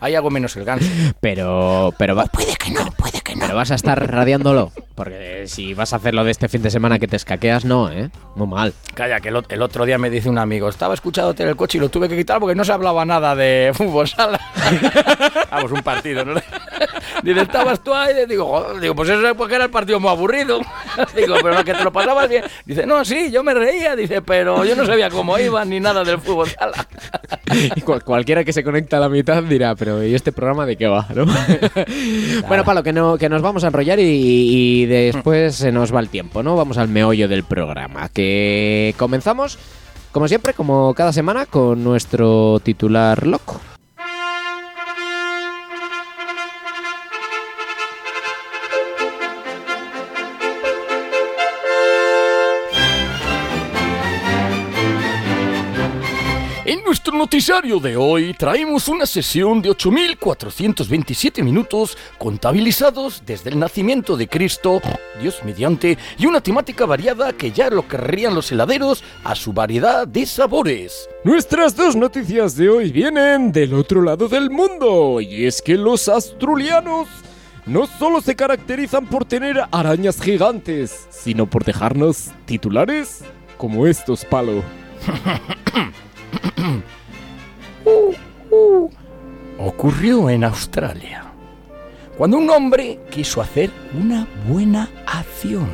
Ahí hago menos el ganso. Pero, pero va- puede que no, puede que no. Pero vas a estar radiándolo. Porque si vas a hacerlo de este fin de semana que te escaqueas, no, ¿eh? Muy mal. Calla, que el, ot- el otro día me dice un amigo, estaba escuchándote en el coche y lo tuve que quitar porque no se hablaba nada de fútbol sala. Vamos, un partido, ¿no? Dice, estabas tú ahí, digo, digo, pues eso es porque era el partido muy aburrido. Digo, pero no, que te lo pasabas bien. Dice, no, sí, yo me reía, dice, pero yo no sabía cómo iban ni nada del fútbol sala. Y cual- cualquiera que se conecta a la mitad dirá, pero ¿y este programa de qué va? ¿no? bueno, Palo, que, no, que nos vamos a enrollar y, y después se nos va el tiempo, ¿no? Vamos al meollo del programa. Que comenzamos, como siempre, como cada semana, con nuestro titular loco. Noticiario de hoy traemos una sesión de 8.427 minutos contabilizados desde el nacimiento de Cristo, Dios mediante, y una temática variada que ya lo querrían los heladeros a su variedad de sabores. Nuestras dos noticias de hoy vienen del otro lado del mundo, y es que los astrulianos no solo se caracterizan por tener arañas gigantes, sino por dejarnos titulares como estos, palo. Ocurrió en Australia, cuando un hombre quiso hacer una buena acción.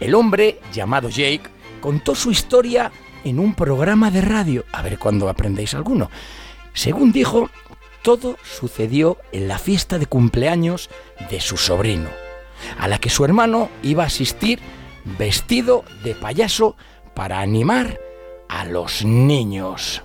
El hombre, llamado Jake, contó su historia en un programa de radio. A ver cuándo aprendéis alguno. Según dijo, todo sucedió en la fiesta de cumpleaños de su sobrino, a la que su hermano iba a asistir vestido de payaso para animar a los niños.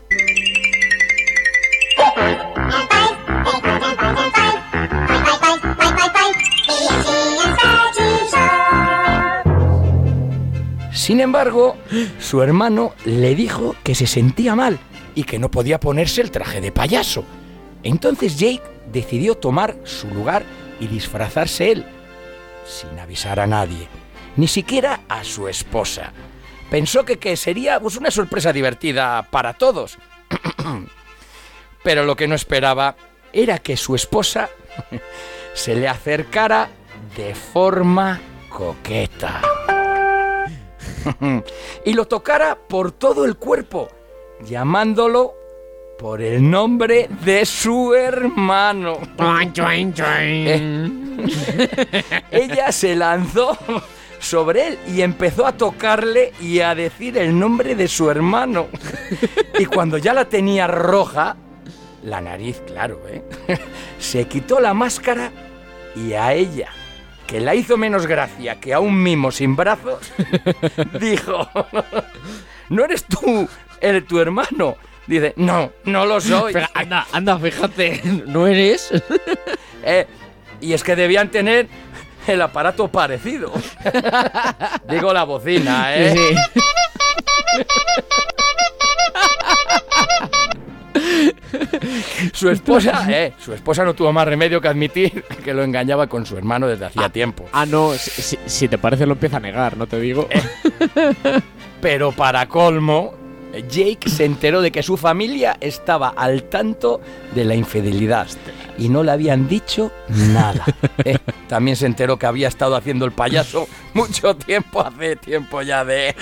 Sin embargo, su hermano le dijo que se sentía mal y que no podía ponerse el traje de payaso. Entonces Jake decidió tomar su lugar y disfrazarse él, sin avisar a nadie, ni siquiera a su esposa. Pensó que, que sería pues, una sorpresa divertida para todos. Pero lo que no esperaba era que su esposa se le acercara de forma coqueta. y lo tocara por todo el cuerpo, llamándolo por el nombre de su hermano. Eh, Ella se lanzó sobre él y empezó a tocarle y a decir el nombre de su hermano. Y cuando ya la tenía roja, la nariz, claro, ¿eh? se quitó la máscara y a ella, que la hizo menos gracia que a un mimo sin brazos, dijo, ¿no eres tú el, tu hermano? Dice, no, no lo soy. Pero anda, anda, fíjate, ¿no eres? Eh, y es que debían tener el aparato parecido. Digo la bocina, ¿eh? Su esposa, eh, su esposa no tuvo más remedio que admitir que lo engañaba con su hermano desde hacía tiempo. Ah, no, si, si- si te parece lo empieza a negar, no te digo. Pero para colmo, Jake se enteró de que su familia estaba al tanto de la infidelidad y no le habían dicho nada. Eh, también se enteró que había estado haciendo el payaso mucho tiempo, hace tiempo ya de...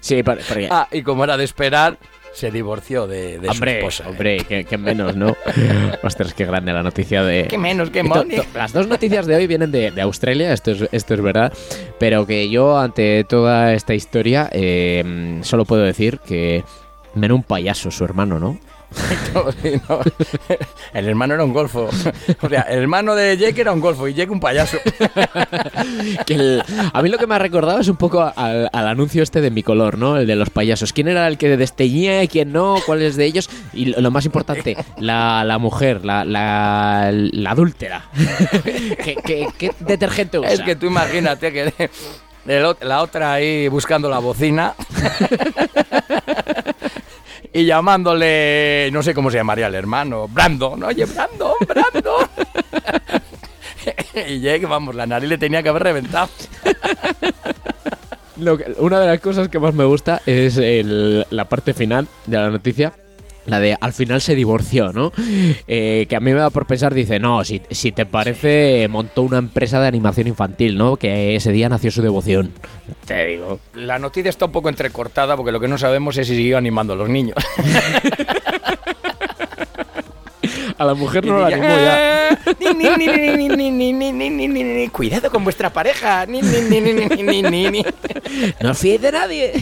Sí, Ah, y como era de esperar, se divorció de, de su hombre, esposa. ¿eh? hombre, que, que menos, ¿no? Ostras, qué grande la noticia de... Qué menos, qué money. Las dos noticias de hoy vienen de, de Australia, esto es, esto es verdad, pero que yo ante toda esta historia eh, solo puedo decir que menos un payaso su hermano, ¿no? El hermano era un golfo. O sea, el hermano de Jake era un golfo y Jake un payaso. Que el- a mí lo que me ha recordado es un poco al, al anuncio este de mi color, ¿no? El de los payasos. ¿Quién era el que desteñía y quién no? ¿Cuáles de ellos? Y lo, más importante, la, la mujer, la, la, la adúltera. ¿Qué, qué- qué detergente usa? Es que tú imagínate que la otra ahí buscando la bocina y llamándole, no sé cómo se llamaría el hermano, Brandon. Oye, Brandon, Brandon. y Jake, vamos, la nariz le tenía que haber reventado. Una de las cosas que más me gusta es el- la parte final de la noticia la de al final se divorció, ¿no? Que a mí me da por pensar, dice, no, si, te parece, montó una empresa de animación infantil, ¿no? Que ese día nació su devoción. Te digo. La noticia está un poco entrecortada porque lo que no sabemos es si siguió animando a los niños. A la mujer no la animó ya. Cuidado con vuestra pareja. No os fiéis de nadie.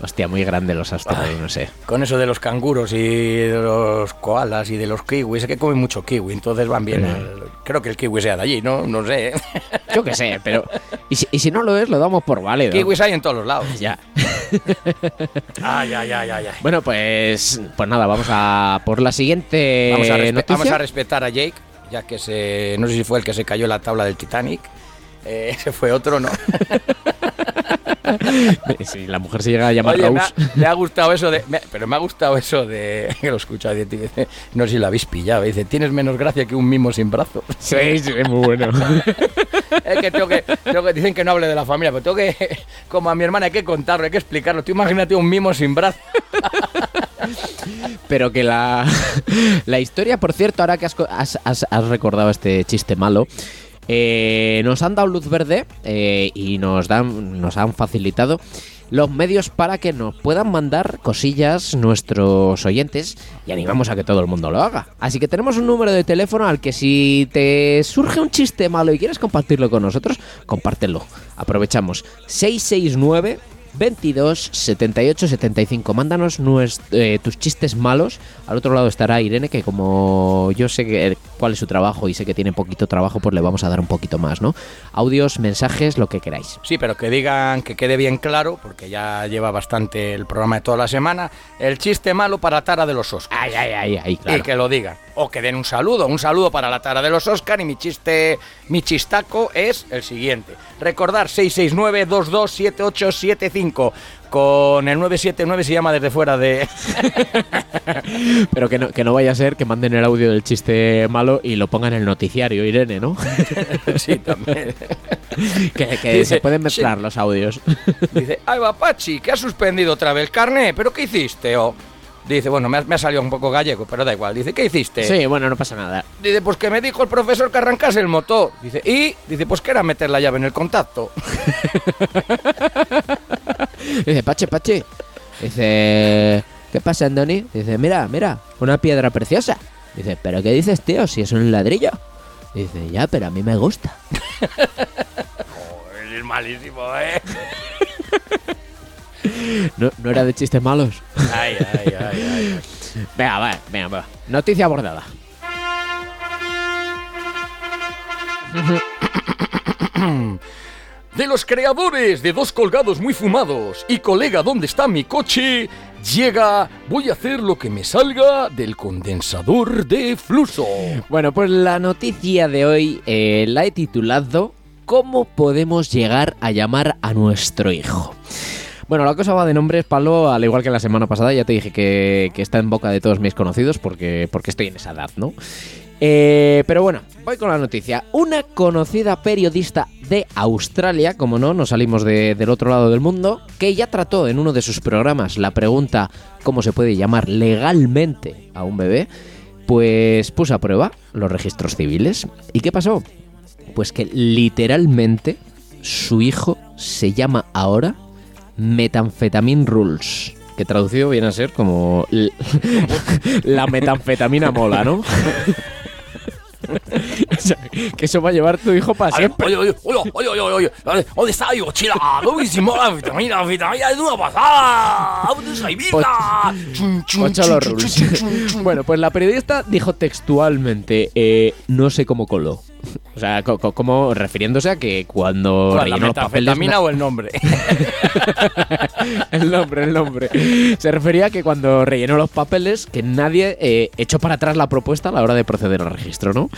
Hostia, muy grande los australianos, no sé. Con eso de los canguros y de los koalas y de los kiwis, es que comen mucho kiwi, entonces van bien. al- Creo que el kiwi sea de allí, ¿no? No sé. Yo qué sé, pero. Y si, y si no lo es, lo damos por válido. Kiwis hay en todos los lados. Ya. Ay, ay, ay, ay, ay. Bueno, pues. Pues nada, vamos a por la siguiente Vamos a, respe- noticia. vamos a respetar a Jake, ya que se. No sé si fue el que se cayó en la tabla del Titanic. Eh, ese fue otro, ¿no? si la mujer se llega a llamar Oye, me ha, Rose. le ha gustado eso de. me- pero me ha gustado eso de. Que lo escucha. dice, dice, no sé si lo habéis pillado. Dice: Tienes menos gracia que un mimo sin brazo. Sí, sí, es muy bueno. es que tengo que, tengo que- Dicen que no hable de la familia, pero tengo que. Como a mi hermana hay que contarlo, hay que explicarlo. Tú imagínate un mimo sin brazo. Pero que la, la historia, por cierto, ahora que has- has- has recordado este chiste malo, eh, nos han dado luz verde eh, y nos, dan, nos han facilitado los medios para que nos puedan mandar cosillas nuestros oyentes y animamos a que todo el mundo lo haga. Así que tenemos un número de teléfono al que si te surge un chiste malo y quieres compartirlo con nosotros, compártelo. Aprovechamos 669 22 78 75. Mándanos nues- eh, tus chistes malos. Al otro lado estará Irene, que como yo sé que, cuál es su trabajo y sé que tiene poquito trabajo, pues le vamos a dar un poquito más, ¿no? Audios, mensajes, lo que queráis. Sí, pero que digan que quede bien claro, porque ya lleva bastante el programa de toda la semana, el chiste malo para Tara de los Oscars. Ay, ay, ay, ay, claro. Y que lo digan. O que den un saludo, un saludo para la Tara de los Oscar y mi chiste, mi chistaco es el siguiente. Recordar 669-227875. Con el 979 se llama desde fuera de... Pero que no, que no vaya a ser que manden el audio del chiste malo y lo pongan en el noticiario, Irene, ¿no? sí, también. que que Dice, se pueden mezclar los audios. Dice, ay va Pachi, que ha suspendido otra vez el carné, pero ¿qué hiciste? O dice, bueno, me ha, me ha salido un poco gallego, pero da igual. Dice, ¿qué hiciste? Sí, bueno, no pasa nada. Dice, pues que me dijo el profesor que arrancase el motor. Dice, y dice, pues que era meter la llave en el contacto. Dice, Pache, Pache. Dice, ¿qué pasa, Andoni? Dice, mira, mira, una piedra preciosa. Dice, ¿pero qué dices, tío? Si es un ladrillo. Dice, ya, pero a mí me gusta. es malísimo, ¿eh? No, no era de chistes malos. Ay, ay, ay, ay. Venga, va, venga, va. Noticia abordada. De los creadores de Dos Colgados Muy Fumados y Colega, ¿dónde está mi coche? Llega, voy a hacer lo que me salga del condensador de fluso. Bueno, pues la noticia de hoy eh, la he titulado ¿Cómo podemos llegar a llamar a nuestro hijo? Bueno, la cosa va de nombres, Pablo, al igual que la semana pasada, ya te dije que, que está en boca de todos mis conocidos porque, porque estoy en esa edad, ¿no? Eh, pero bueno, voy con la noticia. Una conocida periodista de Australia, como no, nos salimos de- del otro lado del mundo, que ya trató en uno de sus programas la pregunta cómo se puede llamar legalmente a un bebé, pues puso a prueba los registros civiles. ¿Y qué pasó? Pues que literalmente su hijo se llama ahora Metanfetamin Rules. Que traducido viene a ser como la metanfetamina mola, ¿no? O sea, que eso va a llevar tu hijo para A siempre. oye, oye, oye, oye, oye, oye, ¿dónde está yo, chila? Buenísimo, la vitamina, la vitamina es una pasada. ¿Dónde está mi chun, chun, chun. bueno, pues la periodista dijo textualmente, eh, no sé cómo coló. O sea, co- co- como refiriéndose a que cuando ¿Cuál, ¿La rellenó los papeles... o el nombre? el nombre, el nombre. Se refería a que cuando rellenó los papeles, que nadie eh, echó para atrás la propuesta a la hora de proceder al registro, ¿no?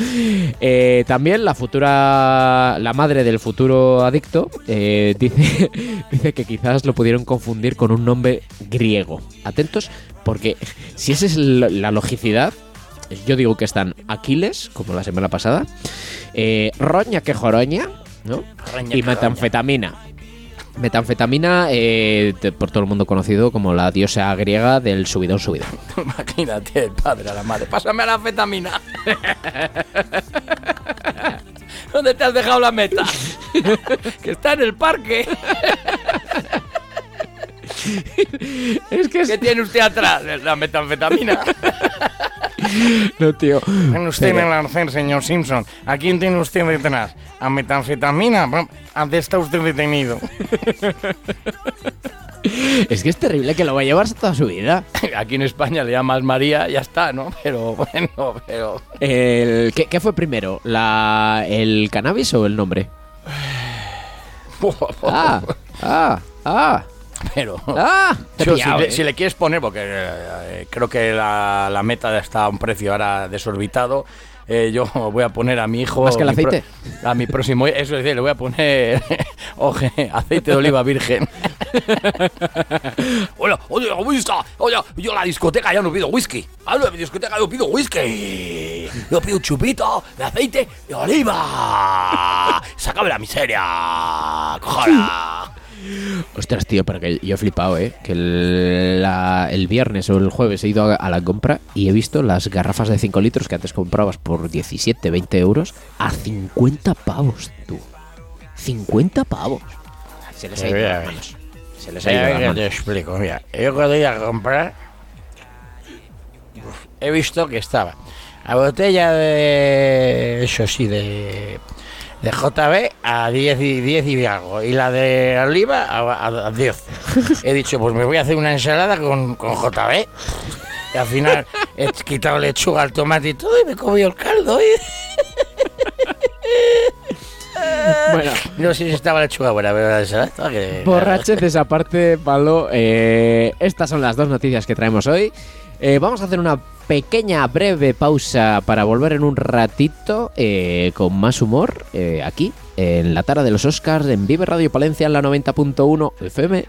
Eh, también la futura, la madre del futuro adicto, eh, dice, dice que quizás lo pudieron confundir con un nombre griego. Atentos, porque si esa es la logicidad, yo digo que están Aquiles, como la semana pasada, eh, Roña que joroña, ¿no? Roña y que metanfetamina. Metanfetamina, eh, por todo el mundo conocido como la diosa griega del subidón subidón. Imagínate, el padre a la madre. Pásame la anfetamina. ¿Dónde te has dejado la meta? que está en el parque. es que ¿Qué tiene usted atrás? La metanfetamina. No, tío. Tiene usted Pero- en el arcén, señor Simpson. ¿A quién tiene usted detrás? ¿A metanfetamina? Bueno, ¿A dónde está usted detenido? Es que es terrible que lo va a llevar toda su vida. Aquí en España le llamas María, ya está, ¿no? Pero bueno, pero... El, ¿qué, qué fue primero? La, ¿El cannabis o el nombre? Ah, ah, ah. Pero... Ah, si, le, eh. si le quieres poner, porque eh, creo que la, la meta está a un precio ahora desorbitado, eh, yo voy a poner a mi hijo... ¿Más que el pro- aceite? a mi próximo... Eso es decir, le voy a poner oje, aceite de oliva virgen. Bueno, oye, whisky. Oye, yo en la discoteca ya no pido whisky. Hablo de mi discoteca, yo pido whisky. Yo pido un chupito de aceite de oliva. Sácame la miseria. Cojona. Ostras, tío, pero que yo he flipado, ¿eh? Que el, la- el viernes o el jueves he ido a, a la compra y he visto las garrafas de 5 litros que antes comprabas por 17, 20 euros a 50 pavos, tú. 50 pavos. Se les ha ido las manos. Se les ha ido las manos. te explico, mira. Yo cuando iba a comprar, he visto que estaba la botella de. Eso sí, de. De JB a 10 y, 10 y algo. Y la de oliva a, a- a 10. He dicho, pues me voy a hacer una ensalada con, con JB. Y al final he quitado lechuga al tomate y todo y me he comido el caldo. y- Bueno. No sé si estaba lechuga buena, pero la ensalada. Borracheces aparte, Pablo. eh, estas son las dos noticias que traemos hoy. Eh, vamos a hacer una pequeña, breve pausa para volver en un ratito eh, con más humor eh, aquí, en la tara de los Oscars, en Vive Radio Palencia, en la 90.1 FM.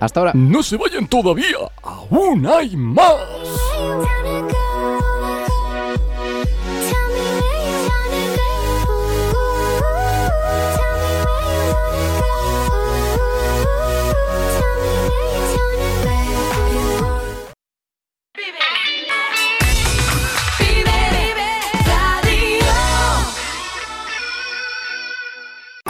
Hasta ahora. No se vayan todavía, aún hay más.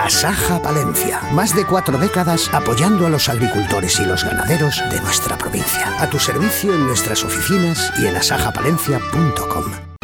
Asaja Palencia. Más de cuatro décadas apoyando a los agricultores y los ganaderos de nuestra provincia. A tu servicio en nuestras oficinas y en asajapalencia.com.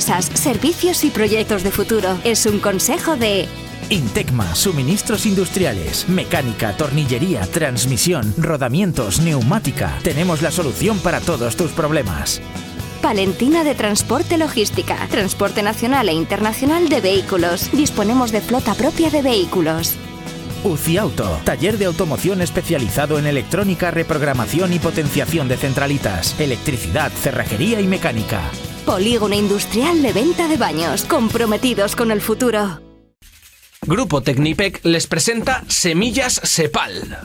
servicios y proyectos de futuro. Es un consejo de Intecma, suministros industriales, mecánica, tornillería, transmisión, rodamientos, neumática. Tenemos la solución para todos tus problemas. Palentina de Transporte Logística, transporte nacional e internacional de vehículos. Disponemos de flota propia de vehículos. UCI Auto, taller de automoción especializado en electrónica, reprogramación y potenciación de centralitas, electricidad, cerrajería y mecánica. Polígono industrial de venta de baños, comprometidos con el futuro. Grupo Tecnipec les presenta Semillas Sepal.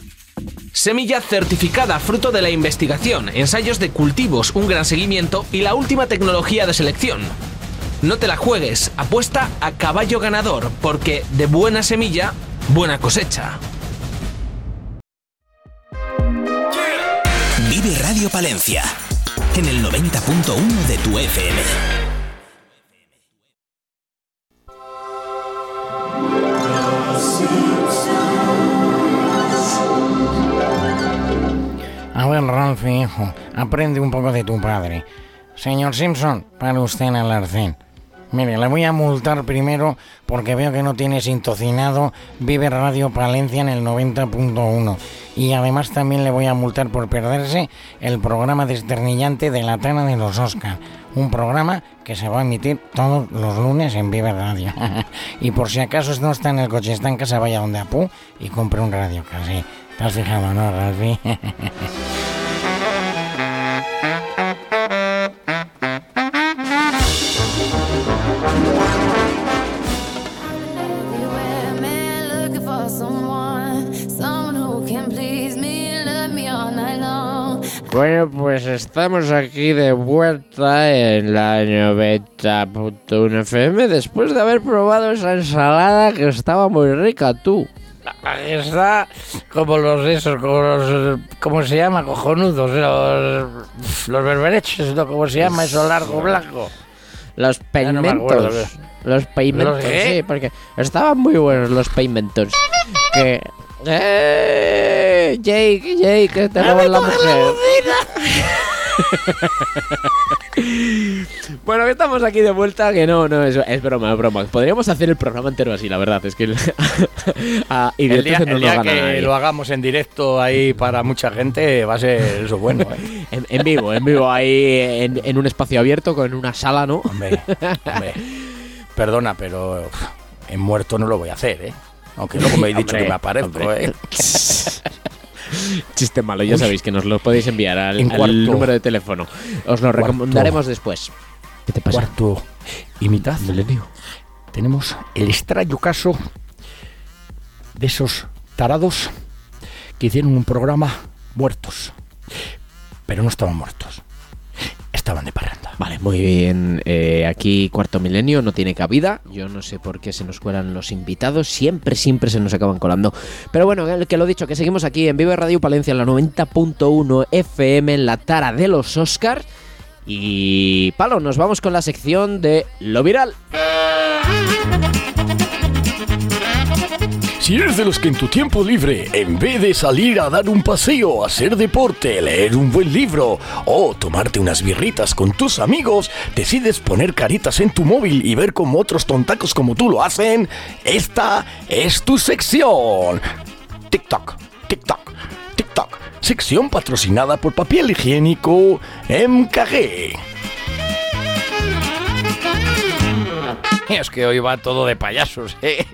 Semilla certificada fruto de la investigación, ensayos de cultivos, un gran seguimiento y la última tecnología de selección. No te la juegues, apuesta a caballo ganador, porque de buena semilla, buena cosecha. Vive Radio Palencia en el 90.1 de tu FM. A ver, Ralphie, hijo, aprende un poco de tu padre. Señor Simpson, para usted en el arcén. Mire, le voy a multar primero porque veo que no tiene sintocinado Vive Radio Palencia en el 90.1. Y además también le voy a multar por perderse el programa desternillante de la Tana de los Oscars. Un programa que se va a emitir todos los lunes en Vive Radio. y por si acaso no está en el coche, está en casa, vaya donde Apu y compre un radio casi. ¿Te has fijado, no, Ralphie? Bueno, pues estamos aquí de vuelta en la 90.1 FM después de haber probado esa ensalada que estaba muy rica, tú. Ahí está como los esos, como los, ¿cómo se llama? Cojonudos, los, los berberechos, ¿no? ¿Cómo se llama eso largo, blanco? Los Ya no acuerdo, peimentos. los peimentos, sí, porque estaban muy buenos los peimentos. Que... ¡Eh! Jake, Jake, que te roban la mujer. Bueno, que estamos aquí de vuelta, que no, no, es, es broma, es broma. Podríamos hacer el programa entero así, la verdad. Es que a El día, idioteces no el día gana que lo hagamos en directo ahí para mucha gente va a ser eso bueno. ¿eh? En, en vivo, en vivo, ahí en, en un espacio abierto, con una sala, ¿no? Hombre, hombre, perdona, pero uf, en muerto no lo voy a hacer, ¿eh? Aunque luego me habéis dicho Hombre, que me aparezco, hombre. ¿eh? Chiste malo, ya Uy. sabéis que nos lo podéis enviar al, En al cuarto- número de teléfono. Os lo recomendaremos después. ¿Qué te pasa? Cuarto y mitad. Tenemos el extraño caso de esos tarados que hicieron un programa muertos. Pero no estaban muertos. Estaban de parranda. Vale, muy bien. Eh, aquí Cuarto Milenio no tiene cabida. Yo no sé por qué se nos cuelan los invitados. Siempre, siempre se nos acaban colando. Pero bueno, que- lo dicho, que seguimos aquí en Vive Radio Palencia, en la 90.1 FM, en la tara de los Oscars. Y palo, nos vamos con la sección de lo viral. Si eres de los que en tu tiempo libre, en vez de salir a dar un paseo, hacer deporte, leer un buen libro o tomarte unas birritas con tus amigos, decides poner caritas en tu móvil y ver cómo otros tontacos como tú lo hacen, esta es tu sección. TikTok, TikTok, TikTok. Sección patrocinada por papel higiénico MKG. Es que hoy va todo de payasos, ¿eh?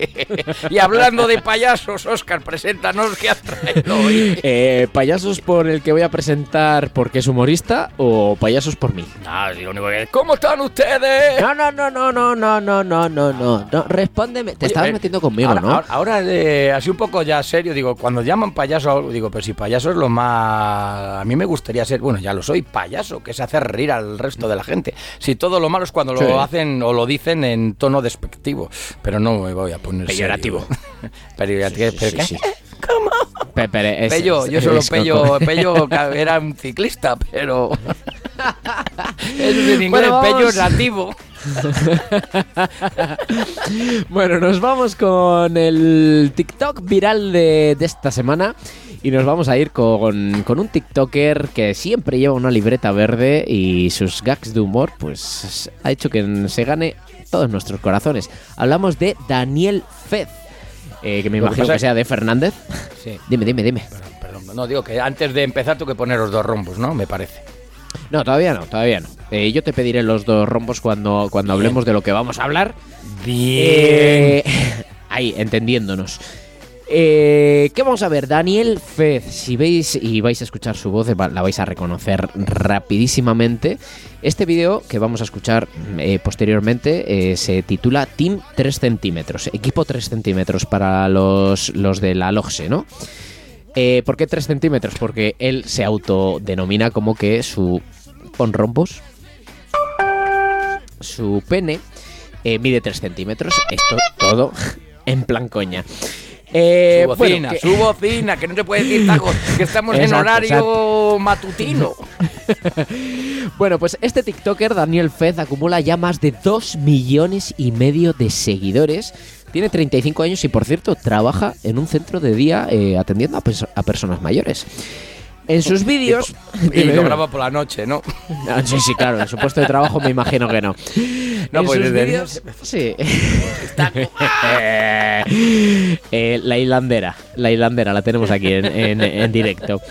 Y hablando de payasos, Oscar, preséntanos qué has traído hoy. Eh, ¿Payasos por el que voy a presentar porque es humorista o payasos por mí? No, lo único que... ¿Cómo están ustedes? No, no, no, no, no, no, no, no, no, no, no. Respóndeme. Te Oye, estabas eh, metiendo conmigo, ahora, ¿no? Ahora, ahora, eh, así un poco ya serio, digo, cuando llaman payaso, digo, pero si payaso es lo más... A mí me gustaría ser, bueno, ya lo soy, payaso, que es hacer reír al resto de la gente. Si todo lo malo es cuando Sí. lo hacen o lo dicen en tono despectivo, pero no me voy a poner Peyorativo. Peyorativo. Sí, ¿pero sí, sí. Pe- pero es- Pello, yo solo Pello, Pello era un ciclista, pero... Es en inglés, Bueno, nativo. Bueno, nos vamos con el TikTok viral de, de esta semana. Y nos vamos a ir con, con un TikToker que siempre lleva una libreta verde y sus gags de humor, pues ha hecho que se gane todos nuestros corazones. Hablamos de Daniel Fez, eh, que me Lo imagino que sea de Fernández. Sí. Dime, dime, dime. Perdón, no digo que antes de empezar tengo que poner los dos rombos, ¿no? Me parece. No, todavía no, todavía no. Eh, yo te pediré los dos rombos cuando, cuando hablemos de lo que vamos a hablar. Bien. Eh, ahí, entendiéndonos. Eh, ¿Qué vamos a ver? Daniel Fez. Si veis y vais a escuchar su voz, la vais a reconocer rapidísimamente. Este vídeo que vamos a escuchar eh, posteriormente eh, se titula Team 3 centímetros. Equipo 3 centímetros para los, los de la LOGSE, ¿no? ¿Por qué 3 centímetros? Porque él se autodenomina como que su... Pon rombos. Su pene mide 3 centímetros. Esto todo en plan coña. Eh, su bocina, bueno, que- su bocina, que no te puede decir taco, que estamos en Exacto, horario matutino. Bueno, pues este TikToker, Daniel Fez, acumula ya más de 2 millones y medio de seguidores. Tiene 35 años y, por cierto, trabaja en un centro de día eh, atendiendo a personas mayores. En sus vídeos... Y lo graba por la noche, ¿no? Ah, sí, sí, claro, en su puesto de trabajo me imagino que no. No, en pues sus vídeos... Sí. Eh, la hilandera, la hilandera, la tenemos aquí en, en- en directo.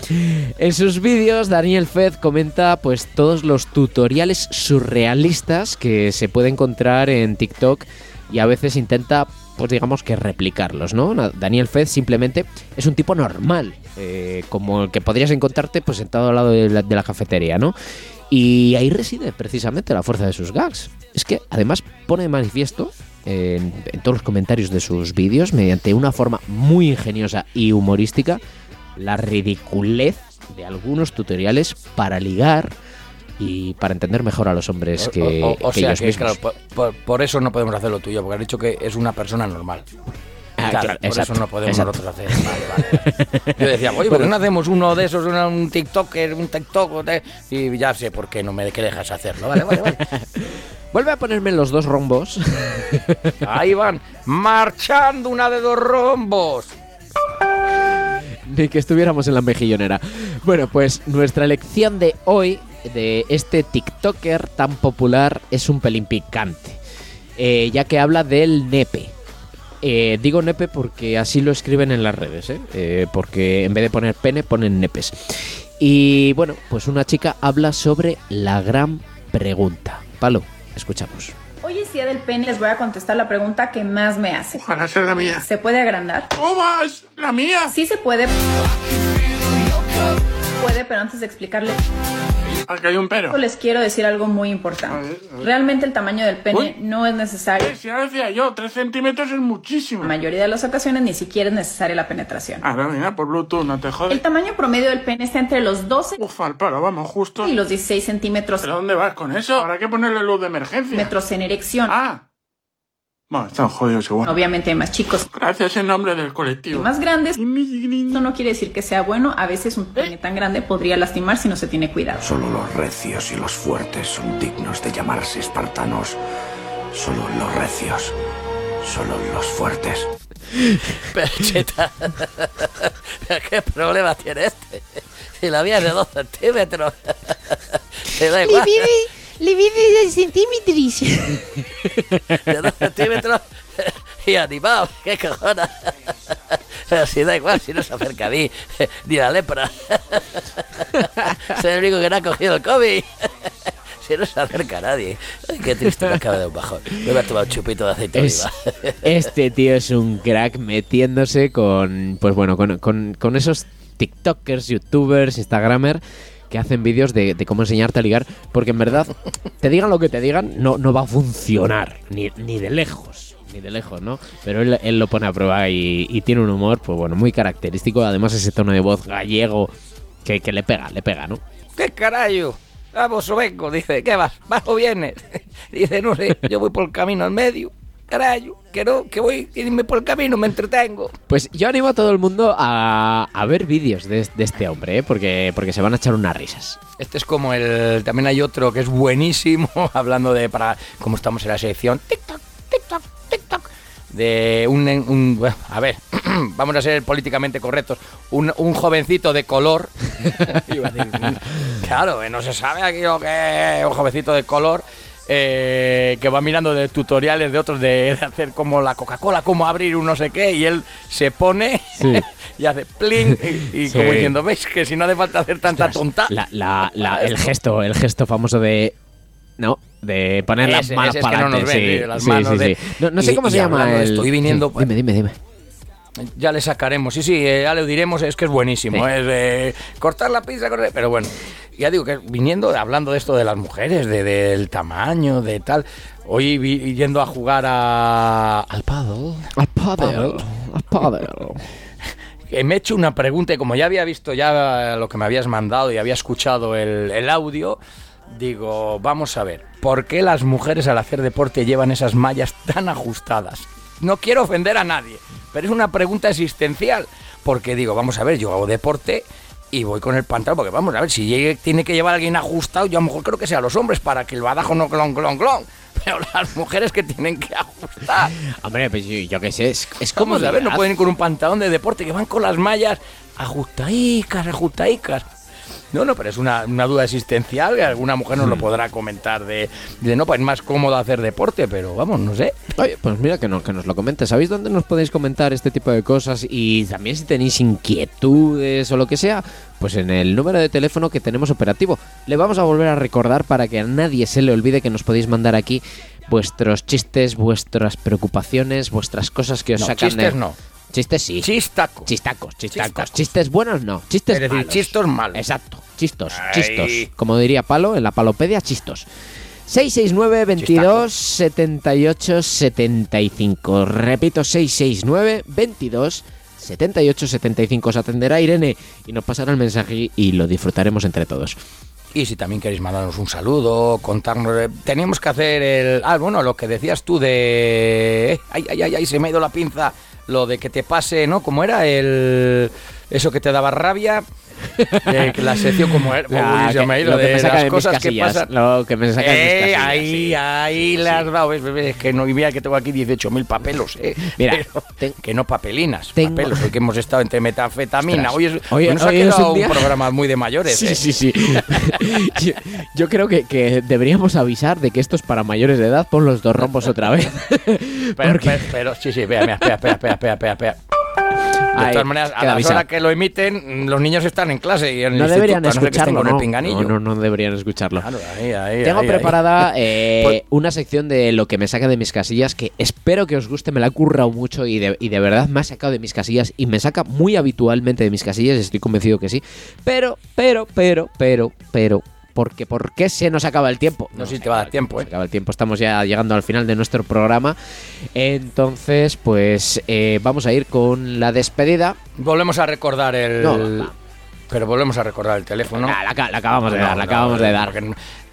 En sus vídeos, Daniel Fez comenta pues todos los tutoriales surrealistas que se puede encontrar en TikTok y a veces intenta, pues digamos que replicarlos, ¿no? Daniel Fez simplemente es un tipo normal, eh, como el que podrías encontrarte pues sentado al lado de la, cafetería, ¿no? Y ahí reside precisamente la fuerza de sus gags. Es que además pone de manifiesto en todos los comentarios de sus vídeos, mediante una forma muy ingeniosa y humorística, la ridiculez de algunos tutoriales para ligar y para entender mejor a los hombres que, o, o- o que sea ellos que, mismos. claro, por, eso no podemos hacer lo tuyo, porque has dicho que es una persona normal. Ah, Claro, claro, por exacto, eso no podemos exacto. nosotros hacer. Vale, vale. Yo decía, oye, ¿por qué no hacemos uno de esos, una- un TikToker, un TikTok? Y ya sé por qué no me que dejas hacerlo. Vale, vale, vale. Vuelve a ponerme los dos rombos. Ahí van, marchando una de dos rombos. Ni que estuviéramos en la mejillonera. Bueno, pues nuestra lección de hoy de este TikToker tan popular es un pelín picante, eh, ya que habla del nepe. Eh, digo nepe porque así lo escriben en las redes, ¿eh? Eh, porque en vez de poner pene ponen nepes. Y bueno, pues una chica habla sobre la gran pregunta. Palo, escuchamos. Hoy es día del pene. Les voy a contestar la pregunta que más me hace. Ojalá sea la mía. ¿Se puede agrandar? ¿Cómo vas? ¿La mía? Sí se puede. Puede, pero antes de explicarle, Aquí hay un pero. les quiero decir algo muy importante. Realmente el tamaño del pene Uy. no es necesario. Si ya decía yo, 3 centímetros es muchísimo. La mayoría de las ocasiones ni siquiera es necesaria la penetración. Ah, no, mira, por Bluetooth, no te El jodes. tamaño promedio del pene está entre los 12 Uf, al paro, vamos, justo. y los 16 centímetros ¿Pero dónde vas con eso? Habrá que ponerle luz de emergencia. metros en erección. Ah. Bueno, están jodidos igual. Obviamente hay más chicos Gracias en nombre del y colectivo. más grandes. Esto no quiere decir que sea bueno. A veces un pene tan grande podría lastimar si no se tiene cuidado. Solo los recios y los fuertes son dignos de llamarse espartanos. Solo los recios. Solo los fuertes. Pero, cheta, ¿qué problema tiene este? Si la es de 2 centímetros. Te da igual. Le vive de centímetros. De 2 centímetros y animado. ¿Qué cojones? Si da igual, si no se acerca a mí, ni la lepra. Soy el único que no ha cogido el COVID. Si no se acerca a nadie. Ay, qué triste, me acaba de un bajón. Me voy a tomar un chupito de aceite de Es- oliva. este tío es un crack metiéndose con, pues bueno, con, con- con esos TikTokers, YouTubers, Instagramers que hacen vídeos de, cómo enseñarte a ligar, porque en verdad, te digan lo que te digan, no, no va a funcionar, ni, ni de lejos, ni de lejos, ¿no? Pero él, él lo pone a prueba y, tiene un humor, pues bueno, muy característico, además ese tono de voz gallego que, que le pega, le pega, ¿no? ¿Qué carajo? Vamos o vengo, dice. ¿Qué vas? ¿Vas o vienes? Dice, no sé, yo voy por el camino al medio. Carajo, que no, que voy a irme por el camino, me entretengo. Pues yo animo a todo el mundo a, a ver vídeos de, de este hombre, ¿eh? porque, porque se van a echar unas risas. Este es como el. También hay otro que es buenísimo, hablando de. para Como estamos en la sección. TikTok, TikTok, TikTok. De un. un- bueno, a ver, vamos a ser políticamente correctos. Un, un jovencito de color. Iba a decir, claro, no se sabe aquí lo que es un jovencito de color. Eh, que va mirando de tutoriales de otros de, de hacer como la Coca-Cola, cómo abrir un no sé qué, y él se pone Sí. y hace plin, y, y Sí. como diciendo, ¿veis? Que si no hace falta hacer tanta tonta. La, la- la- el gesto, el gesto famoso de. No, de poner las manos para adelante. No, sé cómo se llama el. esto, y viniendo- dime, dime, dime. Ya le sacaremos, sí, sí, eh, ya le diremos, es que es buenísimo. Sí. Es eh, cortar la pizza, cortar- pero bueno, ya digo que viniendo, hablando de esto de las mujeres, de, del tamaño, de tal. Hoy vi- yendo a jugar a, al paddle. Al paddle. Al paddle. me he hecho una pregunta y como ya había visto ya lo que me habías mandado y había escuchado el, el audio, digo, vamos a ver, ¿por qué las mujeres al hacer deporte llevan esas mallas tan ajustadas? No quiero ofender a nadie, pero es una pregunta existencial, porque digo, vamos a ver, yo hago deporte y voy con el pantalón, porque vamos a ver, si llegue- tiene que llevar a alguien ajustado, yo a lo mejor creo que sea los hombres para que el badajo no clon, clon, clon, pero las mujeres que tienen que ajustar. Hombre, pues yo, yo qué sé, es, es ¿Cómo como saber? No pueden ir con un pantalón de deporte que van con las mallas ajustadicas, ajustadicas. No, no, pero es una, una duda existencial que alguna mujer nos lo podrá comentar de, de no, pues es más cómodo hacer deporte, pero vamos, no sé. Oye, pues mira que, no, que nos lo comentes. ¿Sabéis dónde nos podéis comentar este tipo de cosas? Y también si tenéis inquietudes o lo que sea, pues en el número de teléfono que tenemos operativo. Le vamos a volver a recordar para que a nadie se le olvide que nos podéis mandar aquí vuestros chistes, vuestras preocupaciones, vuestras cosas que os No, sacan chistes de... no. Chistes sí. Chistacos. Chistacos, chistacos. Chistes buenos no. Chistes Es decir, malos. chistos malos. Exacto. Chistos, Ay. chistos. Como diría Palo en la palopedia, chistos. 669 22 78 75. Repito, 669 22 78 75. Os atenderá Irene y nos pasará el mensaje y lo disfrutaremos entre todos. Y si también queréis mandarnos un saludo, contarnos... eh, Teníamos que hacer el... Ah, bueno, lo que decías tú de... Ay, ay, ay, ay, se me ha ido la pinza. Lo de que te pase, ¿no? ¿Cómo era? El... Eso que te daba rabia. De la sección como era, La uy, se que- me ha ido, lo que de me saca las de mis cosas que casillas, pasan. lo que me saca de mis Eh, casillas, ahí, sí. ahí le has dado, ves, ves, es que no, mira que tengo aquí 18.000 papelos, eh. Mira, Pero que no papelinas, tengo- papelos, hoy que hemos estado entre metanfetamina. Ostras, Hoy, es, hoy- hoy nos ha hoy es quedado un un, programa muy de mayores, Sí, eh. sí, sí. yo, yo creo que, que deberíamos avisar de que esto es para mayores de edad. Pon los dos rombos otra vez. Pero, Porque- pero, pero- sí, sí, vea, espera, espera, espera, espera, espera, espera. De todas maneras, a la hora que lo emiten, los niños están en clase y en el No deberían instituto, a no escucharlo, con el ¿no? pinganillo. No, no, deberían escucharlo. Ahí, ahí, Tengo ahí, preparada eh, Pues- una sección de lo que me saca de mis casillas que espero que os guste, me la he currado mucho y de, y de verdad me ha sacado de mis casillas y me saca muy habitualmente de mis casillas, estoy convencido que sí. Pero, pero, pero, pero, pero, porque ¿por qué se nos acaba el tiempo? No sé si te va a dar tiempo, Se eh. acaba el tiempo, estamos ya llegando al final de nuestro programa. Entonces, pues eh, vamos a ir con la despedida. Volvemos a recordar el. No, pero volvemos a recordar el teléfono. La, la- la acabamos de No, dar, la no, acabamos de no, dar.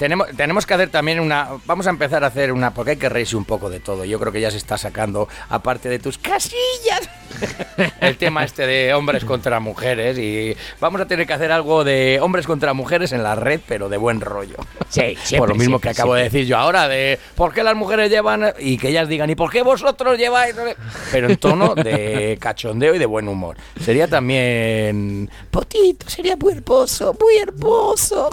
Tenemos, tenemos que hacer también una. Vamos a empezar a hacer una. Porque hay que reírse un poco de todo. Yo creo que ya se está sacando, aparte de tus casillas, el tema este de hombres contra mujeres. Y vamos a tener que hacer algo de hombres contra mujeres en la red, pero de buen rollo. Sí, Por siempre, lo mismo siempre, que acabo de siempre. decir yo ahora, de por qué las mujeres llevan. Y que ellas digan, ¿y por qué vosotros lleváis? Pero en tono de cachondeo y de buen humor. Sería también. Potito, sería muy hermoso, muy hermoso.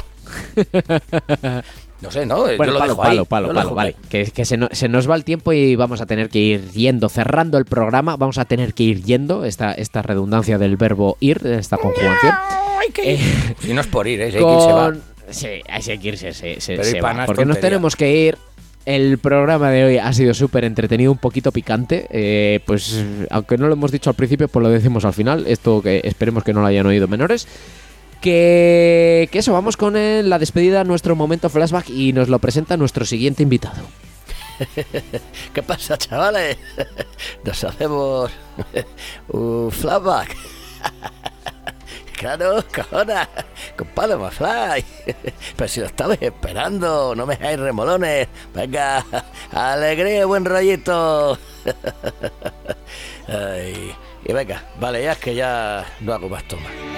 No sé, ¿no? Bueno, yo lo palo, dejo ahí. palo, palo, yo lo palo, dejo vale. ahí. Que, que se, no- se nos va el tiempo y vamos a tener que ir yendo, cerrando el programa. Vamos a tener que ir yendo, esta, esta redundancia del verbo ir, esta conjugación. Eh, Si no es por ir, ¿eh? Si hay que irse, va. con- Sí, hay que irse, se, se- Pero se va, es porque nos tontería. tenemos que ir. El programa de hoy ha sido súper entretenido, un poquito picante. eh, pues aunque no lo hemos dicho al principio, pues lo decimos al final. Esto que esperemos que no lo hayan oído menores. Que, eso, vamos con eh, la despedida, nuestro momento flashback y nos lo presenta nuestro siguiente invitado. ¿Qué pasa, chavales? Nos hacemos un flashback. Claro, cojona, con Paloma Fly. Pero si lo estabais esperando, no me dejáis remolones. Venga, alegría, buen rollito. Y venga, vale, ya es que ya no hago más tomas.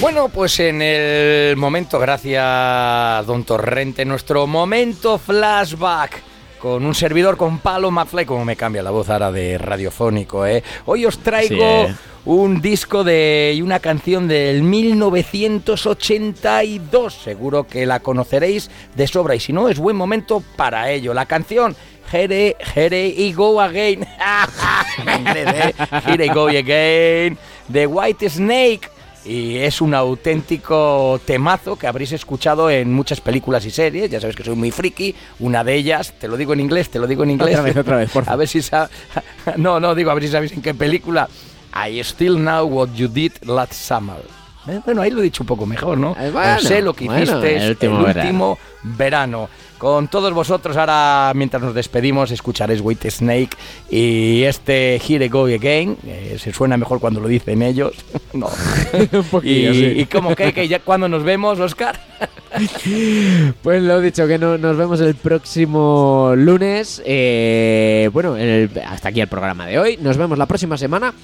Bueno, pues en el momento, gracias Don Torrente, nuestro momento flashback con un servidor con Palo McFly, como me cambia la voz ahora de radiofónico, ¿eh? Hoy os traigo Sí, ¿eh? un disco de y una canción del 1982, seguro que la conoceréis de sobra y si no es buen momento para ello. La canción Here, Here y Go Again. Here y Go Again de White Snake. Y es un auténtico temazo que habréis escuchado en muchas películas y series. Ya sabes que soy muy friki. Una de ellas, te lo digo en inglés, te lo digo en inglés. Otra vez, otra vez, por A ver si sa- No, no, digo, a ver si sabéis en qué película. I still know what you did last summer. Eh, Bueno, ahí lo he dicho un poco mejor, ¿no? Eh, bueno, sé lo que bueno, hiciste el último verano. Con todos vosotros, ahora mientras nos despedimos, escucharéis White Snake y este Here I Go Again. eh, se suena mejor cuando lo dicen ellos. no. Un poquillo, y, sí. y como que, que ya cuando nos vemos, Oscar. Pues lo dicho, que no, nos vemos el próximo lunes. Eh, bueno, el- hasta aquí el programa de hoy. Nos vemos la próxima semana.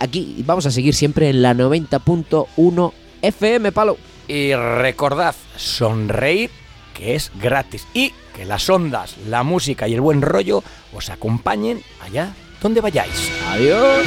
Aquí vamos a seguir siempre en la 90.1 FM, palo. Y recordad, sonreír que es gratis y que las ondas, la música y el buen rollo os acompañen allá donde vayáis. Adiós.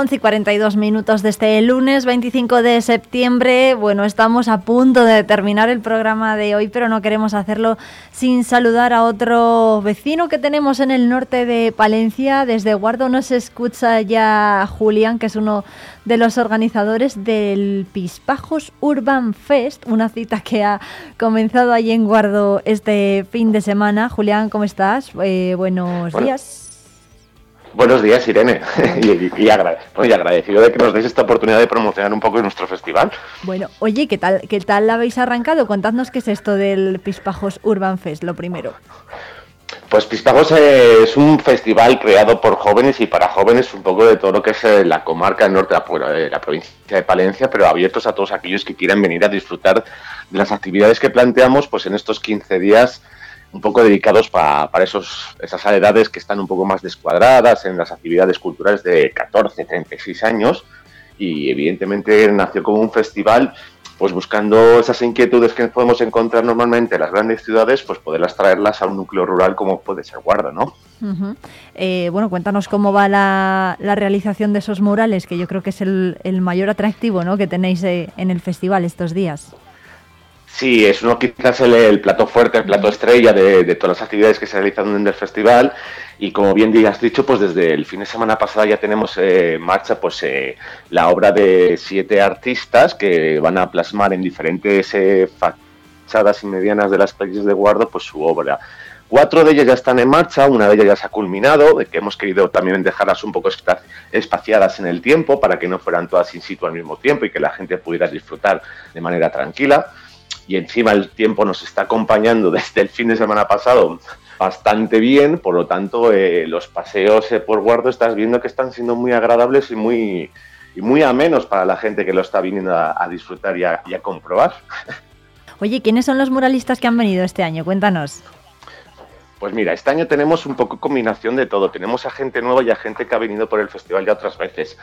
Once y 42 minutos de este lunes 25 de septiembre. Bueno, estamos a punto de terminar el programa de hoy, pero no queremos hacerlo sin saludar a otro vecino que tenemos en el norte de Palencia. Desde Guardo nos escucha ya Julián, que es uno de los organizadores del Pispajos Urban Fest, una cita que ha comenzado allí en Guardo este fin de semana. Julián, ¿cómo estás? Eh, buenos Bueno. días. Buenos días, Irene. y, bueno, y agradecido de que nos deis esta oportunidad de promocionar un poco nuestro festival. Bueno, oye, ¿qué tal, ¿qué tal habéis arrancado? Contadnos qué es esto del Pispajos Urban Fest, lo primero. Pues Pispagos eh, es un festival creado por jóvenes y para jóvenes un poco de todo lo que es eh, la comarca del norte de de la provincia de Palencia, pero abiertos a todos aquellos que quieran venir a disfrutar de las actividades que planteamos pues en estos 15 días un poco dedicados pa- para esos, esas edades que están un poco más descuadradas en las actividades culturales de 14, 36 años y evidentemente nació como un festival pues buscando esas inquietudes que podemos encontrar normalmente en las grandes ciudades, pues poderlas traerlas a un núcleo rural como puede ser Guarda, ¿no? Eh, bueno, cuéntanos cómo va la, la realización de esos murales, que yo creo que es el, el mayor atractivo ¿no? que tenéis eh, en el festival estos días. Sí, es uno quizás el, el plato fuerte, el plato estrella de, de todas las actividades que se realizan en el festival. Y como bien has dicho, pues desde el fin de semana pasada ya tenemos eh, en marcha pues eh, la obra de siete artistas que van a plasmar en diferentes eh, fachadas y medianas de las calles de Guardo pues su obra. Cuatro de ellas ya están en marcha, una de ellas ya se ha culminado, de que hemos querido también dejarlas un poco espa- espaciadas en el tiempo para que no fueran todas in situ al mismo tiempo y que la gente pudiera disfrutar de manera tranquila y encima el tiempo nos está acompañando desde el fin de semana pasado bastante bien, por lo tanto eh, los paseos eh, por Guardo estás viendo que están siendo muy agradables y muy, y muy amenos para la gente que lo está viniendo a, disfrutar y a, y a comprobar. Oye, ¿quiénes son los muralistas que han venido este año? Cuéntanos. Pues mira, este año tenemos un poco combinación de todo. Tenemos a gente nueva y a gente que ha venido por el festival ya otras veces.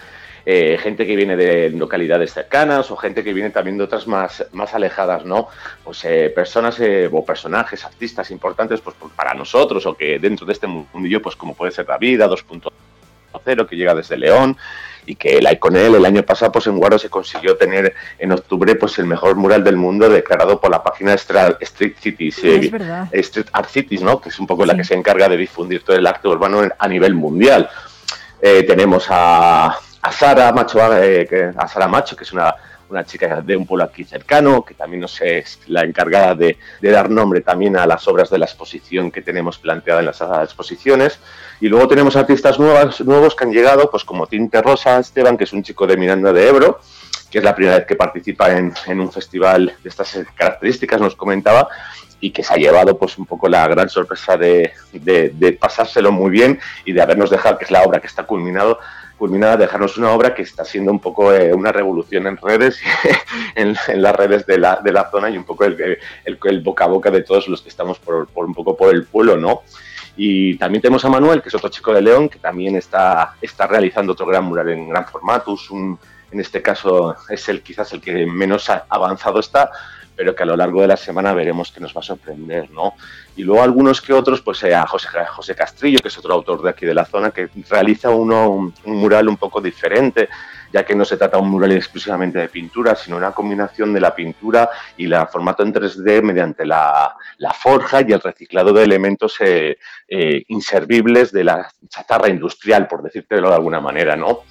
Eh, gente que viene de localidades cercanas o gente que viene también de otras más, más alejadas, ¿no? Pues eh, personas eh, o personajes, artistas importantes pues para nosotros o que dentro de este mundillo, pues como puede ser la vida 2.0 que llega desde León y que la Iconel el año pasado pues en Guardo se consiguió tener en octubre pues el mejor mural del mundo declarado por la página Street Cities eh, Es verdad. Street Art Cities, ¿no? Que es un poco la que se encarga de difundir todo el arte urbano a nivel mundial. Eh, tenemos a, a Sara Macho, eh, a Sara Macho, que es una, una chica de un pueblo aquí cercano, que también nos es la encargada de, dar nombre también a las obras de la exposición que tenemos planteada en las exposiciones. Y luego tenemos artistas nuevas, nuevos que han llegado, pues como Tinte Rosa Esteban, que es un chico de Miranda de Ebro, que es la primera vez que participa en, un festival de estas características, nos comentaba, y que se ha llevado pues un poco la gran sorpresa de, de- de pasárselo muy bien y de habernos dejado, que es la obra que está culminado, culminada, dejarnos una obra que está siendo un poco eh, una revolución en redes, en, en las redes de la, de la zona y un poco el, el- el boca a boca de todos los que estamos por, por un poco por el pueblo, ¿no? Y también tenemos a Manuel, que es otro chico de León, que también está, está realizando otro gran mural en gran formato. Un- en este caso es el quizás el que menos avanzado está, pero que a lo largo de la semana veremos que nos va a sorprender, ¿no? Y luego algunos que otros, pues eh, a José, José Castrillo, que es otro autor de aquí de la zona, que realiza uno, un, mural un poco diferente, ya que no se trata un mural exclusivamente de pintura, sino una combinación de la pintura y el formato en 3D mediante la, la forja y el reciclado de elementos eh, eh, inservibles de la chatarra industrial, por decírtelo de alguna manera, ¿no?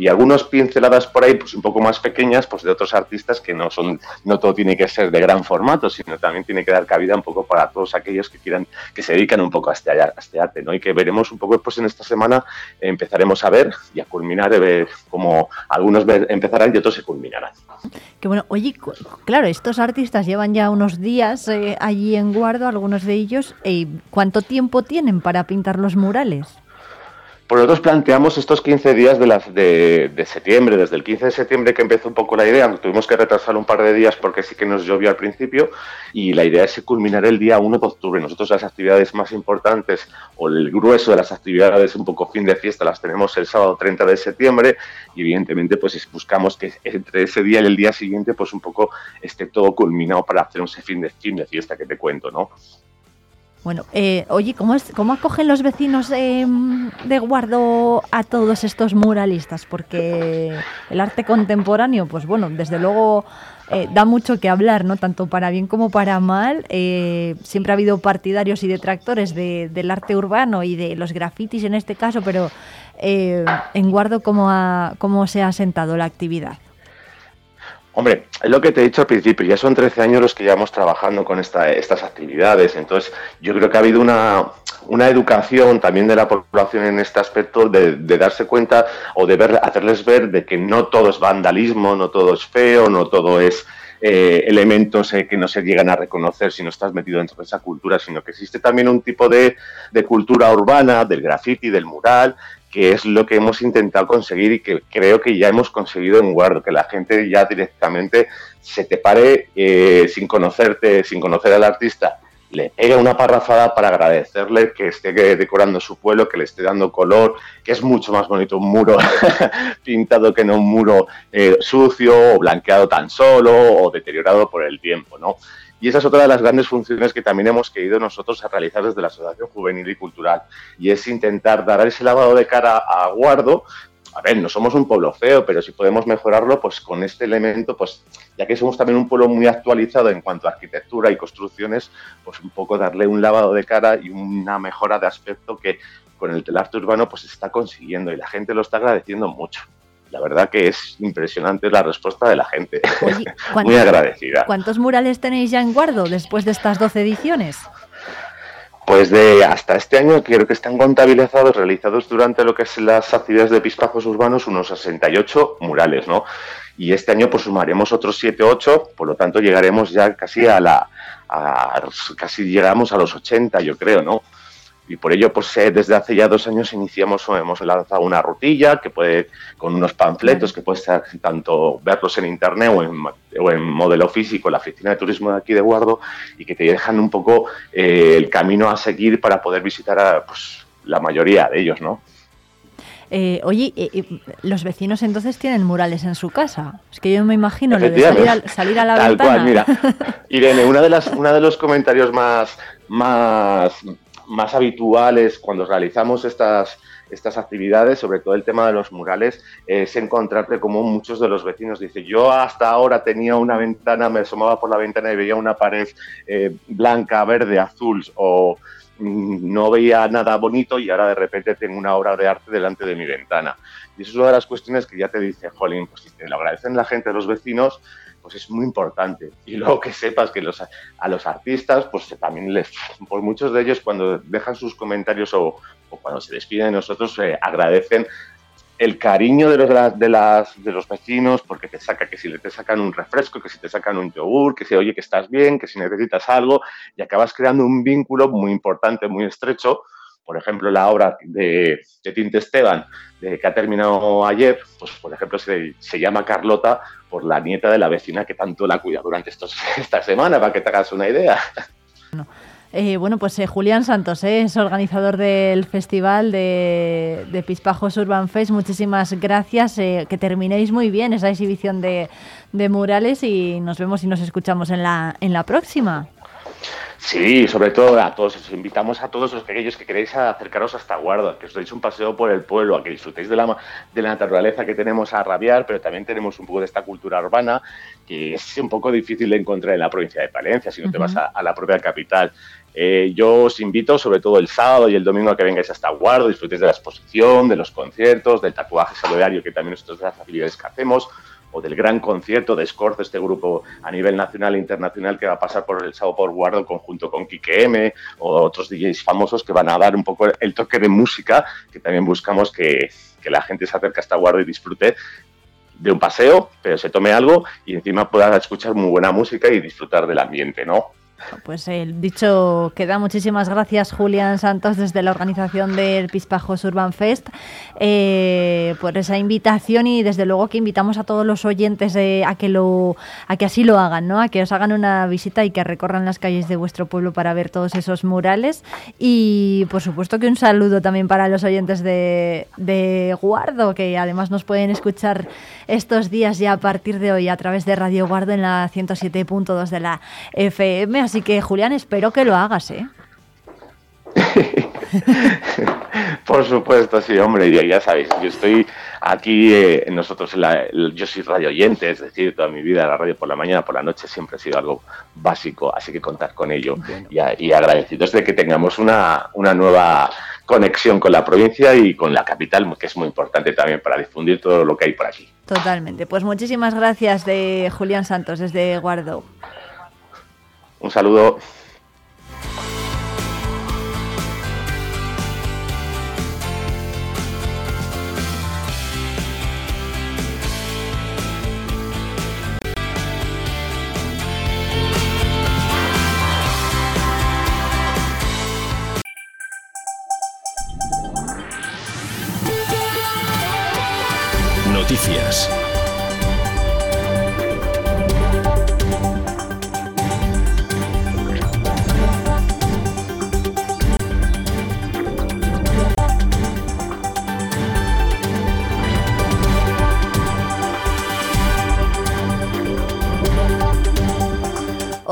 Y algunas pinceladas por ahí, pues un poco más pequeñas, pues de otros artistas que no son, no todo tiene que ser de gran formato, sino también tiene que dar cabida un poco para todos aquellos que quieran, que se dedican un poco a este, a este arte, ¿no? Y que veremos un poco después en esta semana, empezaremos a ver y a culminar, eh, cómo algunos empezarán y otros se culminarán. Que bueno, oye, claro, estos artistas llevan ya unos días eh, allí en Guardo, algunos de ellos. eh, ¿Cuánto tiempo tienen para pintar los murales? Pues nosotros planteamos estos 15 días de, septiembre, desde el 15 de septiembre que empezó un poco la idea, tuvimos que retrasar un par de días porque sí que nos llovió al principio y la idea es culminar el día 1 de octubre. Nosotros las actividades más importantes o el grueso de las actividades un poco fin de fiesta las tenemos el sábado 30 de septiembre y evidentemente pues es- buscamos que entre ese día y el día siguiente pues un poco esté todo culminado para hacer un fin de, fin de fiesta que te cuento, ¿no? Bueno, eh, oye, ¿cómo, es, ¿cómo acogen los vecinos eh, de Guardo a todos estos muralistas? Porque el arte contemporáneo, pues bueno, desde luego eh, da mucho que hablar, ¿no? Tanto para bien como para mal. Eh, siempre ha habido partidarios y detractores de- del arte urbano y de los grafitis en este caso, pero eh, en Guardo, ¿cómo, ha- ¿cómo se ha asentado la actividad? Hombre, es lo que te he dicho al principio, ya son 13 años los que llevamos trabajando con esta- estas actividades, entonces yo creo que ha habido una, una educación también de la población en este aspecto de, de darse cuenta o de ver, hacerles ver de que no todo es vandalismo, no todo es feo, no todo es eh, elementos eh, que no se llegan a reconocer si no estás metido dentro de esa cultura, sino que existe también un tipo de, de cultura urbana, del graffiti, del mural, que es lo que hemos intentado conseguir y que creo que ya hemos conseguido en Guardo, que la gente ya directamente se te pare eh, sin conocerte, sin conocer al artista, le pegue una parrafada para agradecerle que esté decorando su pueblo, que le esté dando color, que es mucho más bonito un muro pintado que no un muro eh, sucio o blanqueado tan solo o deteriorado por el tiempo, ¿no? Y esa es otra de las grandes funciones que también hemos querido nosotros a realizar desde la Asociación Juvenil y Cultural, y es intentar dar ese lavado de cara a Guardo. A ver, no somos un pueblo feo, pero si podemos mejorarlo, pues con este elemento, pues ya que somos también un pueblo muy actualizado en cuanto a arquitectura y construcciones, pues un poco darle un lavado de cara y una mejora de aspecto que con el arte urbano pues se está consiguiendo y la gente lo está agradeciendo mucho. La verdad que es impresionante la respuesta de la gente. muy agradecida. ¿Cuántos murales tenéis ya en Guardo después de estas 12 ediciones? Pues de hasta este año creo que están contabilizados, realizados durante lo que es las actividades de pispajos urbanos, unos 68 murales, ¿no? Y este año pues sumaremos otros 7 8, por lo tanto llegaremos ya casi a la a- casi llegamos a los 80, yo creo, ¿no? Y por ello, pues eh, desde hace ya dos años iniciamos, o hemos lanzado una rutilla que puede, con unos panfletos que puedes tanto verlos en internet o en, o en modelo físico, en la oficina de turismo de aquí de Guardo, y que te dejan un poco eh, el camino a seguir para poder visitar a pues, la mayoría de ellos, ¿no? Eh, oye, eh, eh, los vecinos entonces tienen murales en su casa. Es que yo me imagino lo de salir a, salir a la Tal ventana. cual, mira. Irene, una de las, una de los comentarios más, más, más habituales cuando realizamos estas, estas actividades, sobre todo el tema de los murales, es encontrarte como muchos de los vecinos dicen, yo hasta ahora tenía una ventana, me asomaba por la ventana y veía una pared eh, blanca, verde, azul o mm, no veía nada bonito y ahora de repente tengo una obra de arte delante de mi ventana. Y eso es una de las cuestiones que ya te dice, jolín, pues si lo agradecen la gente, los vecinos, pues es muy importante. Y luego que sepas que los, a los artistas, pues también les, pues muchos de ellos cuando dejan sus comentarios o, cuando se despiden de nosotros, eh, agradecen el cariño de los, de las, de los vecinos, porque te saca que si te sacan un refresco, que si te sacan un yogur, que si oye que estás bien, que si necesitas algo, y acabas creando un vínculo muy importante, muy estrecho. Por ejemplo, la obra de, de Tinte Esteban, de, que ha terminado ayer, pues por ejemplo se, llama Carlota por la nieta de la vecina que tanto la cuida durante estos, esta semana, para que te hagas una idea. Eh, bueno, pues eh, Julián Santos eh, es organizador del festival de, de Pispajos Urban Fest. Muchísimas gracias. eh, que terminéis muy bien esa exhibición de, de murales y nos vemos y nos escuchamos en la, en la próxima. Sí, sobre todo a todos, os invitamos a todos los aquellos que queréis acercaros hasta Guardo, que os deis un paseo por el pueblo, a que disfrutéis de la, de la naturaleza que tenemos a rabiar, pero también tenemos un poco de esta cultura urbana que es un poco difícil de encontrar en la provincia de Palencia, si no te vas a, a la propia capital. Eh, yo os invito, sobre todo el sábado y el domingo, a que vengáis hasta Guardo, disfrutéis de la exposición, de los conciertos, del tatuaje solidario, que también es otra de las actividades que hacemos, o del gran concierto de Scorz, este grupo a nivel nacional e internacional que va a pasar por el sábado por Guardo conjunto con Kike M, o otros DJs famosos que van a dar un poco el toque de música, que también buscamos que, que la gente se acerque hasta Guardo y disfrute de un paseo, pero se tome algo y encima pueda escuchar muy buena música y disfrutar del ambiente, ¿no? Pues el dicho queda. Muchísimas gracias, Julián Santos, desde la organización del Pispajos Urban Fest, eh, por esa invitación y desde luego que invitamos a todos los oyentes eh, a que lo, a que así lo hagan, ¿no? A que os hagan una visita y que recorran las calles de vuestro pueblo para ver todos esos murales. Y por supuesto que un saludo también para los oyentes de, de Guardo, que además nos pueden escuchar estos días ya a partir de hoy a través de Radio Guardo en la 107.2 de la FM. Así que, Julián, espero que lo hagas, ¿eh? Por supuesto, sí, hombre, ya, ya sabéis, yo estoy aquí, eh, nosotros, en la- yo soy radio oyente, es decir, toda mi vida la radio por la mañana, por la noche siempre ha sido algo básico, así que contar con ello y, a- y agradecidos de que tengamos una, una nueva conexión con la provincia y con la capital, que es muy importante también para difundir todo lo que hay por aquí. Totalmente. Pues muchísimas gracias de Julián Santos desde Guardo. Un saludo.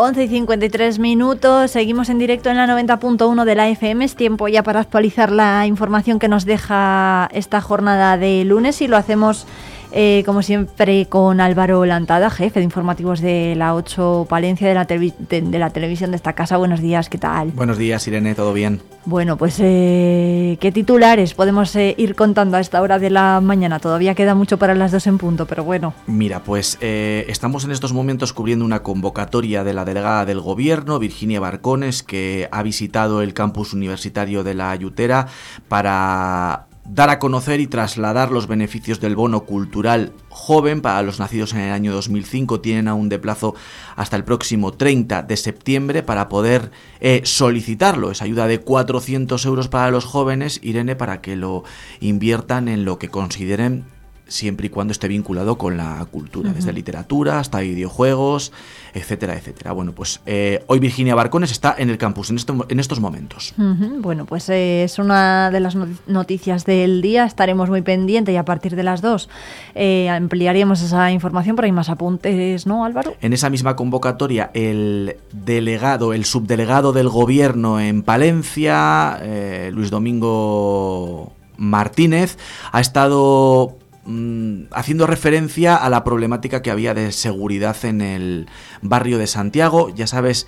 11 y 53 minutos, seguimos en directo en la 90.1 de la FM. Es tiempo ya para actualizar la información que nos deja esta jornada de lunes y lo hacemos eh, como siempre con Álvaro Lantada, jefe de informativos de la 8 Palencia de la, televi- de, de la televisión de esta casa. Buenos días, ¿qué tal? Buenos días, Irene, ¿todo bien? Bueno, pues eh, ¿qué titulares podemos eh, ir contando a esta hora de la mañana? Todavía queda mucho para las dos en punto, pero bueno. Mira, pues estamos en estos momentos cubriendo una convocatoria de la delegada del gobierno, Virginia Barcones, que ha visitado el campus universitario de la Ayutera para dar a conocer y trasladar los beneficios del bono cultural joven para los nacidos en el año 2005. Tienen aún de plazo hasta el próximo 30 de septiembre para poder eh, solicitarlo. Es ayuda de 400 euros para los jóvenes, Irene, para que lo inviertan en lo que consideren siempre y cuando esté vinculado con la cultura, desde literatura hasta videojuegos, etcétera, etcétera. Bueno, pues eh, hoy Virginia Barcones está en el campus en, este en estos momentos. Bueno, pues eh, es una de las no- noticias del día. Estaremos muy pendientes y a partir de las dos eh, ampliaríamos esa información, pero hay más apuntes, ¿no, Álvaro? En esa misma convocatoria, el delegado, el subdelegado del gobierno en Palencia, eh, Luis Domingo Martínez, ha estado mm, haciendo referencia a la problemática que había de seguridad en el barrio de Santiago. Ya sabes,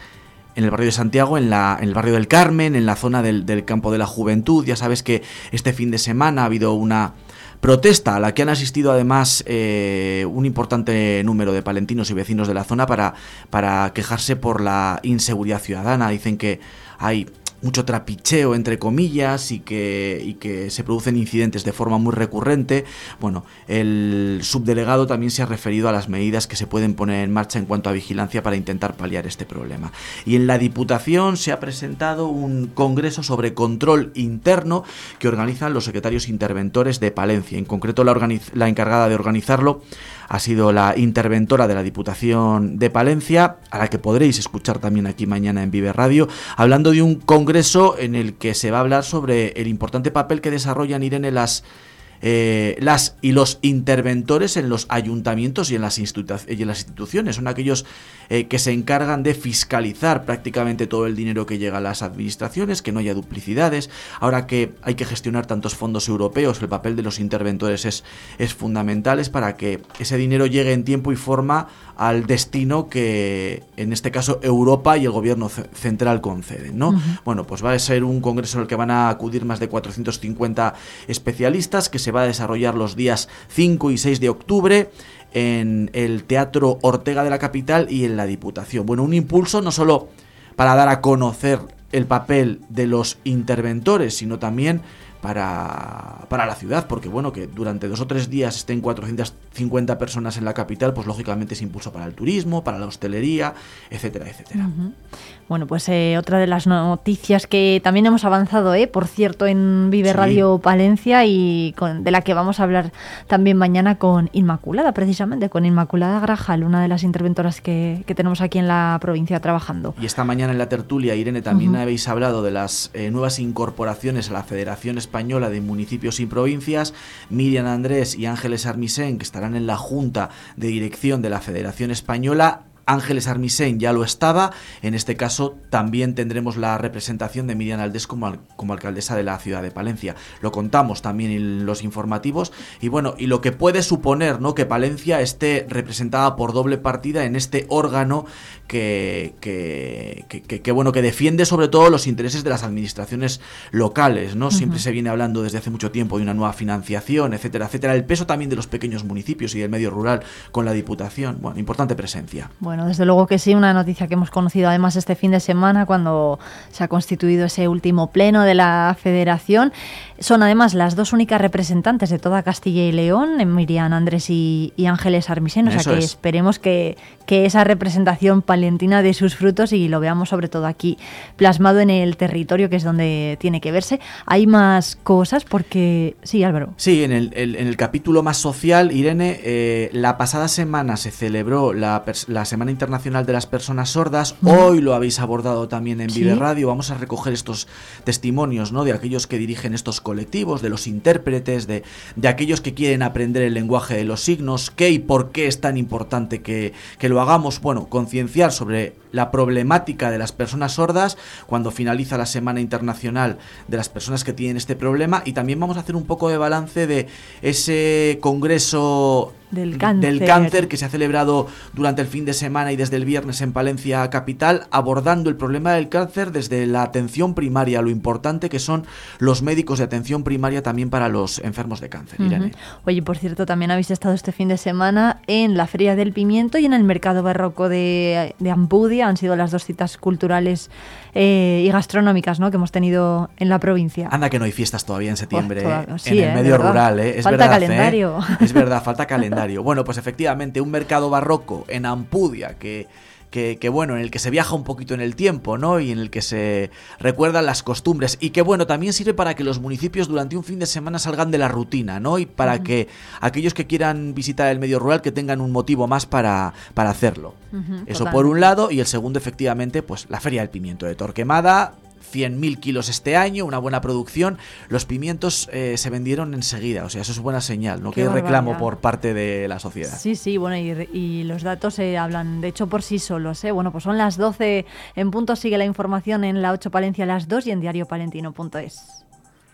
en el barrio de Santiago, en, la, en el barrio del Carmen, en la zona del, campo de la juventud. Ya sabes que este fin de semana ha habido una protesta a la que han asistido además eh, un importante número de palentinos y vecinos de la zona para, para quejarse por la inseguridad ciudadana. Dicen que hay mucho trapicheo entre comillas y que, y que se producen incidentes de forma muy recurrente. Bueno, el subdelegado también se ha referido a las medidas que se pueden poner en marcha en cuanto a vigilancia para intentar paliar este problema. Y en la Diputación se ha presentado un congreso sobre control interno que organizan los secretarios interventores de Palencia. En concreto, la, la encargada de organizarlo ha sido la interventora de la Diputación de Palencia, a la que podréis escuchar también aquí mañana en Vive Radio, hablando de un congreso en el que se va a hablar sobre el importante papel que desarrollan Irene las eh, las y los interventores en los ayuntamientos y en las, institu- y en las instituciones. Son aquellos eh, que se encargan de fiscalizar prácticamente todo el dinero que llega a las administraciones, que no haya duplicidades. Ahora que hay que gestionar tantos fondos europeos, el papel de los interventores es, es fundamental es para que ese dinero llegue en tiempo y forma al destino que en este caso Europa y el gobierno ce- central conceden, ¿no? Bueno, pues va a ser un congreso en el que van a acudir más de 450 especialistas que se va a desarrollar los días 5 y 6 de octubre en el Teatro Ortega de la capital y en la Diputación. Bueno, un impulso no solo para dar a conocer el papel de los interventores, sino también para, para la ciudad, porque bueno, que durante dos o tres días estén 450 personas en la capital, pues lógicamente es impulso para el turismo, para la hostelería, etcétera, etcétera. Bueno, pues eh, otra de las noticias que también hemos avanzado, eh, por cierto, en Vive Sí. Radio Palencia y con- de la que vamos a hablar también mañana con Inmaculada, precisamente, con Inmaculada Grajal, una de las interventoras que, que tenemos aquí en la provincia trabajando. Y esta mañana en la tertulia, Irene, también habéis hablado de las eh, nuevas incorporaciones a la Federación Española de Municipios y Provincias. Miriam Andrés y Ángeles Armisen, que estarán en la Junta de Dirección de la Federación Española. Ángeles Armisen ya lo estaba. En este caso también tendremos la representación de Miriam Aldés como, al- como alcaldesa de la ciudad de Palencia. Lo contamos también en los informativos. Y bueno, y lo que puede suponer ¿no? que Palencia esté representada por doble partida en este órgano que, que, que- que- que, bueno, que defiende sobre todo los intereses de las administraciones locales. ¿no? Siempre se viene hablando desde hace mucho tiempo de una nueva financiación, etcétera, etcétera. El peso también de los pequeños municipios y del medio rural con la Diputación. Bueno, importante presencia. Bueno, desde luego que sí, una noticia que hemos conocido además este fin de semana cuando se ha constituido ese último pleno de la federación. Son además las dos únicas representantes de toda Castilla y León, Miriam Andrés y, y Ángeles Armisen, o sea Eso que es. esperemos que, que esa representación palentina dé sus frutos y lo veamos sobre todo aquí plasmado en el territorio que es donde tiene que verse. Hay más cosas porque... Sí, Álvaro. Sí, en el, el- en el capítulo más social, Irene, eh, la pasada semana se celebró la, la Semana Internacional de las Personas Sordas. Mm. Hoy lo habéis abordado también en Sí. Vive Radio. Vamos a recoger estos testimonios ¿no? de aquellos que dirigen estos colectivos, de los intérpretes, de, de aquellos que quieren aprender el lenguaje de los signos, qué y por qué es tan importante que, que lo hagamos. Bueno, concienciar sobre la problemática de las personas sordas cuando finaliza la Semana Internacional de las personas que tienen este problema y también vamos a hacer un poco de balance de ese congreso Del cáncer. del cáncer que se ha celebrado durante el fin de semana y desde el viernes en Palencia capital abordando el problema del cáncer desde la atención primaria, lo importante que son los médicos de atención primaria también para los enfermos de cáncer. Irene. Oye, por cierto, también habéis estado este fin de semana en la Feria del Pimiento y en el Mercado Barroco de, de Ampudia. Han sido las dos citas culturales eh, y gastronómicas ¿no? que hemos tenido en la provincia. Anda que no hay fiestas todavía en septiembre Buah, eh, toda- sí, en eh, el de medio verdad. rural, ¿eh? Es Falta verdad, ¿eh? calendario. Es verdad, falta calendario. Bueno, pues efectivamente, un mercado barroco en Ampudia que, que, que, bueno, en el que se viaja un poquito en el tiempo, ¿no? Y en el que se recuerdan las costumbres. Y que bueno, también sirve para que los municipios durante un fin de semana salgan de la rutina, ¿no? Y para que aquellos que quieran visitar el medio rural que tengan un motivo más para, para hacerlo. Eso por un lado, y el segundo, efectivamente, pues la Feria del Pimiento de Torquemada. 100.000 kilos este año, una buena producción. Los pimientos eh, se vendieron enseguida, o sea, eso es buena señal, no que reclamo por parte de la sociedad. Sí, sí, bueno, y, y los datos se hablan, de hecho, por sí solos. ¿eh? Bueno, pues son las 12 en punto, sigue la información en la 8 Palencia a las 2 y en diariopalentino.es.